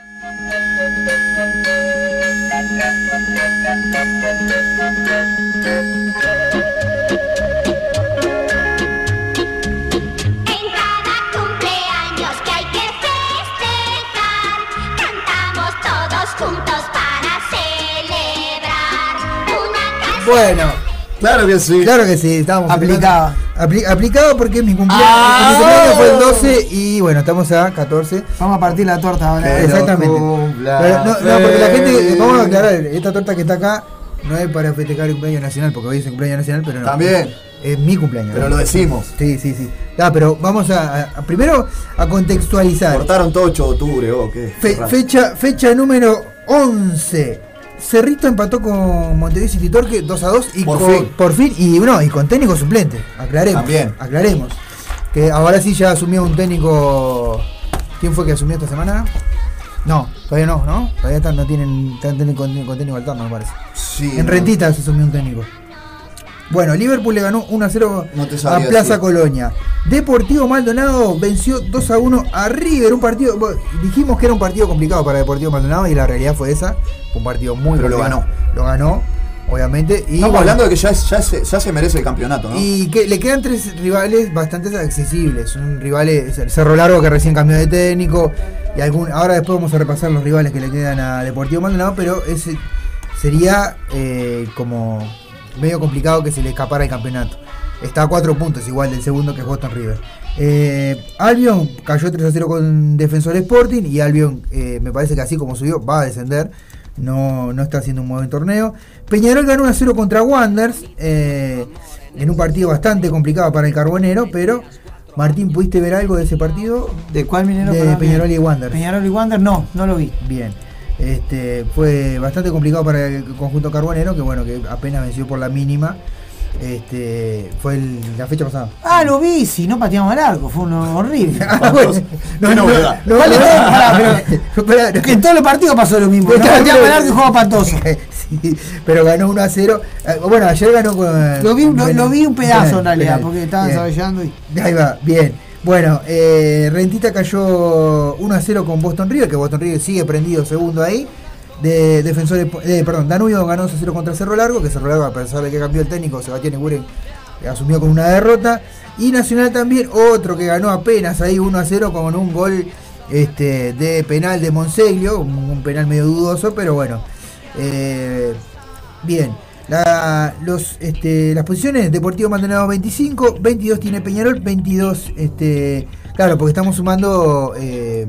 Bueno. Claro que sí. Claro que sí, estábamos Aplicado. Apli- aplicado porque mi cumpleaños, Ah. mi cumpleaños fue el 12 y bueno, estamos a 14. Vamos a partir la torta ahora. Exactamente. cumpla Pero no, no, porque la gente, vamos a aclarar, esta torta que está acá no es para festejar el cumpleaños nacional, porque hoy es el cumpleaños nacional, pero no. También. Es mi cumpleaños. Pero ¿no? lo decimos. Sí, sí, sí. Ya, pero vamos a, primero a contextualizar. Cortaron todo 8 de octubre, vos, ¿qué? Fe- fecha, fecha número 11. Cerrito empató con Montevideo City Torque 2 a 2 y Por con, fin. por fin y no, y con técnico suplente. Aclaremos. También. Aclaremos. Que ahora sí ya asumió un técnico. ¿Quién fue que asumió esta semana? No, todavía no, ¿no? Todavía están, no tienen, están con, con técnico alterno, me parece. Sí. en no. Rentita se asumió un técnico. Bueno, Liverpool le ganó 1 a 0 No te a Plaza decir. Colonia. Deportivo Maldonado venció 2 a 1 a River. Un partido. dijimos que era un partido complicado para Deportivo Maldonado y la realidad fue esa. Fue un partido muy Pero lo complicado. Lo ganó, obviamente. Y, Estamos bueno, hablando de que ya, es- ya, se, ya se merece el campeonato, ¿no? y que le quedan tres rivales bastante accesibles. Son rivales, el Cerro Largo que recién cambió de técnico. Y algún, ahora después vamos a repasar los rivales que le quedan a Deportivo Maldonado, pero ese sería eh, como medio complicado que se le escapara el campeonato. Está a cuatro puntos igual del segundo que es Boston River. Eh, Albion cayó 3 a 0 con Defensor Sporting y Albion eh, me parece que así como subió va a descender. No, no está haciendo un buen torneo. Peñarol ganó 1 a 0 contra Wanderers eh, en un partido bastante complicado para el Carbonero, pero Martín, ¿pudiste ver algo de ese partido? ¿De cuál minero? De Peñarol y Wanderers. Peñarol y Wander, no, no lo vi. Bien. Este, fue bastante complicado para el conjunto carbonero, que bueno, que apenas venció por la mínima. Este, fue el- la fecha pasada. Ah, lo vi, si no pateamos al arco, fue uno horrible. Ah, bueno. No, no, no, Vale, pará, pero- Que en todos los partidos pasó lo mismo. No Claro, pateamos al pero- arco y jugaba pantoso. Sí, pero ganó 1 a 0. Eh, Bueno, ayer ganó con. Lo vi, lo, con- lo vi un pedazo en realidad, porque estaban desarrollando y. Ahí va, bien. Bueno, eh, Rentita cayó 1 a 0 con Boston River, que Boston River sigue prendido segundo ahí. De defensores, eh, perdón, Danubio ganó 2 a 0 contra Cerro Largo, que Cerro Largo, a pesar de que cambió el técnico, Sebastián Iguren asumió con una derrota. Y Nacional también, otro que ganó apenas ahí 1 a 0 con un gol este, de penal de Monseglio, un, un penal medio dudoso, pero bueno. Eh, bien, la- los, este, las posiciones, Deportivo Maldonado 25, 22 tiene Peñarol, 22, este, claro, porque estamos sumando eh,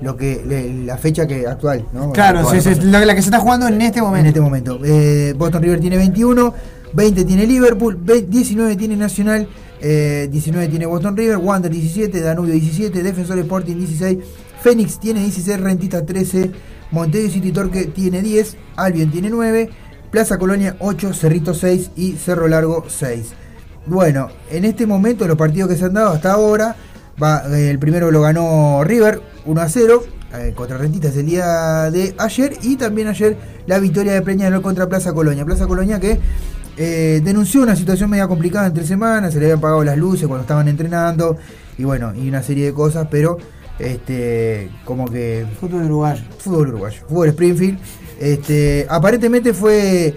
lo que le- la fecha que actual, ¿no? Claro, Actual, sí, pasó. la, la que se está jugando en este En momento. este momento. Eh, Boston River tiene 21, 20 tiene Liverpool, ve- 19 tiene Nacional, eh, 19 tiene Boston River, Wander 17, Danubio 17, Defensor Sporting 16, Fénix tiene 16, Rentista 13, Montevideo City Torque tiene 10, Albion tiene 9, Plaza Colonia 8, Cerrito 6 y Cerro Largo 6. Bueno, en este momento los partidos que se han dado hasta ahora, va, eh, el primero lo ganó River 1 a 0 eh, contra Rentistas el día de ayer y también ayer la victoria de Peñarol contra Plaza Colonia. Plaza Colonia que eh, denunció una situación media complicada entre semanas, se le habían pagado las luces cuando estaban entrenando y bueno, y una serie de cosas, pero Este, como que. Fútbol uruguayo. Fútbol uruguayo. Fútbol Springfield. Este, aparentemente fue.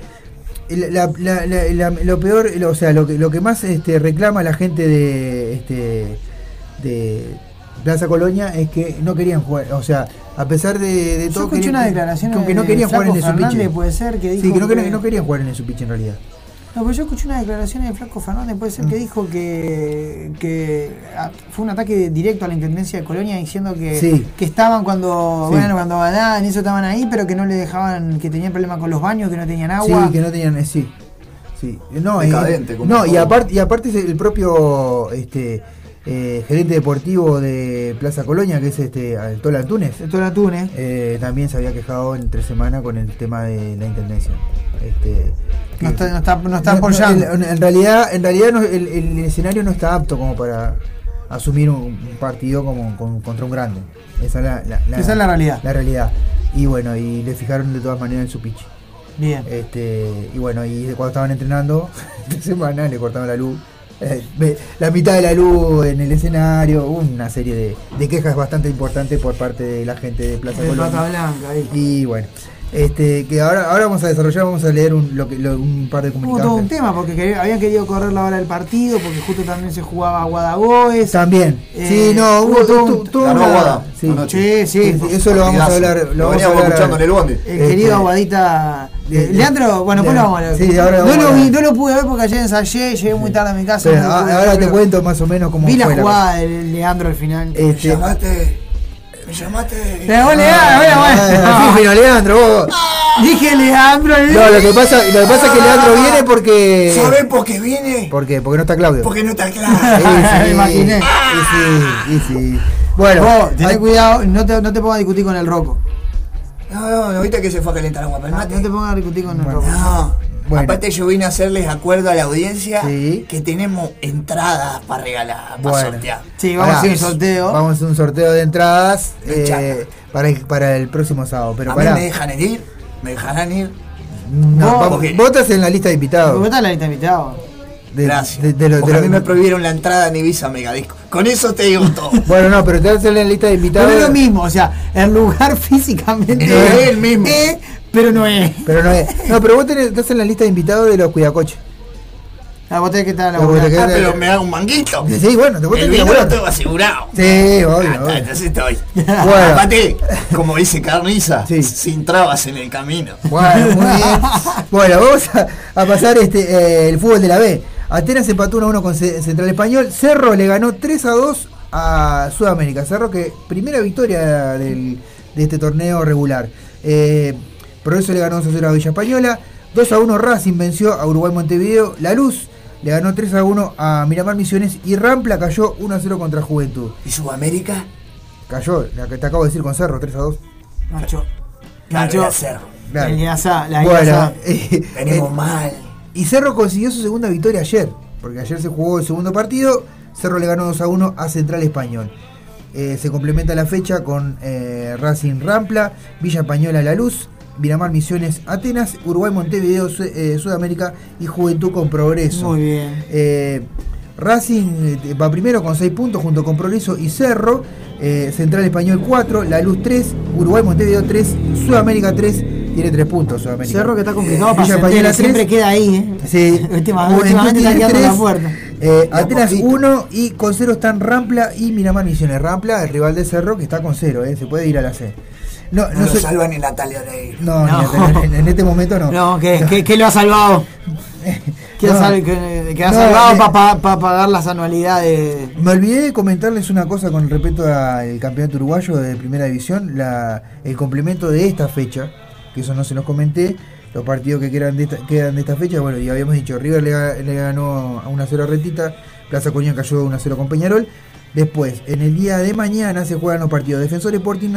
la- la- la- lo peor, lo- o sea, lo que, lo que más este, reclama la gente de, este, de Plaza Colonia es que no querían jugar, o sea, a pesar de, de Yo todo, escuché querían- una declaración como que no de querían jugar en el Supiche. Puede ser, que Sí, dijo que no, que- no querían jugar en el Supiche en realidad. No, pues yo escuché una declaración de Flaco Fernández, puede Mm. ser que dijo que, que ah, fue un ataque directo a la Intendencia de Colonia diciendo que, Sí. que estaban cuando, Sí. bueno, cuando ganaban y eso estaban ahí, pero que no le dejaban, que tenían problemas con los baños, que no tenían agua. Sí, que no tenían, eh, sí. Sí. No, y- Decadente, como no y aparte y aparte es el propio este eh, gerente deportivo de Plaza Colonia, que es este Tola Antunes. Eh, también se había quejado entre semana con el tema de la intendencia. Este, No está, no está, no está no- apoyando. en, en realidad, en realidad no- el, el escenario no está apto como para asumir un, un partido como con- contra un grande. Esa es la, la- Esa es la realidad. La realidad. Y bueno, y le fijaron de todas maneras en su pitch. Bien. Este, y bueno, y cuando estaban entrenando, esta semana le cortaron la luz. Eh, la mitad de la luz en el escenario, una serie de, de quejas bastante importantes por parte de la gente de Plaza. Pata Blanca, ahí. Y bueno, este, que ahora, ahora vamos a desarrollar, vamos a leer un, lo que, lo- un par de Hubo comunicados. todo un tema porque habían querido correr la hora del partido porque justo también se jugaba a Guadagoes. También. Eh, sí, no, hubo todo un- una- Aguada, Sí. Sí, sí. Sí, eso lo vamos a hablar. Lo, Lo veníamos hablar escuchando en el bondi. El Este, querido Aguadita. de- eh, Leandro, bueno, de- lo vamos a sí, ahora no, lo vi, no lo pude ver porque ayer ensayé, llegué muy tarde a mi casa. Pero no lo a- pude ahora ver, te pero cuento más o menos cómo Vi la fue jugada de Leandro al final. Este, llamaste. Vos, Leandro, bueno, ah, bueno. Leandro, vos. Dije Leandro. No, lo que pasa, lo que pasa es que Leandro viene porque. ¿Sabés por qué viene? ¿Por qué? Porque no está Claudio. Porque no está. Me imaginé. y sí, y sí. Bueno, Vos, hay- cuidado, no te, no te pongas a discutir con el Roco. No, no, no, viste que se fue a calentar agua para el No, te pongas a discutir con el Roco. No. Bueno. Aparte yo vine a hacerles acuerdo a la audiencia Sí. que tenemos entradas para regalar, para sortear. Sí, vamos a hacer un sorteo. Vamos a hacer un sorteo de entradas eh, para, el, para el próximo sábado. Pero a mí pará. me dejan ir, me dejarán ir. No, Vos, vamos- estás en la lista de invitados. ¿Cómo está la lista? De- Gracias. de- de lo- a mí me prohibieron la entrada en Ibiza Megadisco. Con eso te digo todo. Bueno, no, pero te vas a hacer en la lista de No invitados. es lo mismo, o sea, el lugar físicamente No es el mismo. es, pero no es. Pero no es. No, pero vos tenés- estás en la lista de invitados de los cuidacoches. La botella que está en la botella Ah, pero me hago un manguito. Sí, bueno, te vos El tenés vino lo tengo asegurado. Sí, obvio, Ah, obvio. Entonces estoy. Bueno. Aparte, como dice Carniza, Sí. sin trabas en el camino. Bueno, muy bien. Bueno, vamos a, a pasar este eh, el fútbol de la B. Atenas empató 1 a 1 con Ce- Central Español. Cerro le ganó 3 a 2 a Sudamérica. Cerro que primera victoria del- de este torneo regular. Eh, Progreso le ganó 2 a 0 a Villa Española. 2 a 1 Racing venció a Uruguay Montevideo. La Luz le ganó 3 a 1 a Miramar Misiones. Y Rampla cayó 1 a 0 contra Juventud. ¿Y Sudamérica? Cayó, la que te acabo de decir con Cerro, 3 a 2. Nacho. Nacho. Cerro. La Bueno, Guiazá. eh, Venimos eh, mal. Y Cerro consiguió su segunda victoria ayer, porque ayer se jugó el segundo partido, Cerro le ganó 2 a 1 a Central Español. Eh, se complementa la fecha con eh, Racing Rampla, Villa Española La Luz, Miramar Misiones Atenas, Uruguay Montevideo Su- eh, Sudamérica y Juventud con Progreso. Muy bien. Eh, Racing eh, va primero con 6 puntos junto con Progreso y Cerro. eh, Central Español 4, La Luz 3, Uruguay Montevideo 3, Sudamérica 3, tiene 3 puntos Sudamérica. Cerro que está complicado Eh, para Centella, Española siempre 3. queda ahí, ¿eh? Sí. Última- Juventud últimamente está quedando la puerta. eh, Atenas poquito. 1 y con 0 están Rampla y Miramar Misiones. Rampla, el rival de Cerro, que está con 0, eh, se puede ir a la C. No, No, no, lo sé- salvan en la talia de ir. no, No. ni en, en este momento no. No, que, que, que lo ha salvado. Que, ha sal- ha No, salvado eh, para pagar las anualidades. Me olvidé de comentarles una cosa con respecto al campeonato uruguayo de primera división, la, el complemento de esta fecha, que eso no se los comenté, los partidos que quedan de esta, quedan de esta fecha, bueno, y habíamos dicho, River le, ga- le ganó a 1 0 a Retita, Plaza Coña cayó 1 0 con Peñarol, después, en el día de mañana se juegan los partidos Defensor Sporting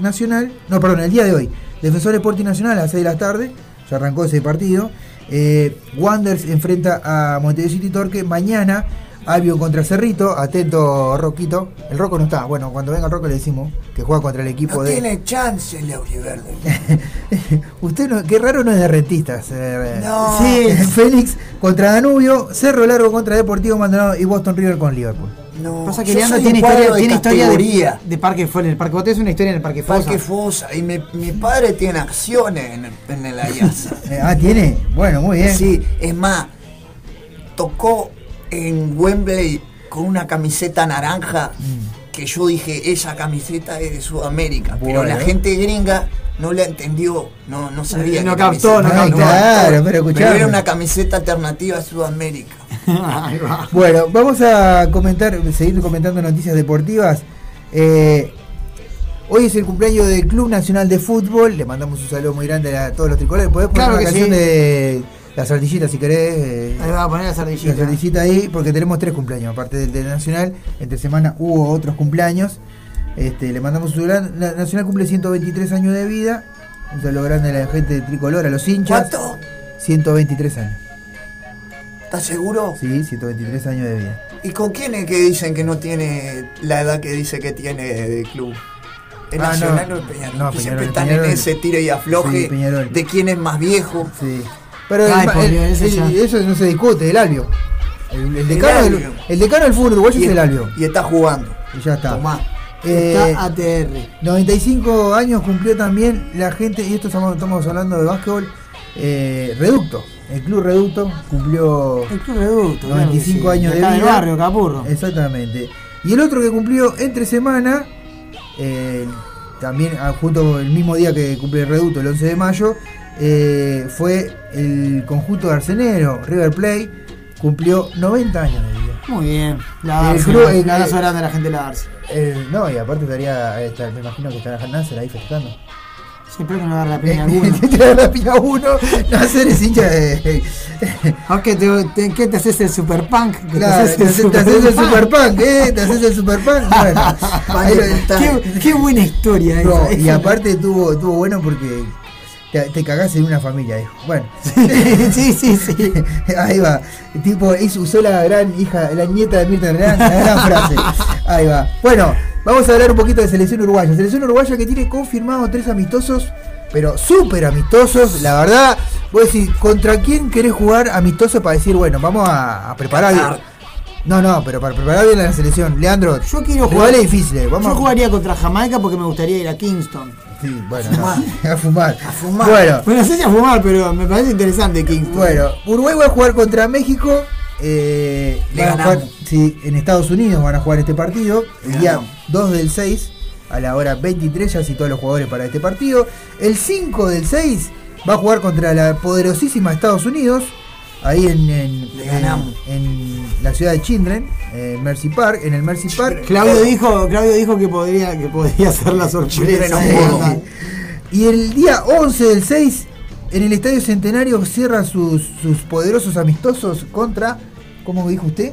Nacional, no, perdón, el día de hoy, Defensor Sporting Nacional a las 6 de la tarde, ya arrancó ese partido, eh, Wanderers enfrenta a Montevideo City Torque, mañana Albion contra Cerrito, atento Roquito. El Roco no está. Bueno, cuando venga el Roco le decimos que juega contra el equipo No de. tiene chance el Auriverde. Usted no, qué raro no es de rentistas. eh. No. Sí, Félix contra Danubio, Cerro Largo contra Deportivo Maldonado y Boston River con Liverpool. No, Pasa que Leandro tiene historia, de tiene historia de, de Parque en el Parque. Vos tenés una historia en el Parque Fosa. Parque Fosa. Y mi, mi padre tiene acciones en, el- en el Ayasa. Eh, ah, tiene. Bueno, muy bien. Sí, es más, tocó en Wembley con una camiseta naranja Mm. que yo dije, esa camiseta es de Sudamérica. Pero la gente gringa no la entendió, no, no sabía. No captó, no captó. Claro, pero escuchame. era una camiseta alternativa a Sudamérica. Bueno, vamos a comentar, seguir comentando noticias deportivas. Eh, hoy es el cumpleaños del Club Nacional de Fútbol. Le mandamos un saludo muy grande a todos los tricolores. Podés poner Claro una que canción sí. de la sardillita si querés. eh, Ahí va a poner la la sardillita. sardillita ahí, porque tenemos tres cumpleaños. Aparte del, del Nacional, entre semana hubo otros cumpleaños. Este, le mandamos un gran. Nacional cumple 123 años de vida. Un saludo grande a la gente de tricolor, a los hinchas. ¿Cuánto? 123 años. ¿Estás seguro? Sí, 123 años de vida. ¿Y con quién es que dicen que no tiene la edad que dice que tiene de club? ¿El Ah, Nacional no. o el Peñarol? No, Que Peñarol, siempre están Peñarol. en ese tire y afloje Sí, de quién es más viejo. Sí. Pero el- Ay, el- Dios, eso no se discute, el albio. El, el decano, Albio. el decano del fútbol uruguayo Y- es el albio. Y está jugando. Y ya está. Tomá. Eh, Está ATR. 95 años cumplió también la gente, y esto estamos, estamos hablando de básquetbol, eh, Reducto. El club Reducto cumplió El Club Reducto. claro que 95 sí. años de vida. del barrio, Capurro. Exactamente. Y el otro que cumplió entre semana, eh, también ah, justo el mismo día que cumple el Reducto, el 11 de mayo, eh, fue el conjunto de Arsenero, River Plate, cumplió 90 años de vida. Muy bien. La El Darcy, club- un el- abrazo grande a la gente de la Darcy. Eh, no, y aparte estaría, me imagino que estará Nasser ahí festejando. Siempre que no dar la piña a alguno. Te da la piña a uno, Nasser es hincha de... Aunque te, te, ¿qué te haces el super punk? ¿Qué Claro, te haces te haces el super punk, ¿eh? Te haces el super punk. Bueno, qué, qué buena historia esa. y aparte estuvo, estuvo bueno porque te, te cagás en una familia, dijo. Bueno, sí, sí, sí. ahí va. Tipo, hizo, usó la gran hija, la nieta de Mirta Legrand, la gran frase. Ahí va. Bueno, vamos a hablar un poquito de selección uruguaya. Selección uruguaya que tiene confirmado tres amistosos, pero súper amistosos. La verdad, vos decís, ¿contra quién querés jugar amistoso para decir, bueno, vamos a, a preparar bien? No, no, pero para preparar bien a la selección. Leandro, Yo quiero jugar. rivales difíciles. Vamos yo a- jugaría contra Jamaica porque me gustaría ir a Kingston. Sí, bueno, no, a fumar. A fumar. Bueno, Bueno, no sé si a fumar, pero me parece interesante Kingston. bueno, Uruguay va a jugar contra México. eh, Le van a jugar- sí, en Estados Unidos van a jugar este partido. El día ganamos. 2 del 6 a la hora 23 ya citó a los jugadores para este partido. El 5 del 6 va a jugar contra la poderosísima Estados Unidos. Ahí en, en, la ciudad de Children, en Mercy Park, en el Mercy Park. Claudio dijo, Claudio dijo que podría, que podría ser la sorpresa. Eh, Y el día 11 del 6, en el Estadio Centenario, cierra sus, sus poderosos amistosos contra. ¿Cómo dijo usted?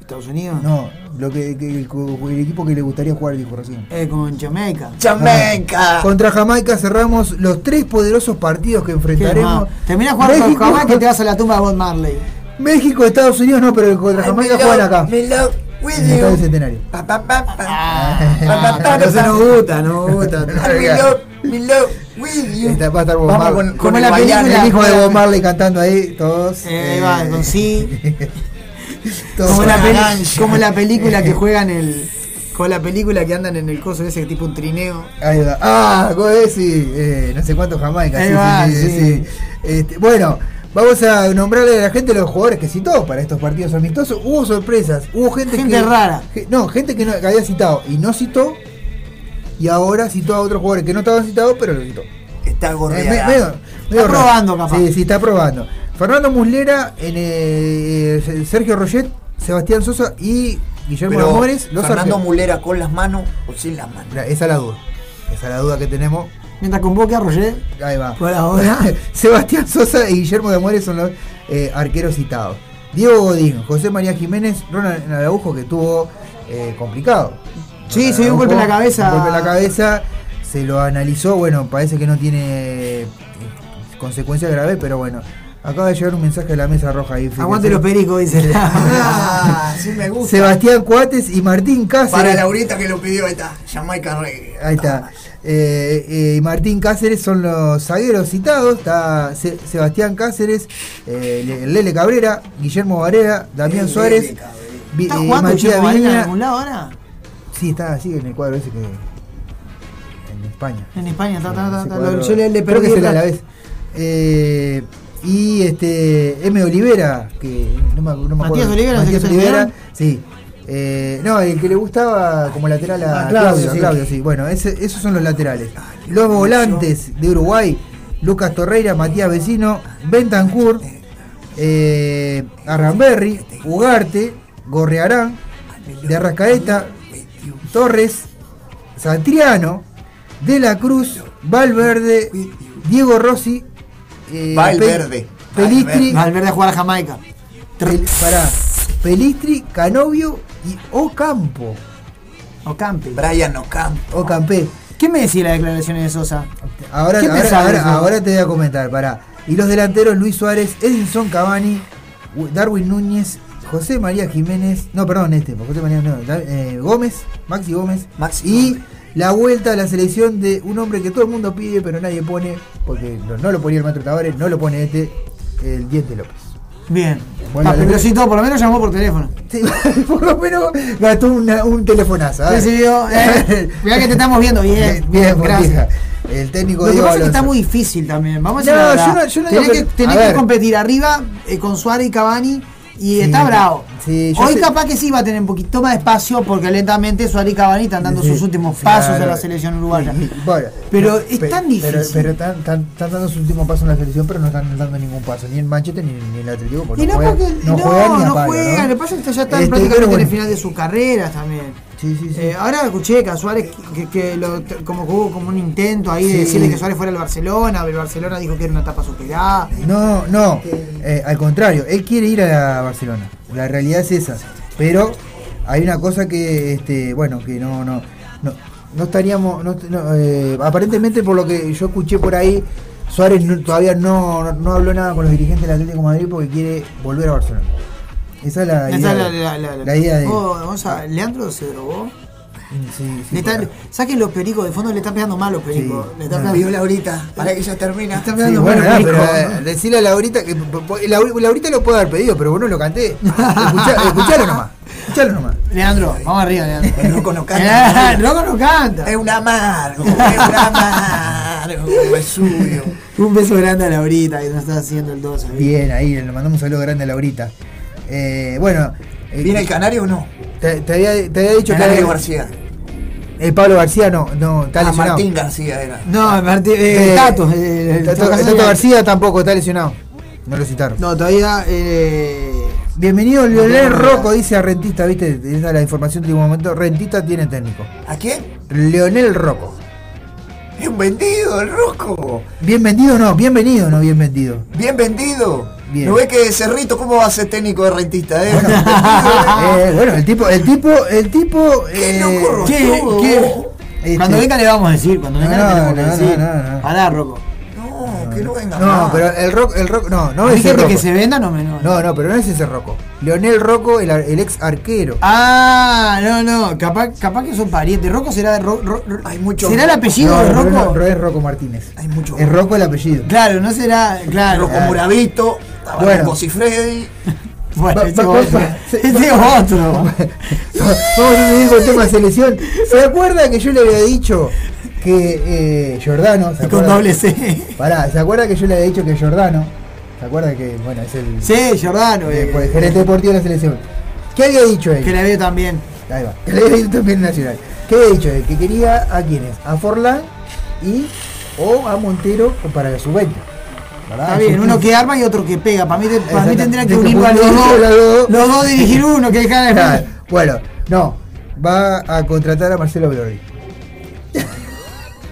Estados Unidos. No, lo que, que- el, el equipo que le gustaría jugar, dijo recién. Eh, con Jamaica. Jamaica. Contra Jamaica cerramos los tres poderosos partidos que ¿Qué enfrentaremos. Terminás jugando con México, Jamaica y te vas a la tumba de Bob Marley. México, Estados Unidos no, pero contra Jamaica juegan acá. belong with En el. Centenario. Pa, pa, pa. Ah, Entonces pa. nos gusta, nos gusta. Belong- belong with you. Está- va a estar Bob Vamos Marley. con, Como con la el película-. El hijo de Bob Marley cantando ahí, todos. Eh, ahí va, eh, con sí. Como la, peli- gancho. como la película que juegan el. Como la película que andan en el coso ese tipo un trineo. Ahí va. Ah. Sí, eh, no sé cuánto Jamaica. Ahí sí, va, sí, sí, sí. sí. Este, bueno, vamos a nombrarle a la gente los jugadores que citó para estos partidos amistosos. Hubo sorpresas, hubo gente, Gente que, rara. que- no, gente que, no, que había citado y no citó. Y ahora citó a otros jugadores que no estaban citados, pero lo citó. Está Eh, me- gorreada. Está probando, capaz. Sí, sí, está probando. Fernando Muslera, en, eh, Sergio Roget, Sebastián Sosa y Guillermo Pero Amores. Los Fernando. Mulera con las manos o sin las manos. Esa es la duda. Esa es la duda que tenemos. Mientras convoque a Roger. Ahí va. Por ahora. Sebastián Sosa y Guillermo de Amores son los eh, arqueros citados. Diego Godín, José María Jiménez, Ronald Araujo que tuvo eh, complicado. Sí, se dio un golpe en la cabeza. Un golpe en la cabeza, se lo analizó, bueno, parece que no tiene eh, consecuencias graves, pero bueno, Acaba de llegar un mensaje de la mesa roja ahí. Aguante los pericos, dice. Ah, sí me gusta. Sebastián Cuates y Martín Cáceres. Para Laurita que lo pidió, ahí está. Jamaica Reggae. Ahí está. Eh, eh, y Martín Cáceres son los zagueros citados. Está Se- Sebastián Cáceres, eh, Le- el Lele Cabrera, Guillermo Varela, Damián Suárez, ¿Está eh, jugando Guillermo Varela en algún lado ahora? Sí, está así en el cuadro ese que. En España. En España, está, está, está, Yo le, le creo que perdí es el el a la dato. vez. Eh, y este M. Olivera, que no me, no me acuerdo. Matías Olivera, Matías ¿es el que se Olivera, sí. Eh, no, el que le gustaba como lateral a Ah, Claudio, Claudio, sí. Claudio, sí. Bueno, ese- esos son los laterales. Los volantes de Uruguay, Lucas Torreira, Matías Vecino, Bentancur, eh, Arramberri, Ugarte, Gorrearán, de Arrascaeta, Torres, Satriano, De la Cruz, Valverde, Diego Rossi, eh, Valverde. Pelistri, Valverde a jugar a Jamaica. Pel- pará, Pelistri, Canovio y Ocampo. Ocampe. Brian Ocampo. Ocampe. ¿Qué me decía las declaraciones de Sosa? Ahora, ¿Qué ahora, pensás de ahora- eso? ahora te voy a comentar, pará. Y los delanteros Luis Suárez, Edinson Cavani, Darwin Núñez, José María Jiménez, no, perdón, este, José María no, eh, Gómez, Maxi Gómez, y la vuelta a la selección de un hombre que todo el mundo pide, pero nadie pone, porque no, lo ponía el Maestro Tavares, no lo pone este, el Diente López. Bien. Bueno, Ah, pero sí, todo, por lo menos llamó por teléfono. Sí, por lo menos gastó una- un telefonazo. Decidió, eh, mirá que te estamos viendo bien. Bien, gracias. Botija. El técnico Lo que pasa es que está muy difícil también. Vamos a No, yo no- yo no tenés digo que, que- tenés a que ver. competir arriba eh, con Suárez y Cavani y Sí, está bravo. sí, Hoy sé- capaz que sí va a tener un poquito más de espacio porque lentamente Suárez y Cavani están dando Sí, sus últimos claro. pasos en la selección uruguaya. Bueno, Pero no, es pe- tan difícil. Pero, pero están, están- están dando su último paso en la selección, pero no están dando ningún paso, ni en Manchester ni, ni en el Atlético. porque y no, juegan- porque no no, juegan a no juegan. ¿no? Lo que pasa es que ya están Este, prácticamente en el final de su carrera también. Sí, sí, sí. Eh, ahora escuché que a Suárez, que, que lo, como que hubo como un intento ahí de decirle que Suárez fuera al Barcelona, pero el Barcelona dijo que era una etapa superada. No, no, eh, al contrario, él quiere ir a Barcelona. La realidad es esa. Pero hay una cosa que, este, bueno, que no, no, no, no estaríamos, no, no, eh, aparentemente por lo que yo escuché por ahí, Suárez no- todavía no, no, no habló nada con los dirigentes del Atlético de Madrid porque quiere volver a Barcelona. Esa es la Esa idea. es la, la, la, la- la idea de. Oh, vamos a- Leandro se drogó. Sí, sí, por- Saquen los pericos, de fondo le están pegando mal los pericos. Le están pegando- Pidió Laurita, para que ya termina. Le están Sí, pegando bueno, mal pero pericos. eh, decirle a Laurita que Laurita lo puede haber pedido, pero vos no lo canté. Escuchá- escuchalo nomás. Escuchalo nomás. Leandro, vamos arriba, Leandro. El loco no Eh, canta. el loco no canta. Es un amargo, es un amargo, Vesubio. Un beso grande a Laurita que nos está haciendo el 12. Bien, ahí le mandamos un saludo grande a Laurita. Eh, bueno. eh, ¿Viene el canario o no? Te, te había, te había dicho Canario que. García. El Pablo García no, no, está Ah, lesionado. Martín García era. No, Martín, eh, Eh, Tato. eh, el Tato, García tampoco está lesionado. No lo citaron. No, todavía. Eh, Bienvenido Leonel no, Rocco, dice a Rentista, ¿viste? Esa es la información de último momento. Rentista tiene técnico. ¿A quién? Leonel Rocco. Un vendido, el Rosco. Bien vendido no, bienvenido no, bien vendido. Bien vendido. Bien. ¿No ves que Cerrito cómo va a ser técnico de rentista? Eh? Eh, bueno, el tipo, el tipo, el tipo. Qué eh, loco, ¿Qué? Rosco. ¿Qué? este, Cuando venga le vamos a decir. Cuando venga No, le que no, decir. Pará, Rocco. No, que no venga No, más. pero el rock, el rock, no, no Hay es ese gente Rocco. que se venda, no me no. No, pero no es ese Rocco. Leonel Rocco, el, el ex arquero. Ah, no, no. Capaz, capaz que son parientes. Rocco será de Ro- Ro- Ro- Hay mucho. ¿Será el apellido no, de Rocco? no, no es Rocco Martínez. Hay mucho. Es Rocco el apellido. Claro, no será. Claro. Rocco Muravito, Bueno. Cifredi. Bueno, Va- ese va- es otro. va- Ese otro. Vamos a el tema de selección. ¿Se acuerda que yo le había dicho que eh, Giordano. ¿se Con doble C. Pará, ¿se acuerda que yo le había dicho que Giordano? ¿Se acuerda que, bueno, es el, Sí, Giordano. eh, eh, pues, gerente deportivo de la selección? ¿Qué había dicho él? que la veo también. Ahí va. Que le había dicho también Nacional. ¿Qué había dicho él? Que quería a quiénes? A Forlán y o a Montero para la sub-20. ¿verdad? Está bien, uno que arma y otro que pega. Para mí, para mí tendrían que De unirlo a los dos. los dos. Dirigir uno, que cada Claro. Bueno, no. Va a contratar a Marcelo Broli.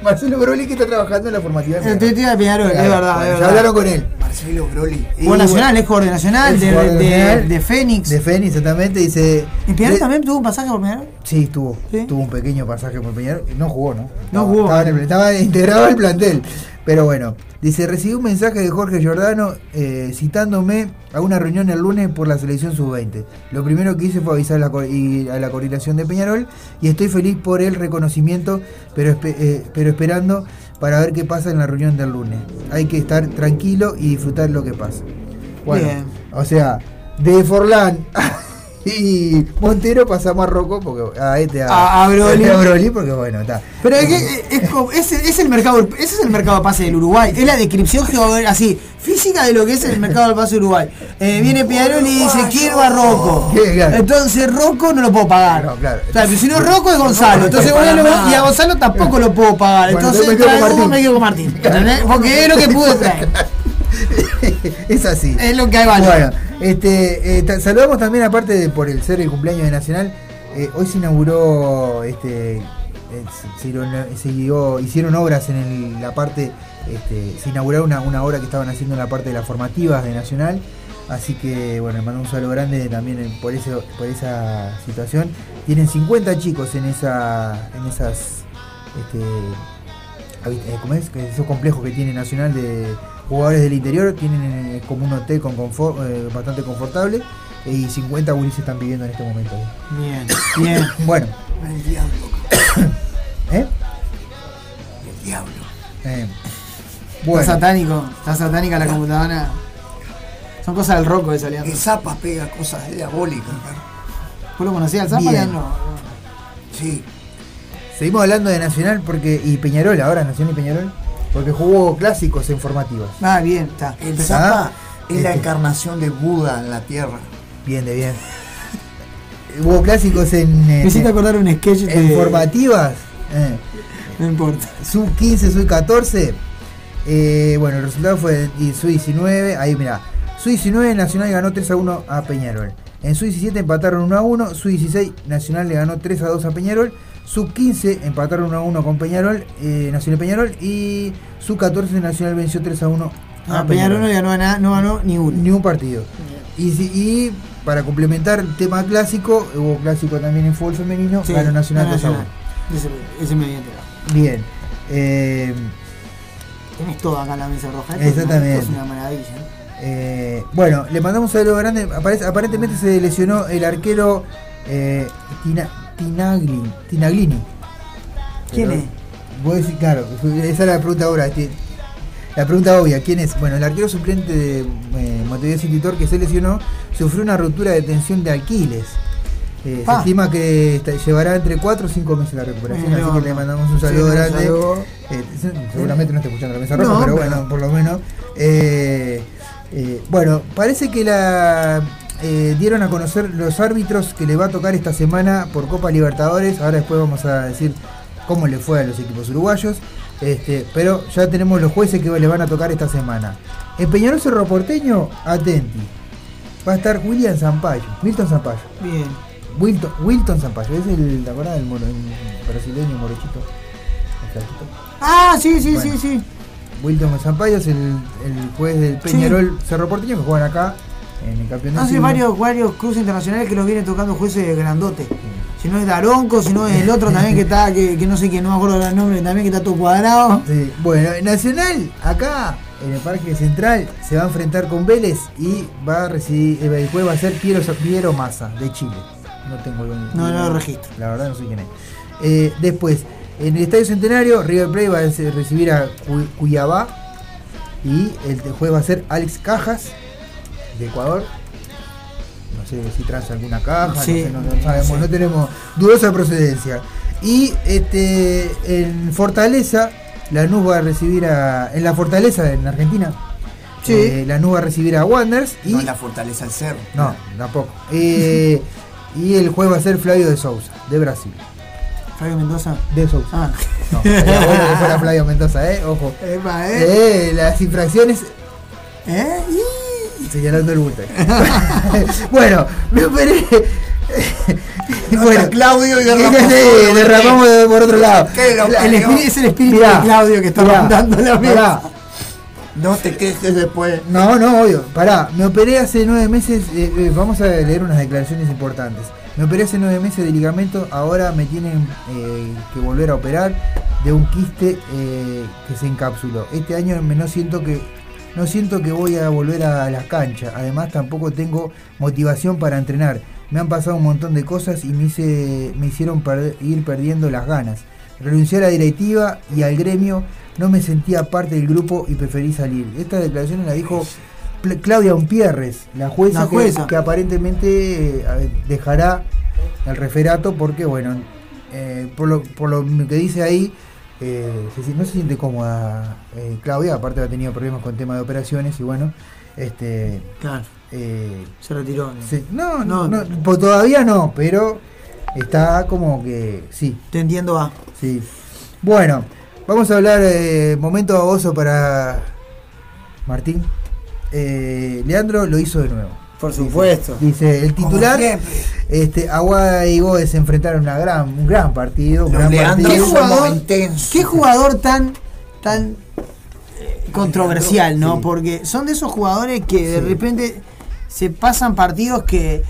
Marcelo Broli que está trabajando en la formativa. Peñarol. tuiteo de Peñarol, es verdad, es verdad. hablaron con él. Marcelo Broli. Y Juego nacional, es jugador de Nacional, de, de, Fénix. De Fénix, exactamente. Dice. ¿Y Peñarol también tuvo un pasaje por Peñarol? Sí, tuvo. Tuvo un pequeño pasaje por Peñarol. No jugó, ¿no? No jugó. Estaba, en el- estaba integrado al plantel. Pero bueno, Dice, recibí un mensaje de Jorge Giordano eh, citándome a una reunión el lunes por la selección sub-20. Lo primero que hice fue avisar a la, y- a la coordinación de Peñarol y estoy feliz por el reconocimiento, pero, espe- eh, pero esperando para ver qué pasa en la reunión del lunes. Hay que estar tranquilo y disfrutar lo que pasa. Bueno, Bien. o sea, de Forlán y Montero pasamos a Rocco porque a este a, A- a Broly. a Broly, porque bueno, está. Pero es, que es, como- es, es el mercado, ese es el mercado de pase del Uruguay. Es la descripción geográfica, así, física de lo que es el mercado del pase de Uruguay. Eh, viene Peñarol y dice, quiero a Rocco. Entonces Rocco no lo puedo pagar. O sea, pero si no Rocco es Gonzalo. Entonces y a Gonzalo tampoco lo puedo pagar. Bueno, Entonces entonces me quedo con Martín. Porque es lo que pude traer. es así. Es lo que hay valor. Bueno, este, eh, saludamos también, aparte de por el ser el cumpleaños de Nacional, eh, hoy se inauguró, este, eh, se, se hicieron- se dio- hicieron obras en el- la parte, este, se inauguró una, una obra que estaban haciendo en la parte de las formativas de Nacional. Así que bueno, mando un saludo grande también por, ese, por esa situación. Tienen 50 chicos en esa en esas este, ¿cómo es? Esos complejos que tiene Nacional de jugadores del interior, tienen eh, como un hotel con confort, eh, bastante confortable y 50 gurises están viviendo en este momento. Bien, bien. Bueno, El diablo. ¿eh? El diablo. Eh, Está bueno, satánico, está satánica la computadora. Son cosas del roco de esa alianza. El Zapa pega cosas diabólicas. ¿Vos lo conocías al Zapa. Leandro? Sí. seguimos hablando de Nacional porque y Peñarol, ahora Nacional y Peñarol, porque jugó clásicos en formativas. Ah, bien, está. El Ah, Zapa es la este. encarnación de Buda en la tierra. Bien, de bien. Hubo clásicos en, Me eh, hiciste acordar un sketch en de- formativas. eh, No importa. Sub 15, sub 14. eh, bueno, el resultado fue sub 19. Ahí mira. Sub 19 Nacional ganó 3 a 1 a Peñarol. En sub 17 empataron 1 a 1. Sub 16 Nacional le ganó 3 a 2 a Peñarol. Sub 15 empataron 1 a 1 con Peñarol, eh, Nacional Peñarol. Y sub 14 Nacional venció 3 a 1 a Ah, Peñarol no le ganó no ganó ni uno. Ni un partido. Y, si- y para complementar el tema clásico, hubo clásico también en fútbol femenino, Sí, ganó Nacional ganó 2 a 1. Ese, ese me había enterado. Bien. Eh, Tenés todo acá en la mesa roja. Exactamente. Es una maravilla. eh, bueno, le mandamos un saludo grande. Aparece- aparentemente se lesionó el arquero eh, Tina- Tinagli- Tinaglini. ¿Quién Pero, es? Vos decís, claro, esa era la pregunta ahora. este, La pregunta obvia, ¿quién es? Bueno, el arquero suplente de eh, Montevideo City que se lesionó sufrió una ruptura de tensión de Aquiles. Eh, se Ah. estima que llevará entre 4 o 5 meses la recuperación, no, así que le mandamos un saludo grande. saludo. Eh, se- seguramente no está escuchando la mesa roja, No, pero, bueno, por lo menos. Eh, bueno, parece que la eh, dieron a conocer los árbitros que le va a tocar esta semana por Copa Libertadores. Ahora después vamos a decir cómo le fue a los equipos uruguayos. Este, pero ya tenemos los jueces que le van a tocar esta semana. En Peñarol Cerro Porteño, atenti. Va a estar William Zampayo, Milton Zampayo. Bien. Wilton, Wilton Zampayo, es el, ¿te del moro- el brasileño morochito? Ah, sí, sí, Bueno. sí, sí. Wilton Zampayo es el, el juez del Peñarol Cerro Porteño que juegan acá en el campeón del Hace varios, varios cruces internacionales que los vienen tocando jueces grandotes. Si no es Daronco, si no es el otro también que está, que, que no sé quién, no me acuerdo el nombre, también que está todo cuadrado. Sí, Bueno, Nacional, acá en el Parque Central, se va a enfrentar con Vélez y va a recibir, eh, el juez va a ser Piero, Piero Massa, de Chile. No tengo el No, no lo registro. La verdad no sé quién es. Eh, después, en el Estadio Centenario, River Plate va a recibir a Cu- Cuyabá y el juez va a ser Alex Cajas, de Ecuador. No sé si transa alguna caja, Sí. no, sé, no- no sabemos, no tenemos dudosa procedencia. Y este en Fortaleza, Lanús va a recibir a. En la Fortaleza, en Argentina. Sí. eh, Lanús va a recibir a Wanderers y. No en la fortaleza del cerro. No, tampoco. Eh, y el juez va a ser Flavio de Sousa, de Brasil. Fabio Mendoza. De Sousa. Ah. No, sería bueno que fuera Flavio Mendoza, ¿eh? Ojo. Epa, ¿eh? Eh, las infracciones. ¿Eh? Señalando el bulto. bueno, me operé. bueno, Claudio y derramamos Sí, derramamos de- por otro lado. El espíritu- es el espíritu Mirá, de Claudio que está mirá, rondando la mirá. No te quejes después. No, no, obvio. Pará, me operé hace nueve meses. eh, eh, vamos a leer unas declaraciones importantes. Me operé hace nueve meses de ligamento, ahora me tienen eh, que volver a operar de un quiste que se encapsuló. Este año me no siento que no siento que voy a volver a la cancha. Además tampoco tengo motivación para entrenar. Me han pasado un montón de cosas y me, hice- me hicieron ir perdiendo las ganas. Renuncié a la directiva y al gremio. No me sentía parte del grupo y preferí salir. Esta declaración la dijo Pl- Claudia Umpierres, la jueza, La que- jueza. Que, aparentemente eh, dejará el referato porque, bueno, eh, por, lo, por lo que dice ahí, eh, se no se siente cómoda eh, Claudia, aparte ha tenido problemas con tema de operaciones y bueno, este... Claro. eh, Se retiró. se- no, no, no, pues todavía no, pero está como que sí. Te entiendo, va. Sí. Bueno, vamos a hablar, momento baboso para Martín. Leandro lo hizo de nuevo. Por supuesto. Dice, el titular, este, Aguada y Goes se enfrentaron una gran, un gran partido. Un gran ¿Qué partido. jugador, qué jugador tan, tan eh, controversial, ¿no? Sí. Porque son de esos jugadores que de repente se pasan partidos que,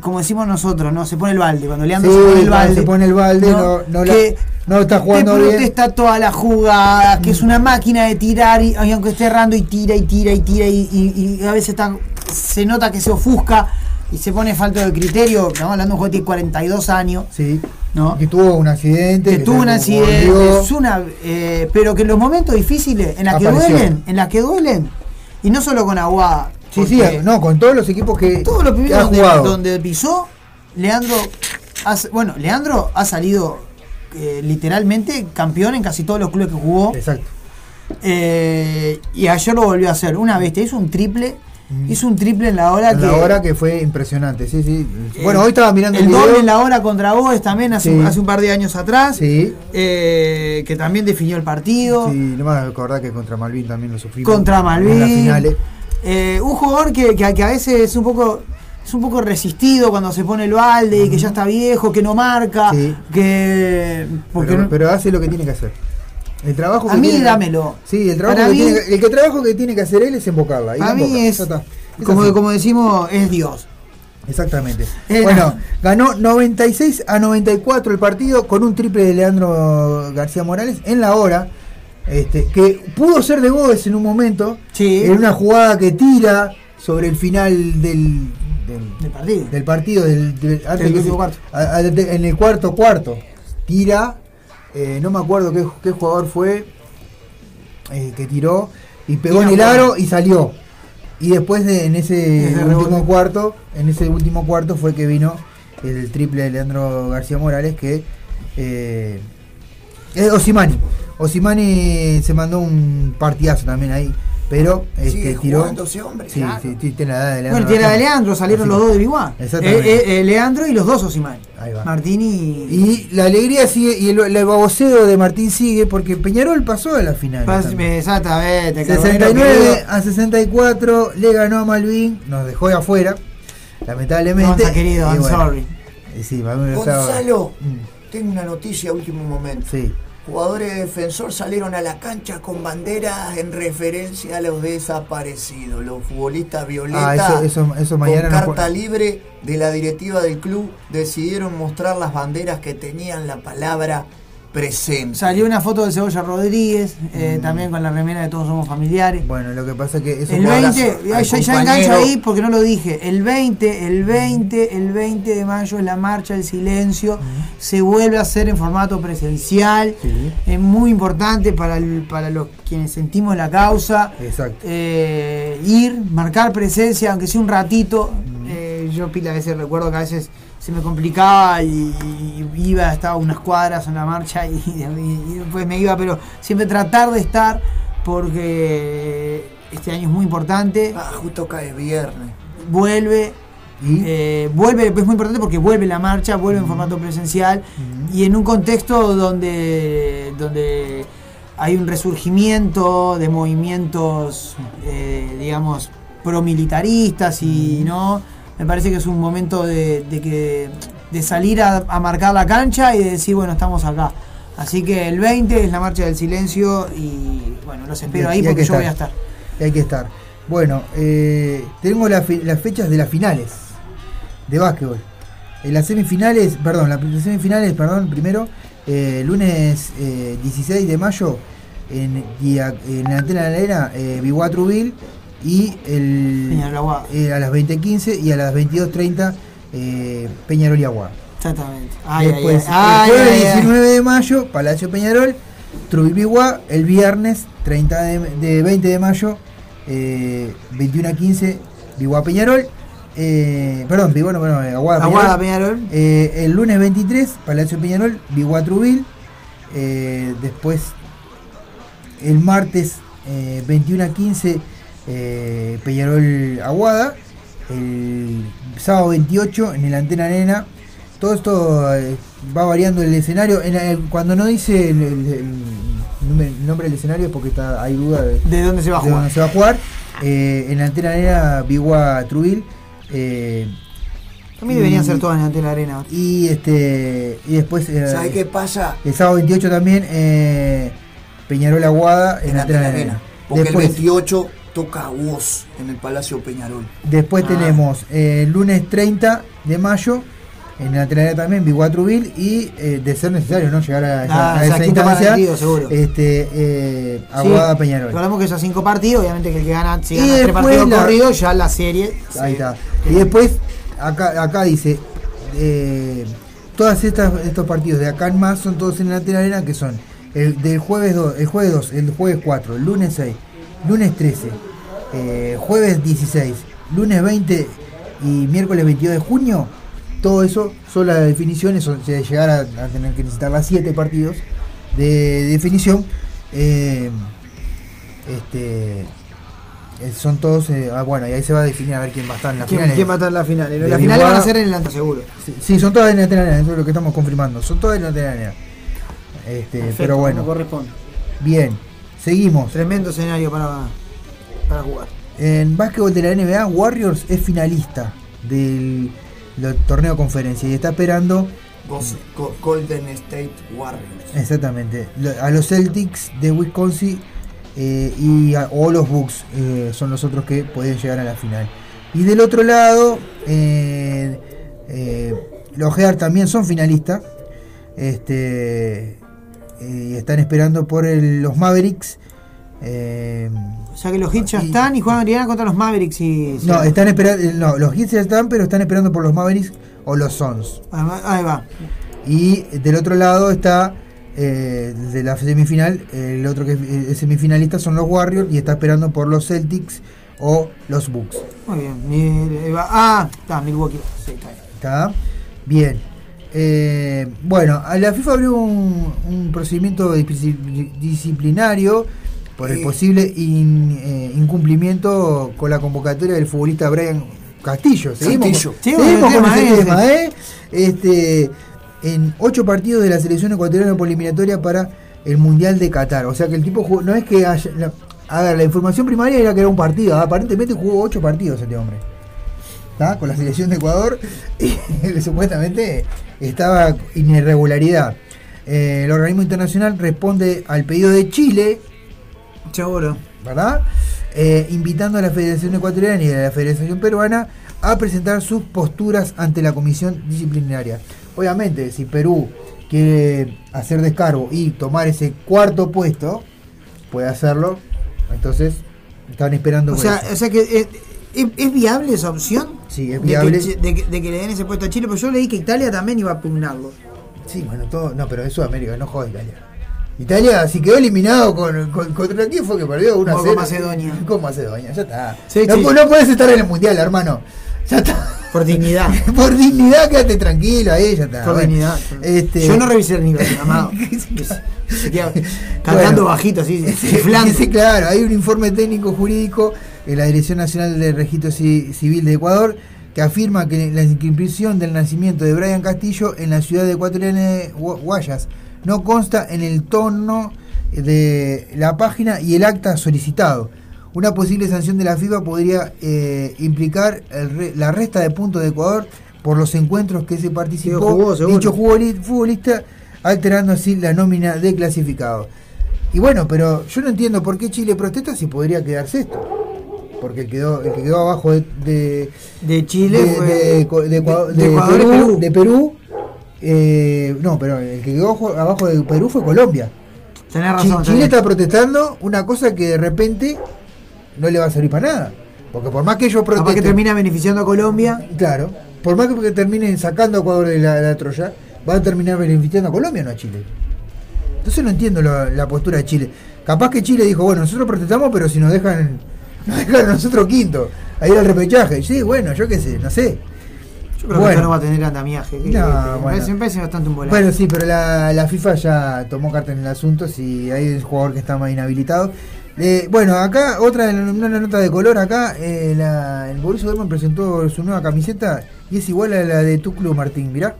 como decimos nosotros, ¿no? Se pone el balde. Cuando Leandro Sí, se pone el balde. se pone el balde, no- no la- que no está jugando te bien. protesta toda la jugada, que es una máquina de tirar, y, aunque esté errando, y tira, y tira, y tira, y, y- y a veces está- se nota que se ofusca y se pone falta de criterio. Estamos hablando de un que tiene 42 años. Sí. ¿no? Que tuvo un accidente. que tuvo un accidente, volvió. es una, eh, pero que en los momentos difíciles, en las que duelen, en las que duelen, y no solo con Aguada, Sí, sí, porque no, con todos los equipos que, todos los primeros donde, pisó, Leandro, ha- bueno, Leandro ha salido eh, literalmente campeón en casi todos los clubes que jugó. Exacto. Eh, y ayer lo volvió a hacer, una bestia, hizo un triple, hizo un triple en la hora En que... la hora que fue impresionante, sí, sí. eh, Bueno, hoy estaba mirando el video. doble en la hora contra vos también hace, Sí. hace un par de años atrás. Sí. eh, que también definió el partido. Sí, no me acordar que contra Malvin también lo sufrimos. contra En las Malvin. finales. Eh, un jugador que, que- que a veces es un poco es un poco resistido cuando se pone el balde y que ya está viejo, que no marca, Sí. que porque pero, no- pero hace lo que tiene que hacer. El trabajo A que mí tiene dámelo. Sí, el trabajo que mí- tiene que- el que trabajo que tiene que hacer él es embocarla. y a mí emboca, es como, así. como decimos es Dios. Exactamente. Era- Bueno, ganó 96 a 94 el partido con un triple de Leandro García Morales en la hora. Este, que pudo ser de Gómez en un momento. En una jugada que tira sobre el final del, del, partido. Del partido, del, del- antes Del que último se- cuarto. a- a- de- en el cuarto cuarto. Tira. eh, no me acuerdo qué, qué jugador fue eh, que tiró y pegó en el aro y salió. Y después de- en ese último cuarto, en ese último cuarto fue que vino el triple de Leandro García Morales que eh, es Osimani. Osimani se mandó un partidazo también ahí, pero este, tiró. hombre, Sí, claro. sí, sí, tiene la edad de Leandro. Bueno, tiene la de. Leandro, salieron Así los dos de Biguá. Exactamente. Eh, eh, eh, Leandro y los dos Osimán. Ahí va. Martín y. Y la alegría sigue, y el, el baboseo de Martín sigue, porque Peñarol pasó a la final. Exactamente. Carbonero 69 querido. a 64 le ganó a Malvin, nos dejó de afuera, lamentablemente. Gonza querido, I'm bueno, sorry. sí, Gonzalo, Mm, tengo una noticia a último momento. Sí. Jugadores de defensor salieron a la cancha con banderas en referencia a los desaparecidos, los futbolistas Violeta. Ah, eso- eso- eso mañana con carta libre de la directiva del club decidieron mostrar las banderas que tenían la palabra presente. Salió una foto de Cebolla Rodríguez, eh, también con la remera de Todos Somos Familiares. Mm. Bueno, lo que pasa es que eso El fue- 20, ya, al ya- engancho ahí porque no lo dije. El 20, el 20, el 20 de mayo es la marcha del silencio. Se vuelve a hacer en formato presencial. Es muy importante para, el- para los quienes sentimos la causa. Exacto. Eh, ir, marcar presencia, aunque sea un ratito. Eh, yo pila a veces recuerdo que a veces se me complicaba y, y iba, estaba unas cuadras en la marcha y, y- y después me iba, pero siempre tratar de estar porque este año es muy importante. Ah, justo cae viernes. Vuelve. eh, vuelve, es muy importante porque vuelve la marcha, vuelve en formato presencial y en un contexto donde, donde hay un resurgimiento de movimientos, eh, digamos, promilitaristas y no. Me parece que es un momento de, de que, de salir a, a marcar la cancha y de decir, bueno, estamos acá. Así que el 20 es la marcha del silencio y bueno, los espero ahí porque que yo voy a estar. Y hay que estar. Bueno, eh, tengo la fe- las fechas de las finales de básquetbol. En las semifinales, perdón, las semifinales, perdón, primero, eh, lunes eh, 16 de mayo, en la antena de la arena, eh, Biguatruville y el, Peñarol eh, a las 20.15 y a las 22.30 eh, Peñarol y Aguada. Exactamente. Ay, Después, ay, el jueves ay, ay. 19 de mayo, Palacio Peñarol, Trubipigua, el viernes 30 de, de 20 de mayo, eh, 21 a 15, Biguá Peñarol, eh, perdón, Biguá, no, perdón, Aguada, Aguada, Peñarol. Eh, el lunes 23, Palacio Peñarol, Biguá Trubil, eh, después el martes eh, 21 a 15, eh, Peñarol Aguada, el sábado 28 en el Antena Arena. Todo esto eh, va variando el escenario. En el- cuando no dice el, el- el nombre- el nombre del escenario es porque está, hay duda de, ¿De dónde se va a jugar? dónde se va a jugar. Eh, en la Antena Arena, Bigua Trubil. Mí deberían y- ser todas en Antena Arena. Y este y después. eh, ¿Sabe qué pasa? El sábado 28 también, eh, Peñarol Aguada en, En la Antena Antena Arena. Arena. Porque Después, el 28 toca voz en el Palacio Peñarol. Después Ah. tenemos eh, el lunes 30 de mayo en la Arena también, Biguatruville y eh, de ser necesario no llegar a, esa- Ah, a sea, esa instancia, partido, este eh, Aguada Sí, Peñarol. Recordemos que esos cinco partidos, obviamente que el que gana, si Y gana tres partidos la- corridos, ya la serie. Ahí se- está. Y después, acá, acá dice, eh, todas estas estos partidos de acá en más son todos en la Arena que son el del jueves 2, el jueves 2, el jueves 4, el lunes 6, lunes 13, eh, jueves 16, lunes 20 y miércoles 22 de junio. Todo eso son las definiciones, son- de llegar a, a tener que necesitar las 7 partidos de definición. eh, este eh, son todos eh, ah, bueno y ahí se va a definir a ver quién va a estar en la ¿Quién, final quién va a estar en la final? De La final van a ser en el Anta seguro. sí, sí, son todas en la Arena, eso es lo que estamos confirmando son todas en Arena. este Perfecto, pero bueno corresponde. bien seguimos Tremendo escenario para, para jugar. en básquetbol de la NBA Warriors es finalista del, del torneo conferencia y está esperando Golden State Warriors. Exactamente. A los Celtics de Wisconsin eh, y a- o los Bucks eh, son los otros que pueden llegar a la final. Y del otro lado, eh, los Heart también son finalistas. Este, y están esperando por el- los Mavericks. Eh, O sea que los Hits ya están y juegan Indiana contra los Mavericks y. no, están esperando. No, los Hits ya están, pero están esperando por los Mavericks o los Suns. Ahí va. Y del otro lado está, eh, de la semifinal, el otro que es eh, semifinalista son los Warriors y está esperando por los Celtics o los Bucks. Muy bien. Ah, está, Milwaukee. Sí, está bien. ¿Está? Bien. Eh, bueno, a la FIFA abrió un, un procedimiento disci- disciplinario por el Eh. posible in- eh, incumplimiento con la convocatoria del futbolista Brian Castillo. Seguimos, Castillo. con- Sí, seguimos con tema ese ese. tema, ¿eh? Este, en ocho partidos de la selección ecuatoriana por eliminatoria para el Mundial de Qatar. O sea que el tipo jugó, no es que haya... la- a ver, la información primaria era que era un partido. Aparentemente jugó ocho partidos este hombre. ¿Está? Con la selección de Ecuador. Y supuestamente estaba en irregularidad. Eh, el organismo internacional responde al pedido de Chile. Seguro. ¿Verdad? Eh, invitando a la Federación Ecuatoriana y a la Federación Peruana a presentar sus posturas ante la comisión disciplinaria. Obviamente, si Perú quiere hacer descargo y tomar ese cuarto puesto, puede hacerlo. Entonces, están esperando O por sea, eso. o sea que. eh, ¿Es, es viable esa opción? Sí, es viable. de, que, de que le den ese puesto a Chile, pero yo leí que Italia también iba a pugnarlo. Sí, bueno, todo. No, pero es Sudamérica, no joda Italia. Italia, si quedó eliminado con, con- contra quién fue que perdió 1 a Con 0. Macedonia. Con Macedonia, ya está. Sí, no, sí. no puedes estar en el mundial, hermano. Ya está. Por dignidad. Por dignidad, quédate tranquilo ahí, ya está. Por Bueno, dignidad. Este, Yo no revisé el nivel, amado. Cantando Bueno. bajito, así, Sí, chiflando. sí, claro, hay un informe técnico jurídico de la Dirección Nacional del Registro Ci- Civil de Ecuador que afirma que la inscripción del nacimiento de Brian Castillo en la ciudad de ecuatoriana de Gua- Guayas no consta en el tono de la página y el acta solicitado. Una posible sanción de la FIFA podría eh, implicar el re- la resta de puntos de Ecuador por los encuentros que se participó jugó, dicho futboli- futbolista, alterando así la nómina de clasificado. Y bueno, pero yo no entiendo por qué Chile protesta si podría quedarse esto. porque el, quedó, el que quedó abajo de, de, De Chile de, fue- de Ecu- de Ecua- de- de de Ecuador Perú. Eh, no, pero el que quedó abajo- de Perú fue Colombia. Tenés razón. Chile tenés- está protestando una cosa que de repente no le va a servir para nada. Porque por más que ellos Capaz que protesten, termina beneficiando a Colombia. claro, por más que terminen sacando a Ecuador de la, la Troya, va a terminar beneficiando a Colombia, no a Chile. Entonces no entiendo la, la postura de Chile. Capaz que Chile dijo, bueno, nosotros protestamos, pero si nos dejan, nos dejan a nosotros quinto, a ir al repechaje. Sí, bueno, yo qué sé, no sé. Yo creo que Bueno. esto no va a tener andamiaje. ¿qué No? Me bueno. me parece bastante un volante. Bueno, sí, pero la, la FIFA ya tomó carta en el asunto, si hay un jugador que está más inhabilitado. Eh, bueno, acá otra una nota de color, acá eh, la- el Borussia Dortmund presentó su nueva camiseta y es igual a la de tu club, Martín, mirá.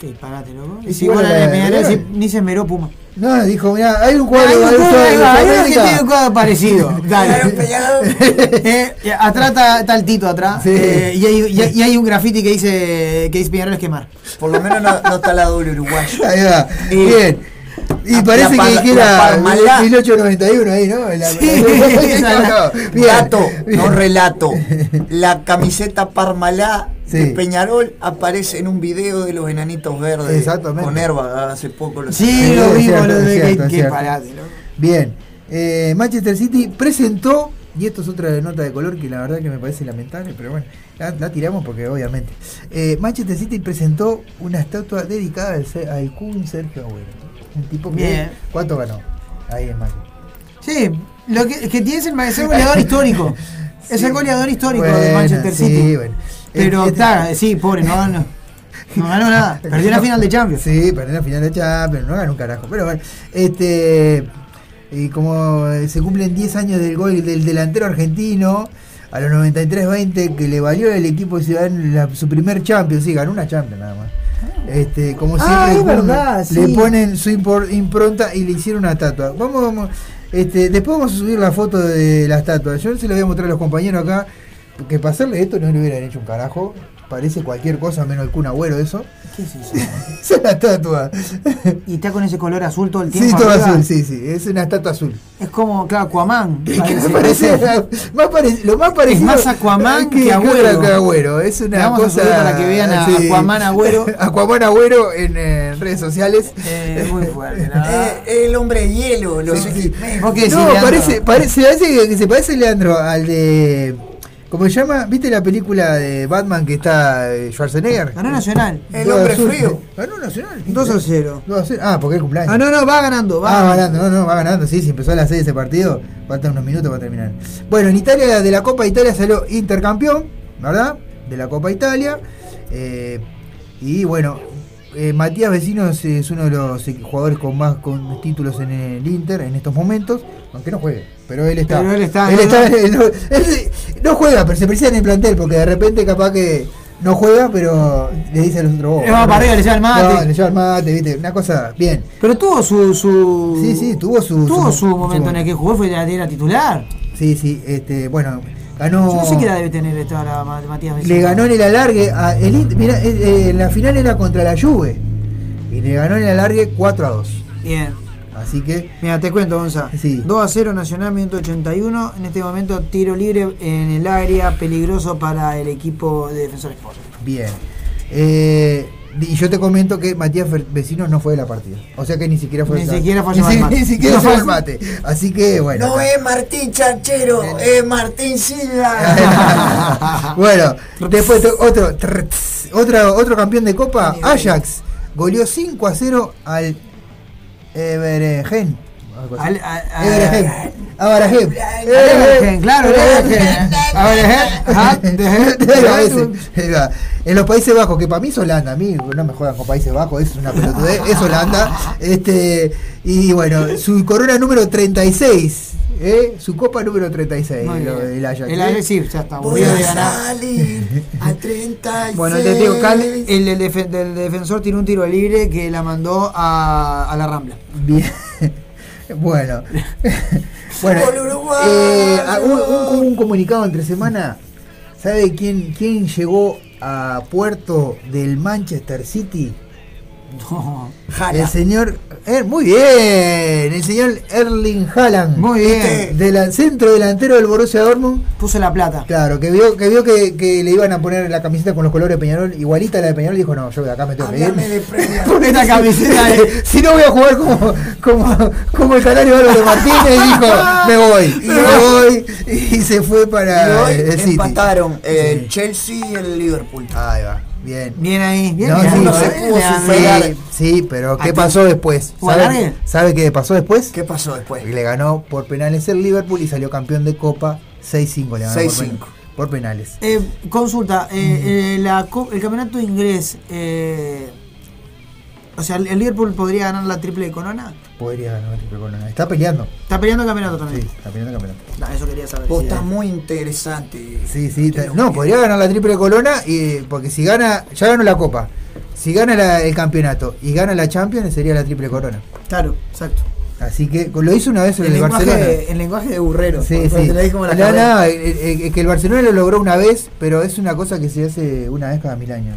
Qué disparate, loco. Es igual igual a la de ni se esmeró Puma. No, dijo, mirá, hay un cuadro Hay un hay un cuadro, hay un cuadro parecido. Dale. Eh, y atrás está, está el Tito atrás. Sí. eh, y, hay, y hay- y hay un graffiti que dice que dice Peñarol es quemar. Por lo menos no, no está la doble uruguayo. Ahí va, Y- bien. Y La- parece la que dijera la Parmalat. 1891 ahí, ¿no? La- Sí, No, no, bien. Dato, no relato. La camiseta Parmalá de. Peñarol aparece en un video de los enanitos verdes. Exactamente. Con Herba, hace poco lo Sí, lo vimos, lo de que, parate. Bien, eh, Manchester City presentó, y esto es otra nota de color que la verdad que me parece lamentable, pero bueno, la, la tiramos porque obviamente. Eh, Manchester City presentó una estatua dedicada al, al Kun Sergio Agüero. Un tipo que. Bien. ¿Cuánto ganó? Ahí en Manchester. Sí, lo que, que tiene es el, es el goleador histórico. Es el goleador histórico de Manchester sí, City. bueno. Pero Este- está, sí, pobre, no ganó. No ganó nada. Perdió la final de Champions. Sí, perdió la final de Champions, no ganó un carajo. Pero bueno, este. Y como eh, se cumplen 10 años del gol del delantero argentino, a los 93-20, que le valió al equipo de Ciudad la- su primer Champions, sí, ganó una Champions nada más. Este, como Ah, siempre, es verdad, le sí. ponen su impronta y le hicieron una estatua. Vamos, vamos. Este, después vamos a subir la foto de la estatua. Yo se la voy a mostrar a los compañeros acá. Que para hacerle esto no le hubieran hecho un carajo. Parece cualquier cosa menos el Kun Agüero eso. ¿Qué es eso? Esa es la estatua. Y está con ese color azul todo el tiempo. Sí, todo arriba. azul, sí, sí. Es una estatua azul. Es como, claro, Aquaman. Parece. parece más lo más parecido más Aquaman que que Agüero. que Agüero. Es una vamos a cosa subir para que vean a sí. Aquaman Agüero. Aquaman Agüero en eh, redes sociales. Eh, muy fuerte, ¿no? Eh, el hombre de hielo, los X-Men. ¿Vos qué decís, no, parece, parece, parece que se parece Leandro al de ¿Cómo se llama? ¿Viste la película de Batman que está eh, Schwarzenegger? Ganó Nacional. El hombre frío. Ganó Nacional. 2 a 0. 2 a 0. Ah, porque es cumpleaños. Ah, no, no, va ganando. Va Ah, va ganando, no, no, va ganando, sí, si empezó a las 6 ese partido, faltan unos minutos para terminar. Bueno, en Italia, de la Copa Italia salió intercampeón, ¿verdad? De la Copa Italia. eh, y bueno, eh, Matías Vecinos es uno de los jugadores con más con títulos en el Inter en estos momentos, aunque no juegue, pero él está. Pero él está, él no, está- él no, él no juega, pero se precisa en el plantel, porque de repente capaz que no juega, pero le dice a los otros. "Oh, Le va para arriba, le lleva el mate". No, le lleva el mate, viste, una cosa bien. Pero tuvo su. su Sí, sí, tuvo su. Tuvo su momento en el que jugó, fue era titular. Sí, sí, este, bueno, ganó. Yo no sé qué edad debe tener esta la Ma- Matías. Le ganó en el alargue a el mirá, eh, eh, en la final era contra la Juve. Y le ganó en el alargue 4 a 2. Bien. Así que. Mira, te cuento, Gonza. Sí. 2 a 0 Nacional, minuto 81. En este momento, tiro libre en el área, peligroso para el equipo de Defensor Sport. Bien. Eh, y yo te comento que Matías Vecinos no fue de la partida. O sea que ni siquiera fue Ni al- siquiera fue a ni, el mate. ni siquiera No fue al mate. Así que bueno. No es Martín Chanchero, es Martín Silva. bueno, después otro, otro, otro campeón de Copa, Ajax, goleó 5 a 0 al Al- a- a- Evergen. Abarajén. Evergen, claro, va. En los Países Bajos, que para mí es Holanda, a mí no me juegan con Países Bajos, es una pelotudez, es Holanda. Este, y bueno, su corona número 36, ¿eh? su copa número 36, Muy lo del Ajax. El ¿eh? Ajax sí, ya está. Voy aburrido de a ganar. salir a 36. Bueno, te digo, Cal, el del, defe- del defensor tiene un tiro libre que la mandó a, a la Rambla. Bien. Bueno. bueno. Eh, ah, un, un- un comunicado entre semana. ¿Sabe quién, quién llegó a puerto del Manchester City? El señor. eh, muy bien. El señor Erling Haaland. Muy bien. Del centro delantero del Borussia Dortmund. Puso la plata. Claro, que vio que vio que, que le iban a poner la camiseta con los colores de Peñarol, igualita a la de Peñarol, y dijo, no, yo de acá me tengo que ir. Háblame de Premier. Pon esta camiseta de- si no voy a jugar como, como, como el canario Álvaro Martínez, dijo, me voy, me voy, y se fue Y para hoy el City. empataron el Chelsea y el Liverpool. Ahí va, bien. Bien ahí, bien. No, bien, sí, no se pudo superar. bien. Sí, pero ¿qué pasó después? ¿Fue ¿Sabe? ¿Sabe qué pasó después? ¿Qué pasó después? Le ganó por penales el Liverpool y salió campeón de Copa 6-5. Le ganó por 6-5. pen- por penales. Eh, consulta, eh, eh, la el campeonato inglés, eh, o sea, ¿el Liverpool podría ganar la triple corona? Podría ganar la triple corona. Está peleando. Está peleando el campeonato también. Sí, está peleando el campeonato. No, eso quería saber. Vos sí, está eh. muy interesante. Sí, sí. está- no, podría ganar la triple corona y, porque si gana, ya ganó la Copa. Si gana la- el campeonato y gana la Champions sería la triple corona. Claro, exacto. Así que lo hizo una vez en El el, lenguaje, Barcelona. el lenguaje de burrero. Sí, sí. te la como la No, cabeza. no, eh, eh, que el Barcelona lo logró una vez, pero es una cosa que se hace una vez cada mil años.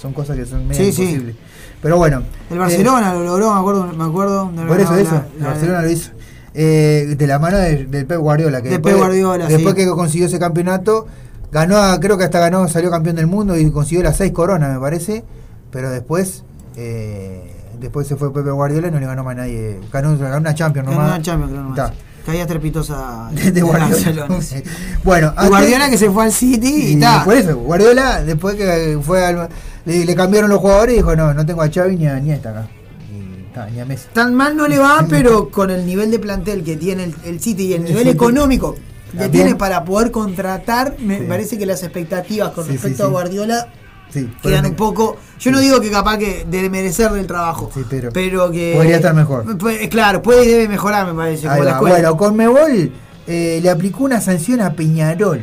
Son cosas que son medio Sí, sí. imposibles. Pero bueno. El Barcelona lo logró, me acuerdo. Me acuerdo eh, por eso, la- eso. la- el la- Barcelona lo hizo. Eh, de la mano de- del Pep Guardiola. Que De después, Pep Guardiola, Después sí. que consiguió ese campeonato, ganó, creo que hasta ganó, salió campeón del mundo y consiguió las seis coronas, me parece. Pero después. eh, después se fue Pepe Guardiola y no le ganó más a nadie. Ganó, ganó una Champions Ganó nomás. una Champions, creo nomás. Está. Caía estrepitosa De, de Guardiola. Barcelona. bueno, Y Guardiola que se fue al City y, está. por eso, Guardiola, después que fue al- le, le cambiaron los jugadores y dijo, no, no tengo a Xavi ni a, ni a esta acá. Y, ta, ni a Messi. Tan mal no le va, pero con el nivel de plantel que tiene el, el City y el El nivel económico que También. tiene para poder contratar, me Sí. parece que las expectativas con sí, respecto sí. a Guardiola Sí, quedan pero- un poco. Yo no digo que capaz que de merecer del trabajo, Sí, pero, que. podría estar mejor. Pues, claro, puede y debe mejorar, me parece. Como la. Bueno, con Mebol eh, le aplicó una sanción a Peñarol.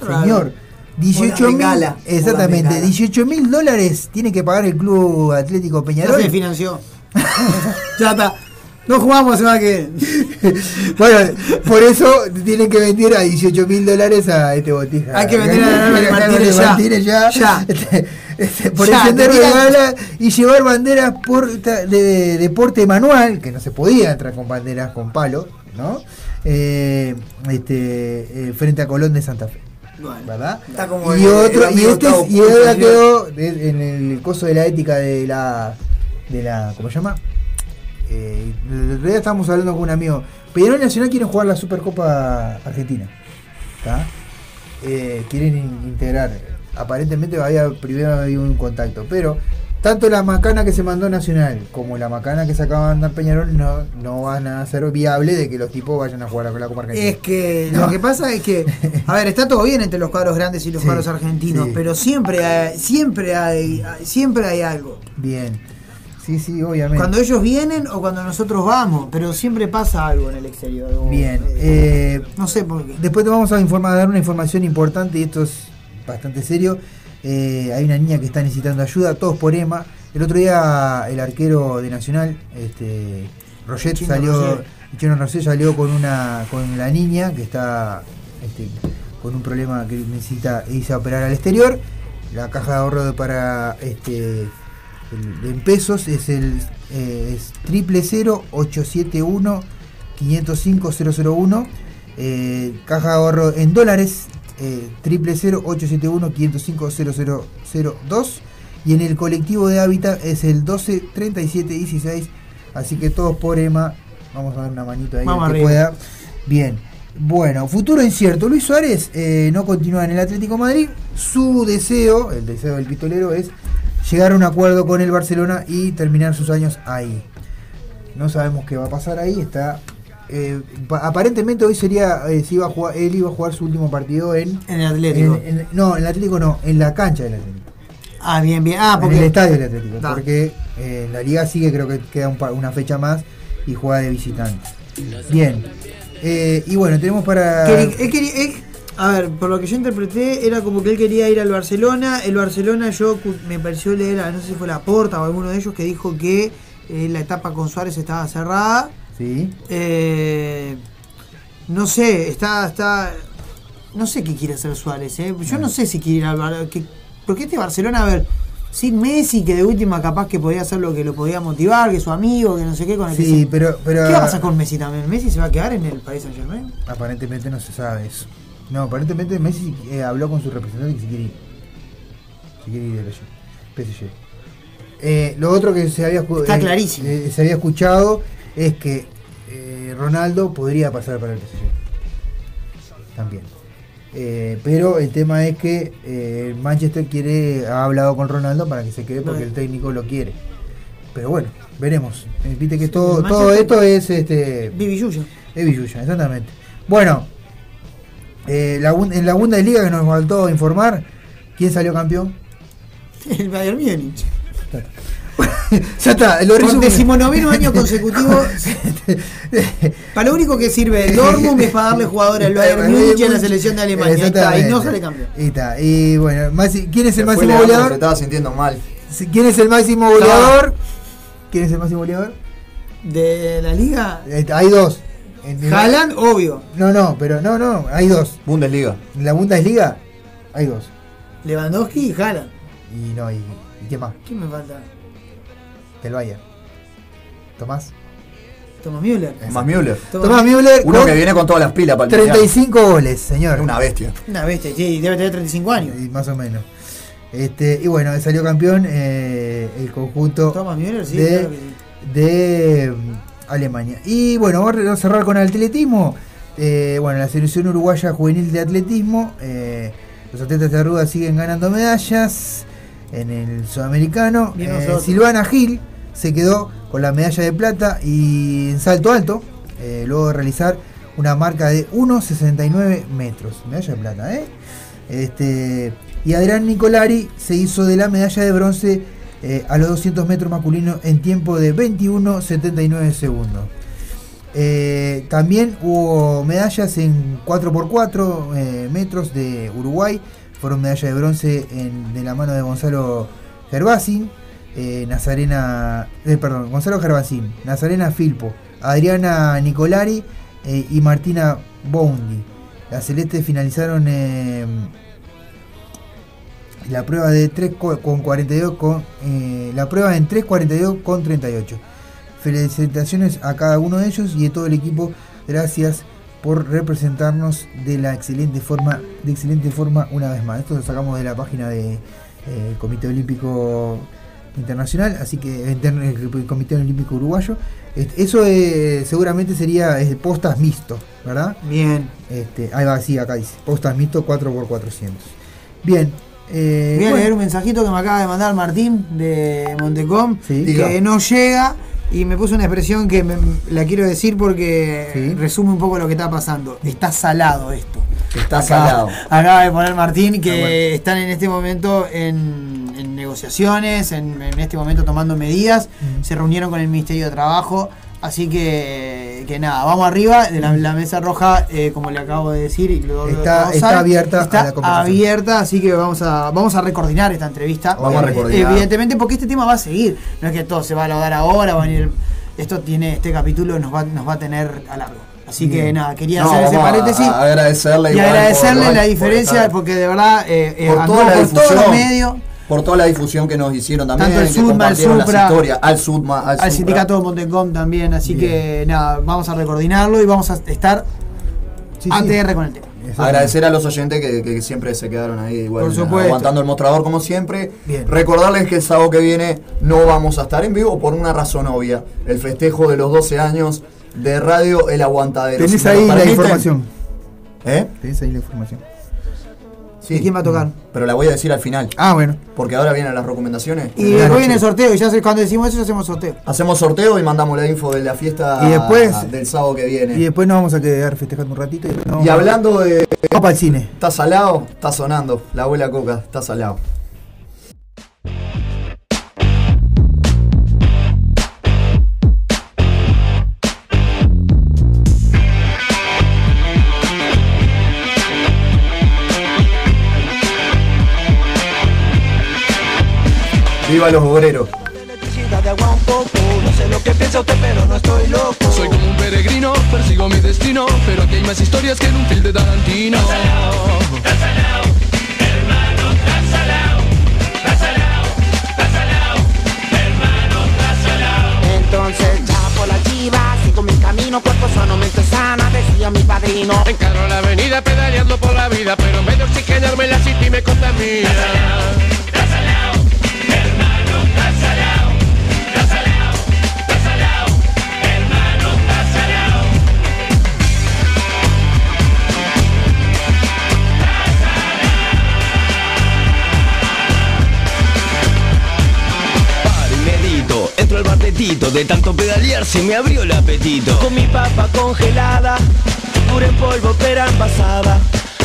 raro. Señor, 18 mil. Exactamente, bengala. 18 mil dólares tiene que pagar el Club Atlético ya Peñarol. se financió. ya está. No jugamos semana que. Bueno, por eso tienen que vender a 18 mil dólares a este botija. Hay que vender a Álvarez Martínez ya. Martínez ya. Ya. Este, este, por Ya, encender bengala y llevar banderas por, de, de deporte manual, que no se podía entrar con banderas con palo, ¿no? Eh, este, eh, frente a Colón de Santa Fe. ¿Verdad? Está como y el- otro, el y este y ahora quedó en el coso de la ética de la de la ¿cómo se llama? Eh, el otro día estábamos hablando con un amigo. Peñarol Nacional quieren jugar la Supercopa Argentina. Eh, quieren in- integrar. Aparentemente había primero había un contacto, pero tanto la macana que se mandó Nacional como la macana que se acaba de mandar Peñarol no, no van a ser viable de que los tipos vayan a jugar a la Copa Argentina. Es que No. lo que pasa es que, a ver, está todo bien entre los cuadros grandes y los Sí, cuadros argentinos, sí. pero siempre hay, siempre hay, siempre hay algo. Bien. Sí, sí, obviamente. Cuando ellos vienen o cuando nosotros vamos, pero siempre pasa algo en el exterior. Bien. eh, no sé por qué. Después te vamos a informar, a dar una información importante y esto es bastante serio. Eh, hay una niña que está necesitando ayuda, todos por Emma. El otro día el arquero de Nacional, este, Roget, salió, Chino salió con una con la niña que está este, con un problema que necesita irse a operar al exterior. La caja de ahorro para este en pesos es el eh, triple cero 871 505 001 eh, caja de ahorro en dólares eh, triple cero 871 505 0002 y en el colectivo de hábitat es el 12 37 16 así que todos por EMA vamos a dar una manito ahí que pueda. Bien. Bueno, futuro incierto. Luis Suárez eh, no continúa en el Atlético de Madrid. Su deseo, el deseo del pistolero, es llegar a un acuerdo con el Barcelona y terminar sus años ahí. No sabemos qué va a pasar ahí. Está eh, pa- aparentemente hoy sería eh, si iba a jugar, él iba a jugar su último partido en En el Atlético. en- en- no, en el Atlético no, en la cancha del Atlético. Ah, bien, bien. Ah, porque En el estadio del Atlético, Da. porque eh, en la liga sigue creo que queda un una fecha más y juega de visitante. Bien. Eh, y bueno, tenemos para Que él- él quería- él- a ver, por lo que yo interpreté, era como que él quería ir al Barcelona. El Barcelona, yo me pareció leer, no sé si fue la Porta o alguno de ellos, que dijo que eh, la etapa con Suárez estaba cerrada. Sí. Eh, no sé, está, está. No sé qué quiere hacer Suárez, ¿eh? Yo no sé si quiere ir al Barcelona. Porque este Barcelona, a ver, sin Messi, que de última capaz que podía hacer lo que lo podía motivar, que su amigo, que no sé qué, con el que Sí, se- pero, pero ¿Qué va a pasar con Messi también? ¿Messi se va a quedar en el Paris Saint Germain? Aparentemente no se sabe eso. No, aparentemente Messi eh, habló con su representante que se quiere ir. Se quiere ir del PSG. Eh, lo otro que se había, Está eh, clarísimo. eh, se había escuchado es que Ronaldo podría pasar para el PSG. También. Pero el tema es que Manchester quiere ha hablado con Ronaldo para que se quede porque el técnico lo quiere. Pero bueno, veremos. Viste que todo, esto es este. Vivi Yuya. Es Villuya, exactamente. Bueno, eh, la en la Bundesliga que nos faltó informar, ¿quién salió campeón? El Bayern Múnich. ya está, lo Por decimonoveno año consecutivo. para lo único que sirve el Dortmund es para darle jugadores al Bayern Múnich y a la selección de Alemania. Ahí está, y no sale campeón. Ahí está. Y bueno, ¿quién es el máximo Leandro, Se goleador? estaba sintiendo mal. ¿Quién es el máximo goleador? ¿Quién es el máximo goleador? De la liga. Hay dos. En- Haaland, obvio. No, no, pero no, no, hay dos. Bundesliga. En la Bundesliga hay dos. Lewandowski y Haaland. Y no, y, ¿y qué más? ¿Quién me falta? Del Bayern. Tomás. Thomas Müller. Más Müller. Tomás Müller. Uno que viene con todas las pilas para el Mundial. 35 goles, señor. Una bestia. Una bestia, sí, debe tener 35 años. Y más o menos. Este, y bueno, salió campeón eh, el conjunto Thomas Müller, sí, de, claro que sí. de, Alemania. Y bueno, vamos a cerrar con el atletismo. Eh, bueno, la selección uruguaya juvenil de atletismo. eh, los atletas de Arruda siguen ganando medallas en el sudamericano. Eh. Silvana Gil se quedó con la medalla de plata y en salto alto, luego de realizar una marca de 1,69 metros. Medalla de plata, ¿eh? Este, y Adrián Nicolari se hizo de la medalla de bronce eh, a los 200 metros masculinos en tiempo de 21,79 segundos. Eh, también hubo medallas en 4x4 eh, metros de Uruguay. Fueron medallas de bronce en- de la mano de Gonzalo Gervasín, eh, Nazarena, perdón, Gonzalo Gervasín, Nazarena Filpo, Adriana Nicolari y Martina Bondi. Las celestes finalizaron la prueba de 3 co- con 42 con eh, la prueba en 3.42 con 38. Felicitaciones a cada uno de ellos y de todo el equipo. Gracias por representarnos de la excelente forma, de excelente forma una vez más. Esto lo sacamos de la página del Comité Olímpico Internacional, así que el Comité Olímpico Uruguayo. Eso eh, seguramente sería eh, postas mixto, ¿verdad? Bien. Este, ahí va, sí, acá dice. Postas mixto 4x400. Bien. Eh, Voy a bueno. leer un mensajito que me acaba de mandar Martín de Montecom, Sí. que no llega y me puso una expresión que me- la quiero decir porque resume un poco lo que está pasando. Está salado esto. Está salado. Acaba de poner Martín que Ah, bueno. están en este momento en, en negociaciones, en, en este momento tomando medidas. Se reunieron con el Ministerio de Trabajo. Así que, que nada, vamos arriba. De la, la mesa roja, eh, como le acabo de decir, y lo- Está- está abierta a está la abierta, así que vamos a, vamos a recoordinar esta entrevista. Vamos a Eh, recoordinar. Evidentemente, porque este tema va a seguir. No es que todo se va a lograr ahora, va a venir. Esto tiene, este capítulo nos va, nos va a tener a largo. Así que Bien. nada, quería No, hacer ese paréntesis. agradecerle y agradecerle por- la por diferencia, porque de verdad eh, eh, por toda la todos los medios. Por toda la difusión que nos hicieron también, Tanto el que Sudma, las Supra, historias, al Sudma, al, al Supra. sindicato de Montecom también, así Bien. que nada, vamos a recoordinarlo y vamos a estar ATR con el tema. Agradecer a los oyentes que, que siempre se quedaron ahí igual, Por supuesto. aguantando el mostrador como siempre. Bien. Recordarles que el sábado que viene no vamos a estar en vivo por una razón obvia. El festejo de los 12 años de Radio El Aguantadero. Tenés Si ahí la información. ¿Eh? Tenés ahí la información. Sí. quién va a tocar? Pero la voy a decir al final. Ah, bueno. Porque ahora vienen las recomendaciones. Y después viene el sorteo, y ya cuando decimos eso, ya hacemos sorteo. Hacemos sorteo y mandamos la info de la fiesta Y después- del sábado que viene. Y después nos vamos a quedar festejando un ratito. Y, Y hablando de. Vamos para el cine. Está salado, está sonando. La abuela Coca, está salado. ¡Viva los obreros! Soy como un peregrino, persigo mi destino Pero aquí hay más historias que en un film de Tarantino. Entonces ya por la chiva Sigo mi camino, cuerpo sano, mente sana Decía mi padrino. Encarro la avenida pedaleando por la vida Pero en vez de oxigenarme la city me contamina. Entro al bar de tanto pedalear se me abrió el apetito Con mi papa congelada, pura en polvo pero envasada.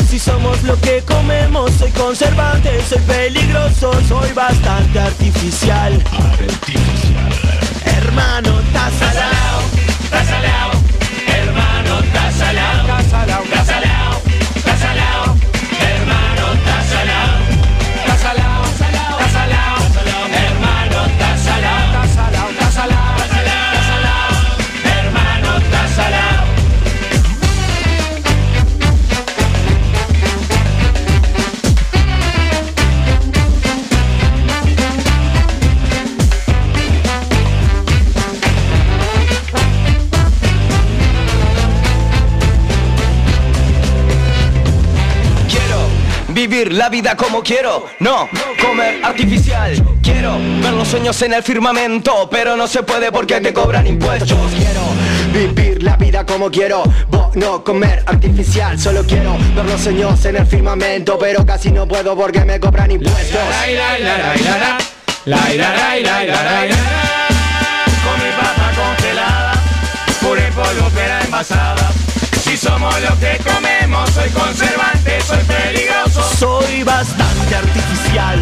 Si somos lo que comemos, soy conservante, soy peligroso, soy bastante artificial. Hermano, estás salado, estás salado. Hermano, estás salado, vivir la vida como quiero, no comer artificial. Quiero ver los sueños en el firmamento, pero no se puede porque te cobran impuestos. Quiero Vivir la vida como quiero, no comer artificial Solo quiero ver los sueños en el firmamento Pero casi no puedo porque me cobran impuestos Con mi papa congelada, pura en polvo envasada. Si somos lo que comemos, soy conservante, soy peligroso. Soy bastante artificial.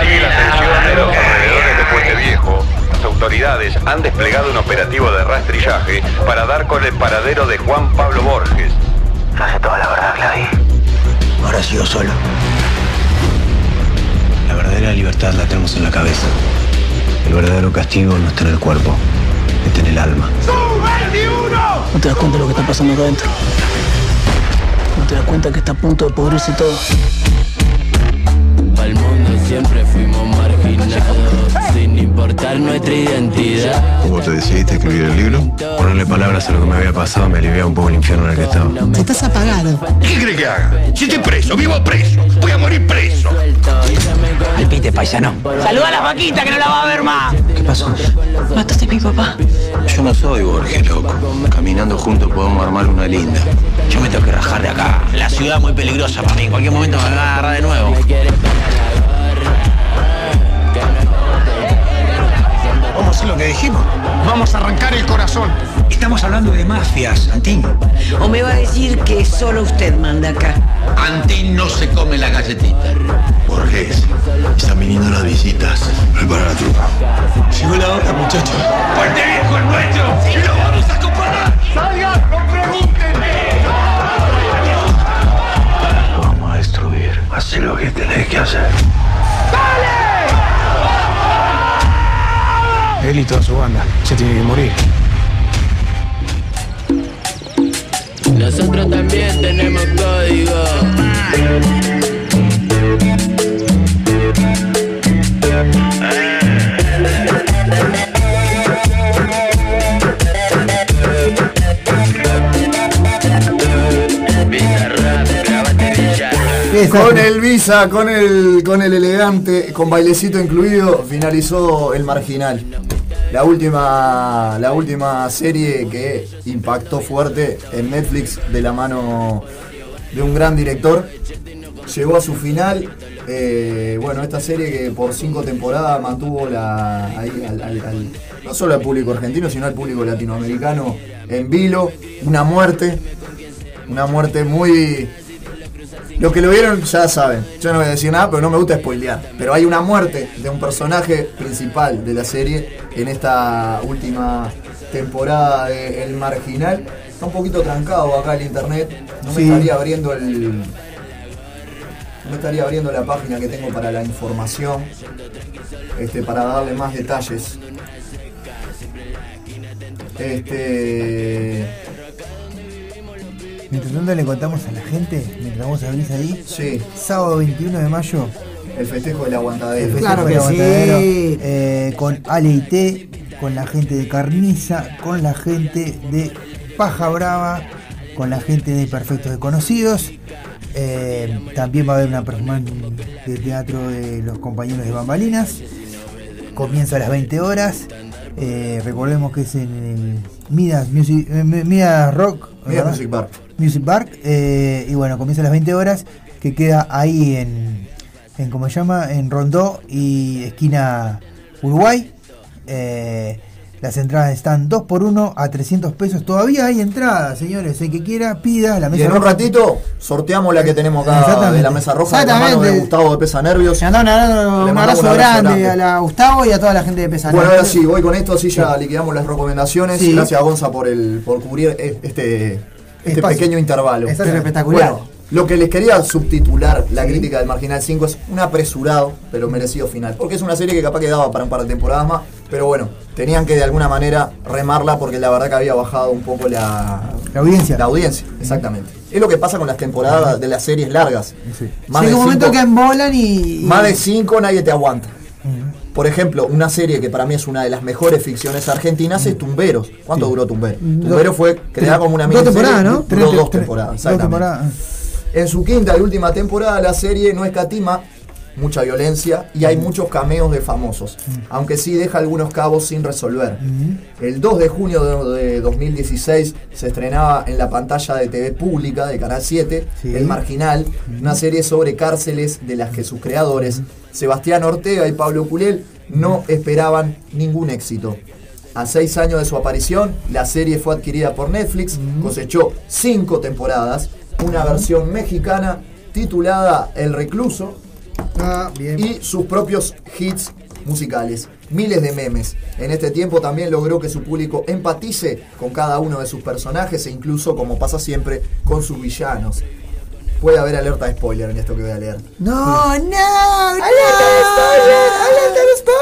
Sigue la tensión de los alrededores de Puente Viejo. Las autoridades han desplegado un operativo de rastrillaje para dar con el paradero de Juan Pablo Borges. Sé toda la verdad, Clavi. Ahora sigo solo. La verdadera libertad la tenemos en la cabeza. El verdadero castigo no está en el cuerpo, está en el alma. ¿No te das cuenta de lo que está pasando acá adentro? ¿No te das cuenta que está a punto de pudrirse todo? Al mundo siempre fuimos marginados, importar nuestra identidad. ¿Cómo te decidiste escribir el libro? Ponerle palabras a lo que me había pasado me aliviaba un poco el infierno en el que estaba. Estás apagado. ¿Qué cree que haga? Si estoy preso, vivo preso, voy a morir preso. Al pite, paisano. Saluda a la vaquita que no la va a ver más. ¿Qué pasó? Mataste a mi papá. Yo no soy Borges, loco. Caminando juntos podemos armar una linda. Yo me tengo que rajar de acá. La ciudad es muy peligrosa para mí. En cualquier momento me van a agarrar de nuevo. Vamos a hacer lo que dijimos. Vamos a arrancar el corazón. Estamos hablando de mafias, Antín. ¿O me va a decir que solo usted manda acá? Antín no se come la galletita. Borges, están viniendo las visitas. Prepara la trupa. Llegó la hora, muchachos. ¡Fuerte viejo el nuestro! ¡Y lo vamos a comparar! ¡Salgan! ¡No pregunten! Vamos a destruir. Haz lo que tenés que hacer. Él y toda su banda se tiene que morir. Nosotros también tenemos código. Con el Visa, con el, con el elegante, con bailecito incluido, finalizó el marginal. La última, la última serie que impactó fuerte en Netflix de la mano de un gran director. Llegó a su final. eh, bueno, esta serie que por cinco temporadas mantuvo la, no solo al público argentino, sino al público latinoamericano en vilo. Una muerte. Una muerte muy, los que lo vieron ya saben. Yo no voy a decir nada, pero no me gusta spoilear. Pero hay una muerte de un personaje principal de la serie en esta última temporada de El Marginal. Está un poquito trancado acá el internet. No me estaría abriendo el. No estaría abriendo la página que tengo para la información. Este, para darle más detalles. Este. Mientras tanto le contamos a la gente, mientras vos abrís ahí. Sí. Sábado 21 de mayo. El festejo del aguantadero. El festejo Claro del que aguantadero, sí. eh, con Ale y T, con la gente de Carniza, con la gente de Paja Brava, con la gente de Perfectos Desconocidos. Eh, también va a haber una performance de teatro de los compañeros de Bambalinas. Comienza a las 20 horas. Eh, recordemos que es en el Midas, Music, eh, Midas Rock. Midas. Music Bar. Music Bar. eh, y bueno, comienza a las 20 horas. Que queda ahí en, en ¿cómo se llama? En Rondó y esquina Uruguay. Eh, las entradas están 2 por 1 a 300 pesos. Todavía hay entradas, señores. El que quiera, pida la Y mesa en un ratito sorteamos la que tenemos acá de la mesa roja de la mano de. Gustavo de Pesa Nervios. Le mandamos un abrazo- un grande, grande. a la Gustavo y a toda la gente de Pesaner. Bueno, ahora sí, voy con esto, así ya liquidamos las recomendaciones. Sí. Gracias a Gonza por el por cubrir este, este pequeño intervalo. Pero espectacular. Bueno, lo que les quería subtitular la crítica del Marginal 5 es un apresurado pero merecido final. Porque es una serie que capaz que daba para un par de temporadas más, pero bueno, tenían que de alguna manera remarla porque la verdad que había bajado un poco la, La audiencia. la audiencia, exactamente. Es lo que pasa con las temporadas de las series largas. Más Llega de un momento cinco- que embolan y. y- más de 5 nadie te aguanta. Por ejemplo, una serie que para mí es una de las mejores ficciones argentinas es Tumberos. ¿Cuánto duró Tumberos? Tumberos fue creada como una dos miniserie. temporadas, ¿no? Duró Tres- dos temporadas, Dos temporadas. En su quinta y última temporada la serie no escatima mucha violencia y hay muchos cameos de famosos, aunque sí deja algunos cabos sin resolver. El 2 de junio de, de 2016 se estrenaba en la pantalla de TV pública de Canal 7, Sí. El Marginal, una serie sobre cárceles de las que sus creadores, Sebastián Ortega y Pablo Culel, no esperaban ningún éxito. A seis años de su aparición, la serie fue adquirida por Netflix, cosechó cinco temporadas, una versión mexicana titulada El Recluso Ah, y sus propios hits musicales. Miles de memes. En este tiempo también logró que su público empatice con cada uno de sus personajes e incluso, como pasa siempre, con sus villanos. Puede haber alerta de spoiler en esto que voy a leer. No, no, no.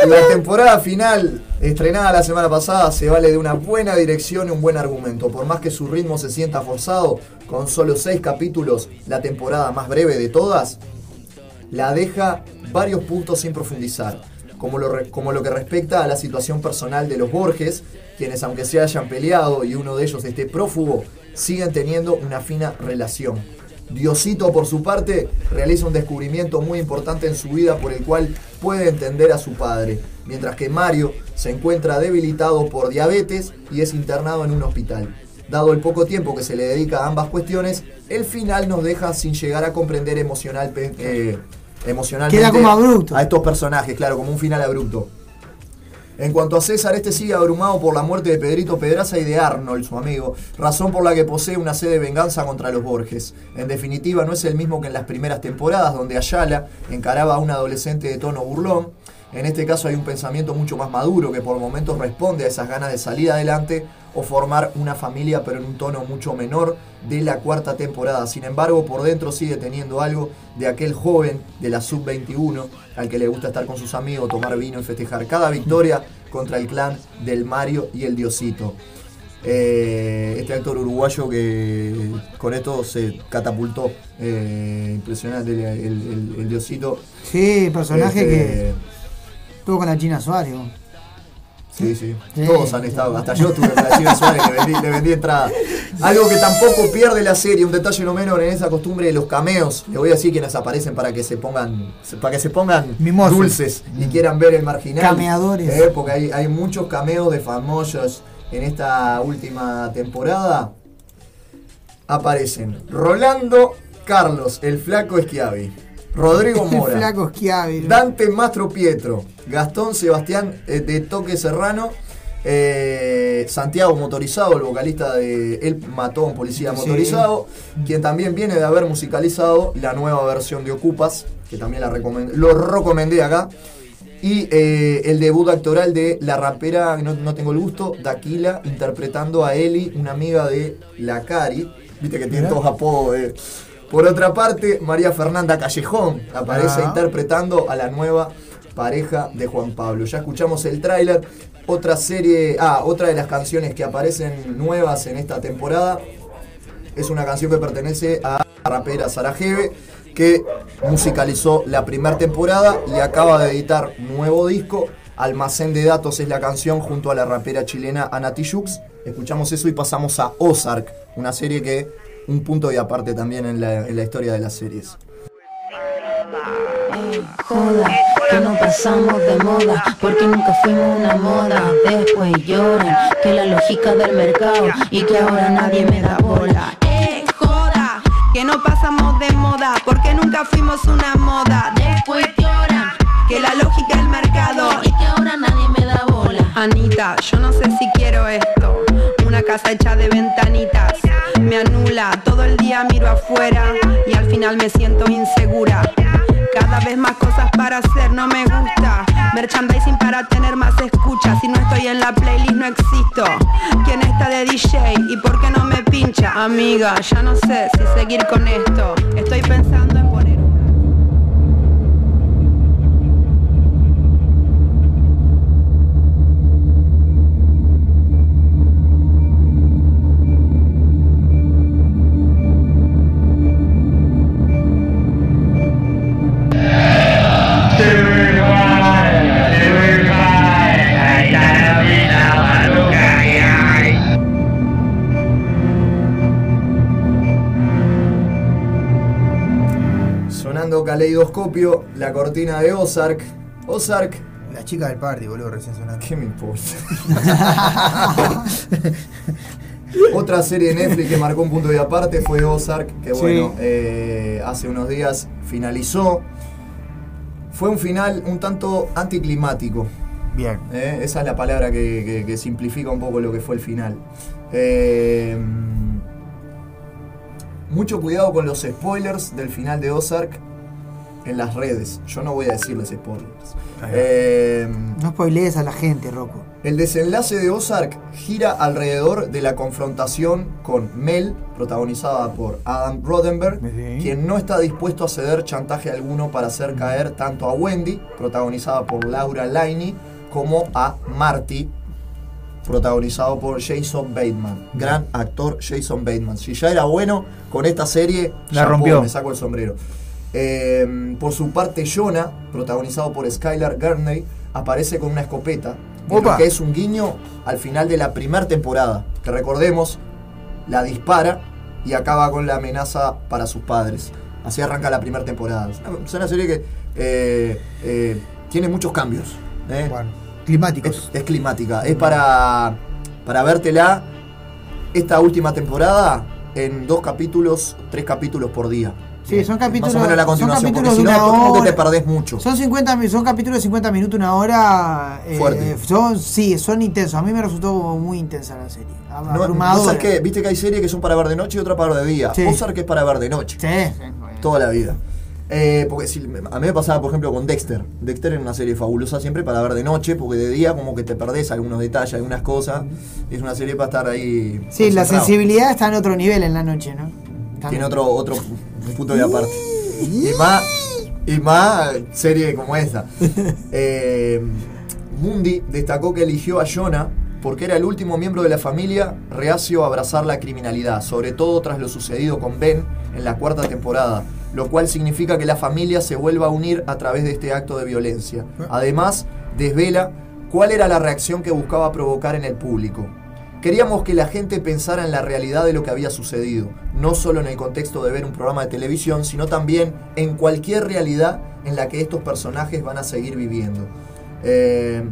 La temporada final, estrenada la semana pasada, se vale de una buena dirección y un buen argumento. Por más que su ritmo se sienta forzado, con solo seis capítulos, la temporada más breve de todas, la deja varios puntos sin profundizar. Como lo, como lo que respecta a la situación personal de los Borges, quienes aunque se hayan peleado y uno de ellos esté prófugo, siguen teniendo una fina relación. Diosito, por su parte, realiza un descubrimiento muy importante en su vida por el cual puede entender a su padre, mientras que Mario se encuentra debilitado por diabetes y es internado en un hospital. Dado el poco tiempo que se le dedica a ambas cuestiones, el final nos deja sin llegar a comprender emocional, eh, emocionalmente Queda como abrupto. a estos personajes, claro, como un final abrupto. En cuanto a César, este sigue abrumado por la muerte de Pedrito Pedraza y de Arnold, su amigo, razón por la que posee una sed de venganza contra los Borges. En definitiva, no es el mismo que en las primeras temporadas, donde Ayala encaraba a un adolescente de tono burlón. En este caso hay un pensamiento mucho más maduro que por momentos responde a esas ganas de salir adelante o formar una familia, pero en un tono mucho menor de la cuarta temporada. Sin embargo, por dentro sigue teniendo algo de aquel joven de la sub-21 al que le gusta estar con sus amigos, tomar vino y festejar cada victoria contra el clan del Mario y el Diosito. Eh, este actor uruguayo que con esto se catapultó. Eh, impresionante el, el- el- el Diosito. Sí, personaje Este, que estuvo con la China Suárez. ¿no? Sí, sí. Sí. Todos han estado. Hasta yo tuve con la China Suárez, le vendí, le vendí entrada. Algo que tampoco pierde la serie, un detalle no menor en esa costumbre de los cameos. Le voy a decir quienes aparecen para que se pongan, para que se pongan Mimosos. dulces y quieran ver el marginal. Cameadores. Eh, porque hay, hay muchos cameos de famosos en esta última temporada. Aparecen Rolando Carlos, el flaco Schiavi. Rodrigo Mora. Flaco Schiavi. Dante Mastro Pietro, Gastón Sebastián eh, de Toque Serrano, eh, Santiago Motorizado, el vocalista de El Matón Policía Sí. Motorizado, quien también viene de haber musicalizado la nueva versión de Ocupas, que también la recomendé, lo recomendé acá. Y eh, el debut actoral de la rapera, no, no tengo el gusto, Daquila, interpretando a Eli, una amiga de La Cari. Viste que tiene todos apodos. eh. Por otra parte, María Fernanda Callejón aparece Ah. interpretando a la nueva pareja de Juan Pablo. Ya escuchamos el tráiler. Otra serie, ah, otra de las canciones que aparecen nuevas en esta temporada es una canción que pertenece a la rapera Sara Jeve, que musicalizó la primera temporada y acaba de editar nuevo disco Almacén de Datos es la canción junto a la rapera chilena Ana Tijoux. Escuchamos eso y pasamos a Ozark, una serie que un punto de aparte también en la, en la historia de las series. Joda, que no pasamos de moda, porque nunca fuimos una moda. Después lloran que la lógica del mercado y que ahora nadie me da bola. Eh, joda, que no pasamos de moda, porque nunca fuimos una moda. Después lloran que la lógica del mercado y que ahora nadie me da bola. Anita, yo no sé si quiero esto. Una casa hecha de ventanitas. Me anula, todo el día miro afuera y al final me siento insegura. Cada vez más cosas para hacer, no me gusta. Merchandising para tener más escuchas. Si no estoy en la playlist, no existo. ¿Quién está de DJ y por qué no me pincha? Amiga, ya no sé si seguir con esto. Estoy pensando en poner. Sonando caleidoscopio, la cortina de Ozark. Ozark. La chica del party, boludo, recién sonando. ¿Qué me importa? Otra serie de Netflix que marcó un punto de aparte fue Ozark, que Sí. bueno, eh, hace unos días finalizó. Fue un final un tanto anticlimático. Bien. Eh, esa es la palabra que, que- que simplifica un poco lo que fue el final. Eh, mucho cuidado con los spoilers del final de Ozark en las redes. Yo no voy a decirles spoilers. Eh, No spoilees a la gente, Rocco. el desenlace de Ozark gira alrededor de la confrontación con Mel, protagonizada por Adam Roddenberg, quien no está dispuesto a ceder chantaje alguno para hacer caer tanto a Wendy, protagonizada por Laura Linney, como a Marty, protagonizado por Jason Bateman. Gran actor Jason Bateman. Si ya era bueno con esta serie, La rompió. Me saco el sombrero. Eh, por su parte, Jonah, protagonizado por Skylar Gurney, aparece con una escopeta. en lo Opa. que es un guiño al final de la primera temporada. Que recordemos, la dispara y acaba con la amenaza para sus padres. Así arranca la primera temporada. Es una, es una serie que eh, eh, tiene muchos cambios. ¿eh? climáticos. Es, es climática. Es para, para vértela esta última temporada en dos capítulos, tres capítulos por día. Sí, son capítulos. Más o menos la son continuación, porque capítulos si de no, como que hora. te perdés mucho. Son 50 mi- son capítulos de 50 minutos, una hora. eh, Fuerte. son, sí, son intensos. A mí me resultó muy intensa la serie. No, ¿vos Abrumadora. sabés que, Viste que hay series que son para ver de noche y otra para ver de día. Sí. Ozark es para ver de noche. Toda la vida. Eh, porque si, a mí me pasaba, por ejemplo, con Dexter. Dexter es una serie fabulosa siempre para ver de noche, porque de día como que te perdés algunos detalles, algunas cosas. Es una serie para estar ahí. Sí, la sensibilidad está en otro nivel en la noche, ¿no? Tiene otro, otro punto de aparte. Y más, y más serie como esta. Eh, Mundi destacó que eligió a Jonah porque era el último miembro de la familia reacio a abrazar la criminalidad, sobre todo tras lo sucedido con Ben en la cuarta temporada, lo cual significa que la familia se vuelva a unir a través de este acto de violencia. Además, desvela cuál era la reacción que buscaba provocar en el público. Queríamos que la gente pensara en la realidad de lo que había sucedido, no solo en el contexto de ver un programa de televisión, sino también en cualquier realidad en la que estos personajes van a seguir viviendo. Eh,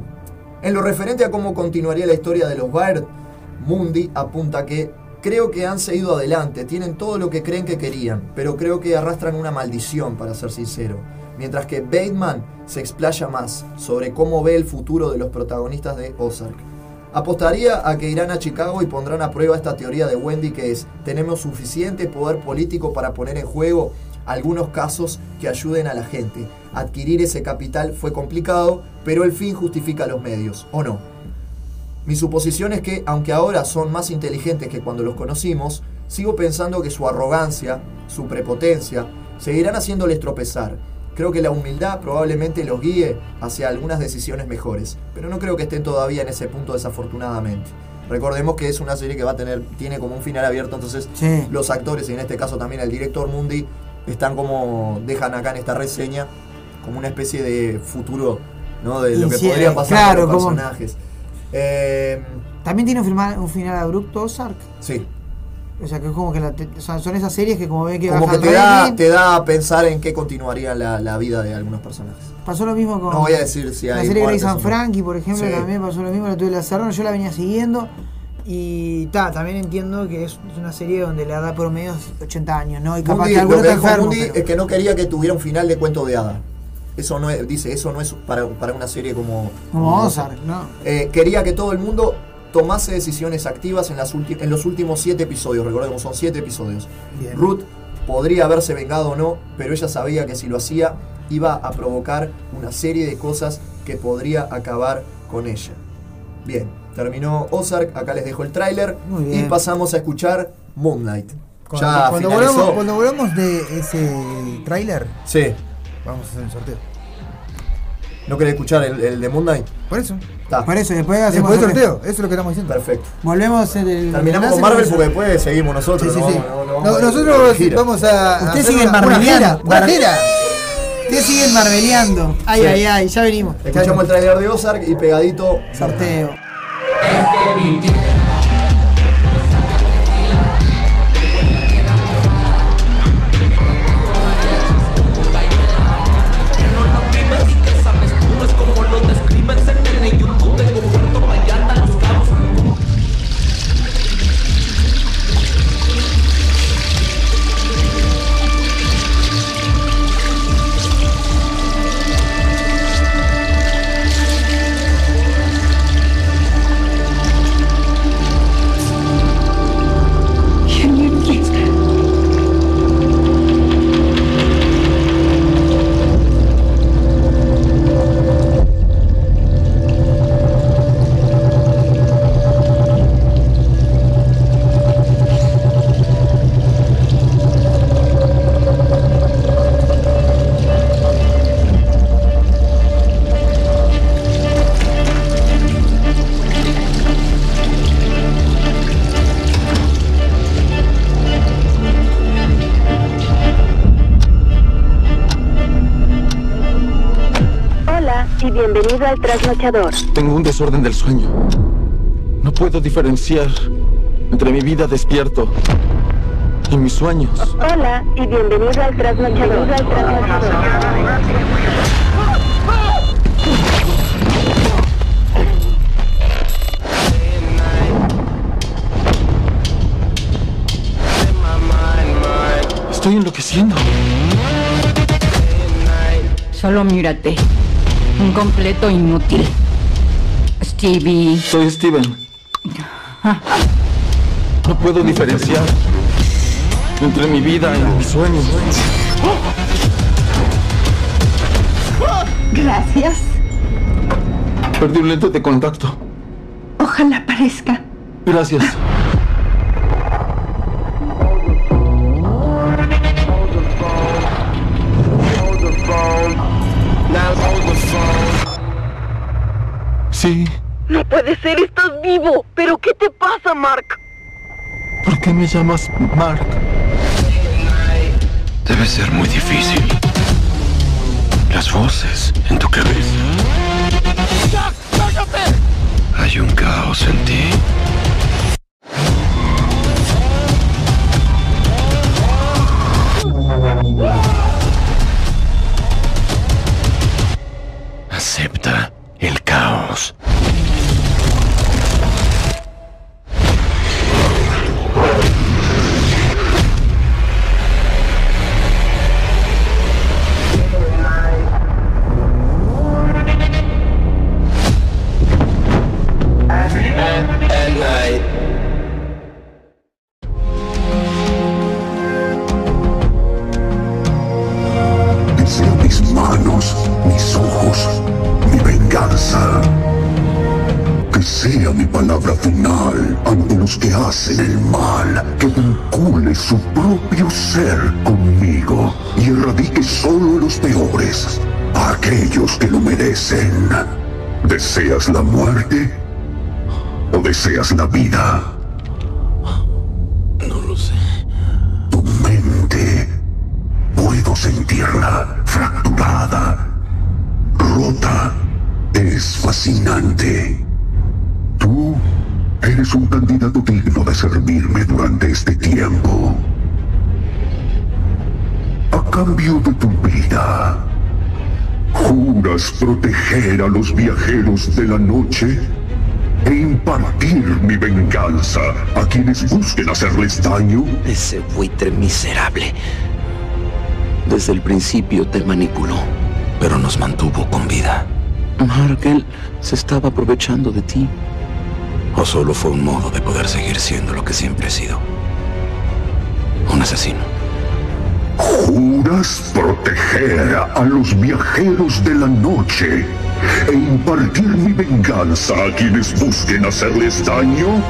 en lo referente a cómo continuaría la historia de los Baird, Mundi apunta que creo que han seguido adelante, tienen todo lo que creen que querían, pero creo que arrastran una maldición, para ser sincero. Mientras que Bateman se explaya más sobre cómo ve el futuro de los protagonistas de Ozark. Apostaría a que irán a Chicago y pondrán a prueba esta teoría de Wendy que es, tenemos suficiente poder político para poner en juego algunos casos que ayuden a la gente. Adquirir ese capital fue complicado, pero el fin justifica los medios, ¿o no? Mi suposición es que, aunque ahora son más inteligentes que cuando los conocimos, sigo pensando que su arrogancia, su prepotencia, seguirán haciéndoles tropezar. Creo que la humildad probablemente los guíe hacia algunas decisiones mejores, pero no creo que estén todavía en ese punto desafortunadamente. Recordemos que es una serie que va a tener, tiene como un final abierto, entonces Sí. los actores, y en este caso también el director Mundi, están como, dejan acá en esta reseña, como una especie de futuro ¿no? De lo que Inci- podría pasar claro, con los como- personajes. Eh, También tiene un final, un final abrupto Ozark. sí. O sea, que es como que la te- o sea, son esas series que como ven que Como que te da, te da a pensar en qué continuaría la, la vida de algunos personajes. Pasó lo mismo con No voy a decir si la hay serie Grey muertes o San no. Frankie, por ejemplo, Sí. también pasó lo mismo, la tuve la cerraron, yo la venía siguiendo y ta, también entiendo que es una serie donde la edad promedio es 80 años, ¿no? Y capaz Mundi, que lo que dijo enfermo. Mundi pero- es que no quería que tuviera un final de cuento de hada. Eso no es, dice, eso no es para, para una serie como, Como Ozark, ¿no? Eh, quería que todo el mundo tomase decisiones activas en, las ulti- en los últimos siete episodios. Recordemos, son siete episodios. Bien. Ruth podría haberse vengado o no, pero ella sabía que si lo hacía iba a provocar una serie de cosas que podría acabar con ella. Bien, terminó Ozark, acá les dejo el tráiler y pasamos a escuchar Moonlight. Cuando, ya cuando volvamos, cuando volvamos de ese tráiler, Sí. vamos a hacer el sorteo. ¿No querés escuchar el, el de Moonlight? Por eso. Ta. Por eso, después hacemos del sorteo. eso es lo que estamos diciendo. Perfecto. Volvemos en el. Terminamos con Marvel porque después seguimos nosotros. Sí, sí, no sí. vamos- no- no No, vamos a- nosotros vamos a. Marmeleando. gira, una gira. Ustedes siguen marmeleando. Ay, ay, ay, ya venimos. Escuchamos el trailer de Ozark y pegadito. Sorteo. Bienvenido al trasnochador. Tengo un desorden del sueño. No puedo diferenciar entre mi vida despierto y mis sueños. Hola y bienvenido al trasnochador. al trasnochador. Estoy enloqueciendo. Solo mírate. Un completo inútil. Stevie. Soy Steven. No puedo diferenciar entre mi vida y mis sueños. Gracias. Perdí un lente de contacto. Ojalá parezca. Gracias. Sí, No puede ser, estás vivo. ¿Pero qué te pasa, Mark? ¿por qué me llamas Mark? Debe ser muy difícil. Las voces en tu cabeza. Hay un caos en ti. ¿Deseas la muerte o deseas la vida? Viajeros de la noche e impartir mi venganza a quienes busquen hacerles daño? Ese buitre miserable. Desde el principio te manipuló, pero nos mantuvo con vida. Mark, él se estaba aprovechando de ti. ¿O solo fue un modo de poder seguir siendo lo que siempre he sido? Un asesino. ¿Juras proteger a los viajeros de la noche e impartir mi venganza a quienes busquen hacerles daño?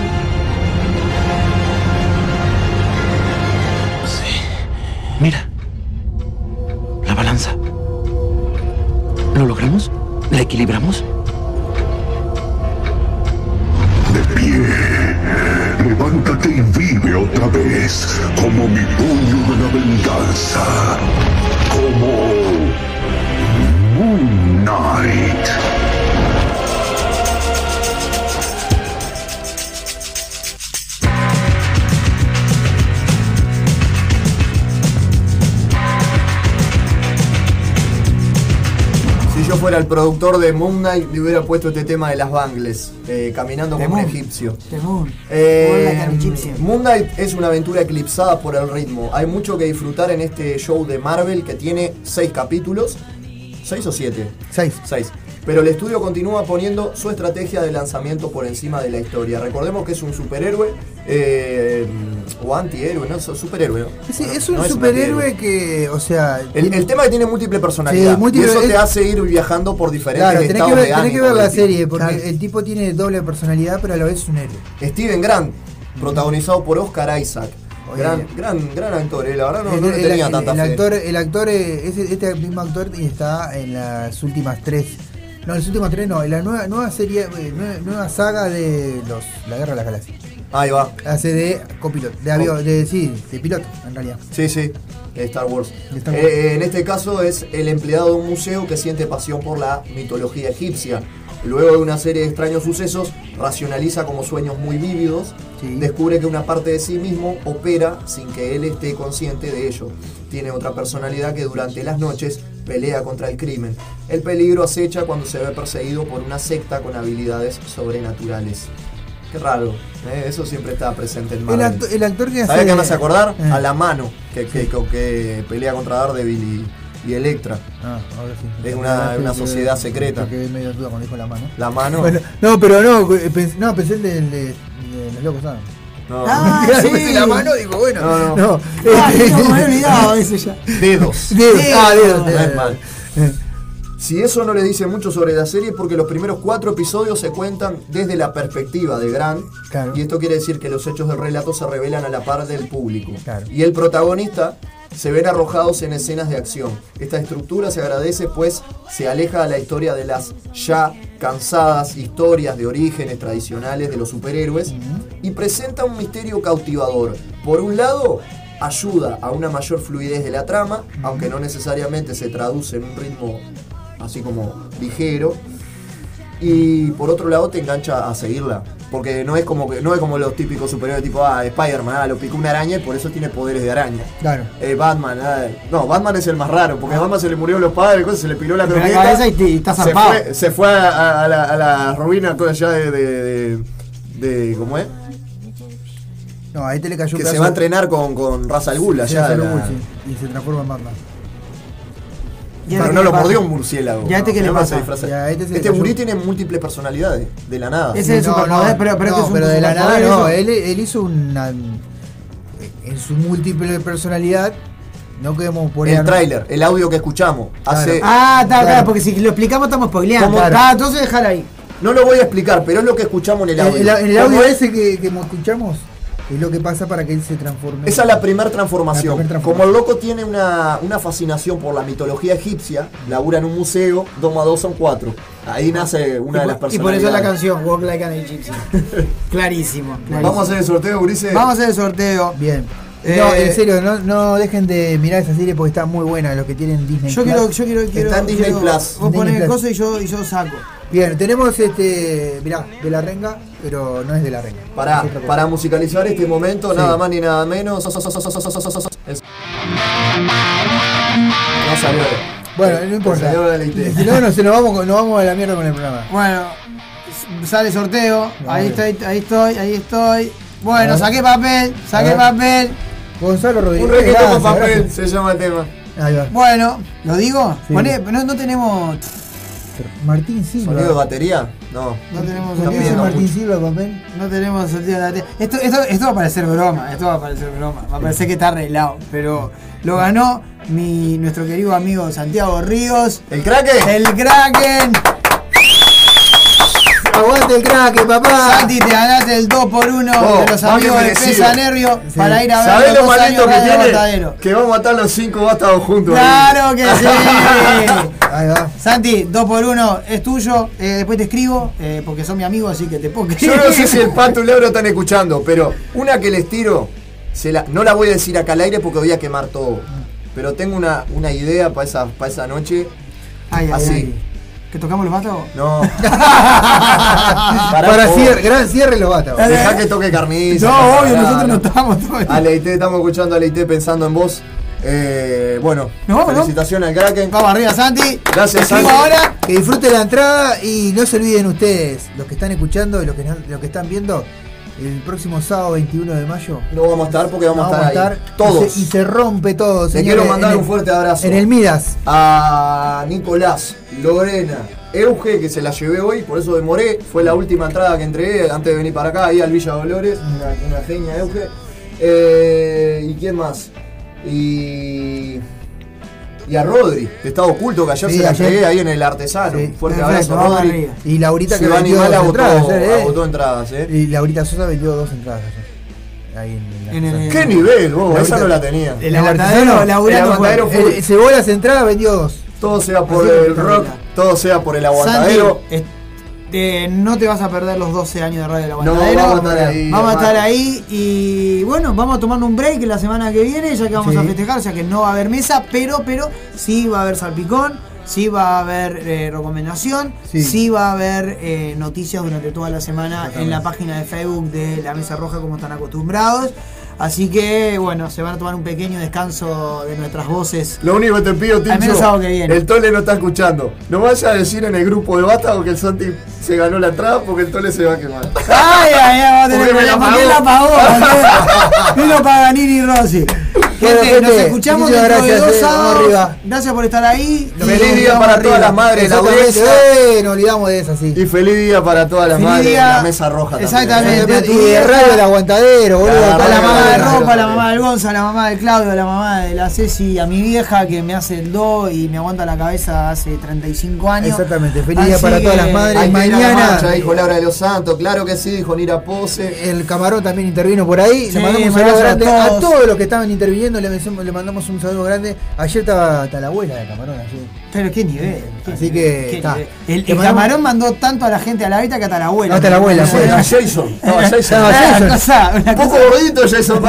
Mira. La balanza. ¿Lo logramos? ¿La equilibramos? De pie. Levántate y vive otra vez como mi puño de la venganza. Si yo fuera el productor de Moon Knight, le hubiera puesto este tema de las bangles, eh, caminando como un egipcio. Moon. Eh, Egipcio. Moon Knight es una aventura eclipsada por el ritmo. Hay mucho que disfrutar en este show de Marvel que tiene seis capítulos. ¿Seis o siete? Seis. Seis. Pero el estudio continúa poniendo su estrategia de lanzamiento por encima de la historia. Recordemos que es un superhéroe eh, o antihéroe, ¿no? Es superhéroe, ¿no? Sí, es un no superhéroe que, o sea. El, el tema es que tiene múltiple personalidad. Sí, múltiple- y eso te hace ir viajando por diferentes Claro, tenés estados que ver, de tenés que ver la serie, porque Claro. el tipo tiene doble personalidad, pero a la vez es un héroe. Steven Grant, protagonizado por Oscar Isaac. Oye. Gran, gran, gran actor, eh, la verdad no, el, no tenía el- tanta el fe. actor, el actor eh, ese- este mismo actor está en las últimas tres. No, en las últimas tres no, en la nueva, nueva serie, eh, nueva, nueva saga de los La Guerra de las Galaxias. Ahí va. Hace de copiloto, de avión, de sí, de piloto, en realidad. Sí, sí, de Star Wars. Star Wars. Eh, en este caso es el empleado de un museo que siente pasión por la mitología egipcia. Luego de una serie de extraños sucesos, racionaliza como sueños muy vívidos, descubre que una parte de sí mismo opera sin que él esté consciente de ello. Tiene otra personalidad que durante las noches pelea contra el crimen. El peligro acecha cuando se ve perseguido por una secta con habilidades sobrenaturales. Qué raro, ¿eh? eso siempre está presente en El, Marvel. acto- el actor que hace. ¿Sabes qué me hace acordar? Eh. A la mano que, que, que- que pelea contra Daredevil y, y Electra. Ah, ahora sí. Es una, una sociedad secreta. Quedé medio duda cuando dijo la mano. La mano. Bueno, no, pero no, eh, pens- no, pensé el de, el de- de los locos, ¿saben? No. Ah, sí. la mano, digo, bueno. No, no. no. Ah, no, me había olvidado eso ya. Dedos. Dedos. Ah, dedos, No dedos. es mal. Si eso no les dice mucho sobre la serie es porque los primeros cuatro episodios se cuentan desde la perspectiva de Grant y esto quiere decir que los hechos del relato se revelan a la par del público. Y el protagonista se ven arrojados en escenas de acción. Esta estructura se agradece pues se aleja a la historia de las ya cansadas historias de orígenes tradicionales de los superhéroes y presenta un misterio cautivador. Por un lado, ayuda a una mayor fluidez de la trama, aunque no necesariamente se traduce en un ritmo así como ligero. Y por otro lado te engancha a seguirla. Porque no es como que no es como los típicos superhéroes tipo, ah, Spider-Man, ah, lo picó una araña y por eso tiene poderes de araña. Claro. Eh, Batman, ah, no, Batman es el más raro, porque a Batman se le murió los padres, cosas, se le piró la cabeza y está se fue, se fue a, a- a la, a la ruina toda ya de, de, de- de- ¿cómo es? No, ahí te le cayó un Que se va a entrenar con, con Ra's al Ghul Sí, allá. Ra's al de la- Ghul, sí, Y se transforma en Batman. Ya Pero no que lo mordió un murciélago. ¿Y a este le pasa? a este Este tiene múltiples personalidades, de la nada. Ese es el No, no, pero, pero no, que es un pero de la nada no, él, él hizo una. En su múltiple personalidad, no queremos poner. El tráiler, el audio que escuchamos. Hace, Ah, está, claro, porque si lo explicamos estamos spoileando. ¿Cómo? Ah, entonces déjala ahí. No lo voy a explicar, pero es lo que escuchamos en el El, audio. el- el ¿Cómo audio es? ese que, que escuchamos es lo que pasa para que él se transforme. Esa es la primera transformación. Primer Como el loco tiene una, una fascinación por la mitología egipcia, labura en un museo, 2 más 2 son 4. Ahí nace una de las Y por eso la canción Walk Like an Egyptian. Clarísimo. clarísimo. Vamos a hacer el sorteo, Ulises. Vamos a hacer el sorteo. Bien. No, Eh, en serio, no, no dejen de mirar esa serie porque está muy buena, los que tienen Disney Yo Plus. quiero, yo quiero, quiero. Está en Disney quiero- Plus. Vos ponés el coso y yo, y yo saco. Bien, tenemos este, mirá, de la renga, pero no es de la renga. Para, para musicalizar este momento, Sí. nada más ni nada menos. Es- No salió. Bueno, no importa. Si no, no, se nos vamos, con- nos vamos a la mierda con el programa. Bueno, sale sorteo. Ahí estoy, ahí estoy, ahí estoy. Bueno, saqué papel, saqué papel. Gonzalo Rodríguez. Un Gracias, con papel, gracias. se llama el tema. Ahí va. Bueno, ¿lo digo? Sí. Poné- no, no tenemos. Martín Silva. ¿Sonido de batería? No. No tenemos sonido. pidiendo Martín mucho. Silva papel? No tenemos sentido de la Esto, esto, esto va a parecer broma, esto va a parecer broma. Va a parecer que está arreglado. Pero lo ganó mi, nuestro querido amigo Santiago Ríos. ¿El Kraken? ¡El Kraken! Aguante el crack, papá. Santi, te ganaste el 2x1 Oh, de los amigos de. Pesa Nervio Sí. para ir a ver ¿Sabés los lo lindo que tiene? Que vamos a estar los cinco vástagos juntos. ¡Claro que sí! Ahí va. Santi, 2x1 es tuyo. eh, después te escribo, eh, porque son mi amigo, así que te pongo. Yo no sé si el pato y Lauro están escuchando, pero una que les tiro, se la, no la voy a decir acá al aire porque voy a quemar todo. Pero tengo una, una idea para esa, pa' esa noche. Ay, ay, Así. ay. ¿Que tocamos los vástagos? No. Para cierre, gran cierre lo bata. Dejá que toque carniza. No, obvio, nosotros no estamos todo el A Leite, estamos escuchando a Leite pensando en vos. Eh, bueno, No, no. felicitaciones al Kraken. Vamos arriba, Santi. Gracias, Santi. ahora. Que disfruten la entrada y no se olviden ustedes, los que están escuchando y los que, no- los que están viendo, el próximo sábado 21 de mayo. No vamos a estar porque vamos, vamos a estar, ahí. y Todos. se, y se rompe todo. Te señores, quiero mandar un fuerte abrazo. En el Midas. a Nicolás, Lorena, Euge, que se la llevé hoy, por eso demoré. Fue la última entrada que entregué antes de venir para acá, ahí al Villa Dolores. Una, una genia, Euge. Eh, ¿Y quién más? Y. Y a Rodri, que estaba oculto, que ayer Sí, se la entregué ahí en el artesano. Sí. Fuerte Perfecto, abrazo, Rodri. arriba. Y Laurita que Ciudad vendió dos agotó, entradas ayer, ¿eh? agotó entradas, ¿eh? Y Laurita Sosa vendió dos entradas ayer. Ahí en, En el- ¿Qué nivel, vos? Laurita- Esa no la tenía. El el aguantadero, artesano, laburando el aguantadero fuerte. fue- Cebolas entradas vendió dos. Todo sea por Así el que rock, todo sea por el aguantadero. Santi, eh, no te vas a perder los 12 años de Radio del No, Aguantadero. vamos a estar ahí, Vamos a estar ahí y bueno, vamos a tomar un break la semana que viene, ya que vamos Sí. a festejar, ya que no va a haber mesa, pero, pero sí va a haber salpicón, sí va a haber eh, recomendación, sí. Sí. va a haber eh, noticias durante toda la semana en la página de Facebook de la Mesa Roja como están acostumbrados. Así que bueno, se van a tomar un pequeño descanso de nuestras voces. Lo único que te pido, Tincho, que viene. el Tole no está escuchando. No vayas a decir en el grupo de Basta que el Santi se ganó la entrada porque el Tole se va a quemar. Ay, ay, ay, vamos a tener me la. ¿Quién la pagó? pagó? Vino Paganini y Rossi. Gente, nos escuchamos dentro de gracias, dos eh, sábados. arriba. Gracias por estar ahí. y Feliz día para arriba. todas las madres de la audiencia. eh, no olvidamos de eso, sí. Y feliz día para todas las Feliz madres de la mesa roja. Exactamente. ¿eh? Y de Radio del Aguantadero, boludo. La la mamá de. Ropa, a la mamá del Gonza, a la mamá de Claudio, a la mamá de la Ceci, a mi vieja que me hace el do y me aguanta la cabeza hace 35 años. Exactamente, feliz día para todas las madres. Hay Mañana marcha, dijo Laura de los Santos. Claro que sí, dijo Nira Pose. el camarón también intervino por ahí. Le mandamos un saludo a grande a todos. los que estaban interviniendo. Le, mandamos un saludo grande. Ayer estaba hasta la abuela de camarón. Ayer. Pero qué nivel. qué Así nivel, que está. nivel. El, camarón mandó tanto a la gente a la vida que hasta la abuela. Hasta la abuela, fue. Jason. Estaba Jason. Estaba Una Jason. cosa, una Un poco gordito Jason.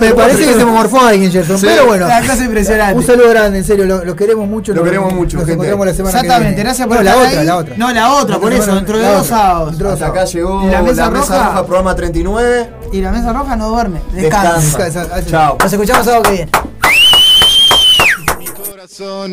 Me, parece que se morfó alguien, Gerson. Sí. Pero bueno, una cosa impresionante. un saludo grande, en serio. Lo, lo queremos mucho. Lo queremos mucho, Nos gente. encontramos la semana que Exactamente, viene. gracias por No, la otra, la otra. No, la otra, por eso, dentro de dos sábados. Acá llegó ¿Y la mesa roja? programa 39. Y la mesa roja no duerme, descansa. Descansa. Descansa. Chao. Nos escuchamos sábado que viene. mi corazón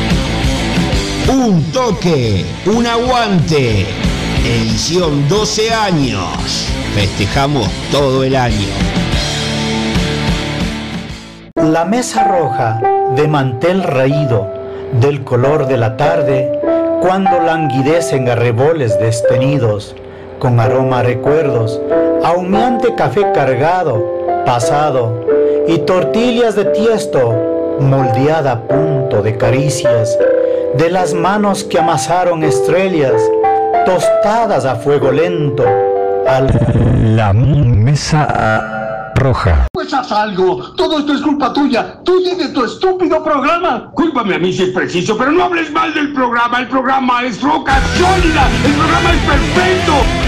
Un toque, un aguante. Edición 12 años. Festejamos todo el año. La mesa roja de mantel raído, del color de la tarde, cuando languidecen arreboles destenidos, con aroma recuerdos, a humeante café cargado, pasado, y tortillas de tiesto, moldeada a punto de caricias, de las manos que amasaron estrellas, tostadas a fuego lento, al... La mesa roja. Pues haz algo. Todo esto es culpa tuya. Tuya y de tu estúpido programa. Cúlpame a mí si es preciso, pero no hables mal del programa. El programa es roca sólida. El programa es perfecto.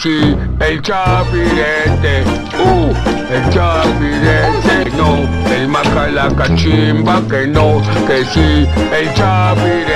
Sí, el chapirete, uh, el chapirete, no, el macalaca chimba que no, que sí, el chapirete,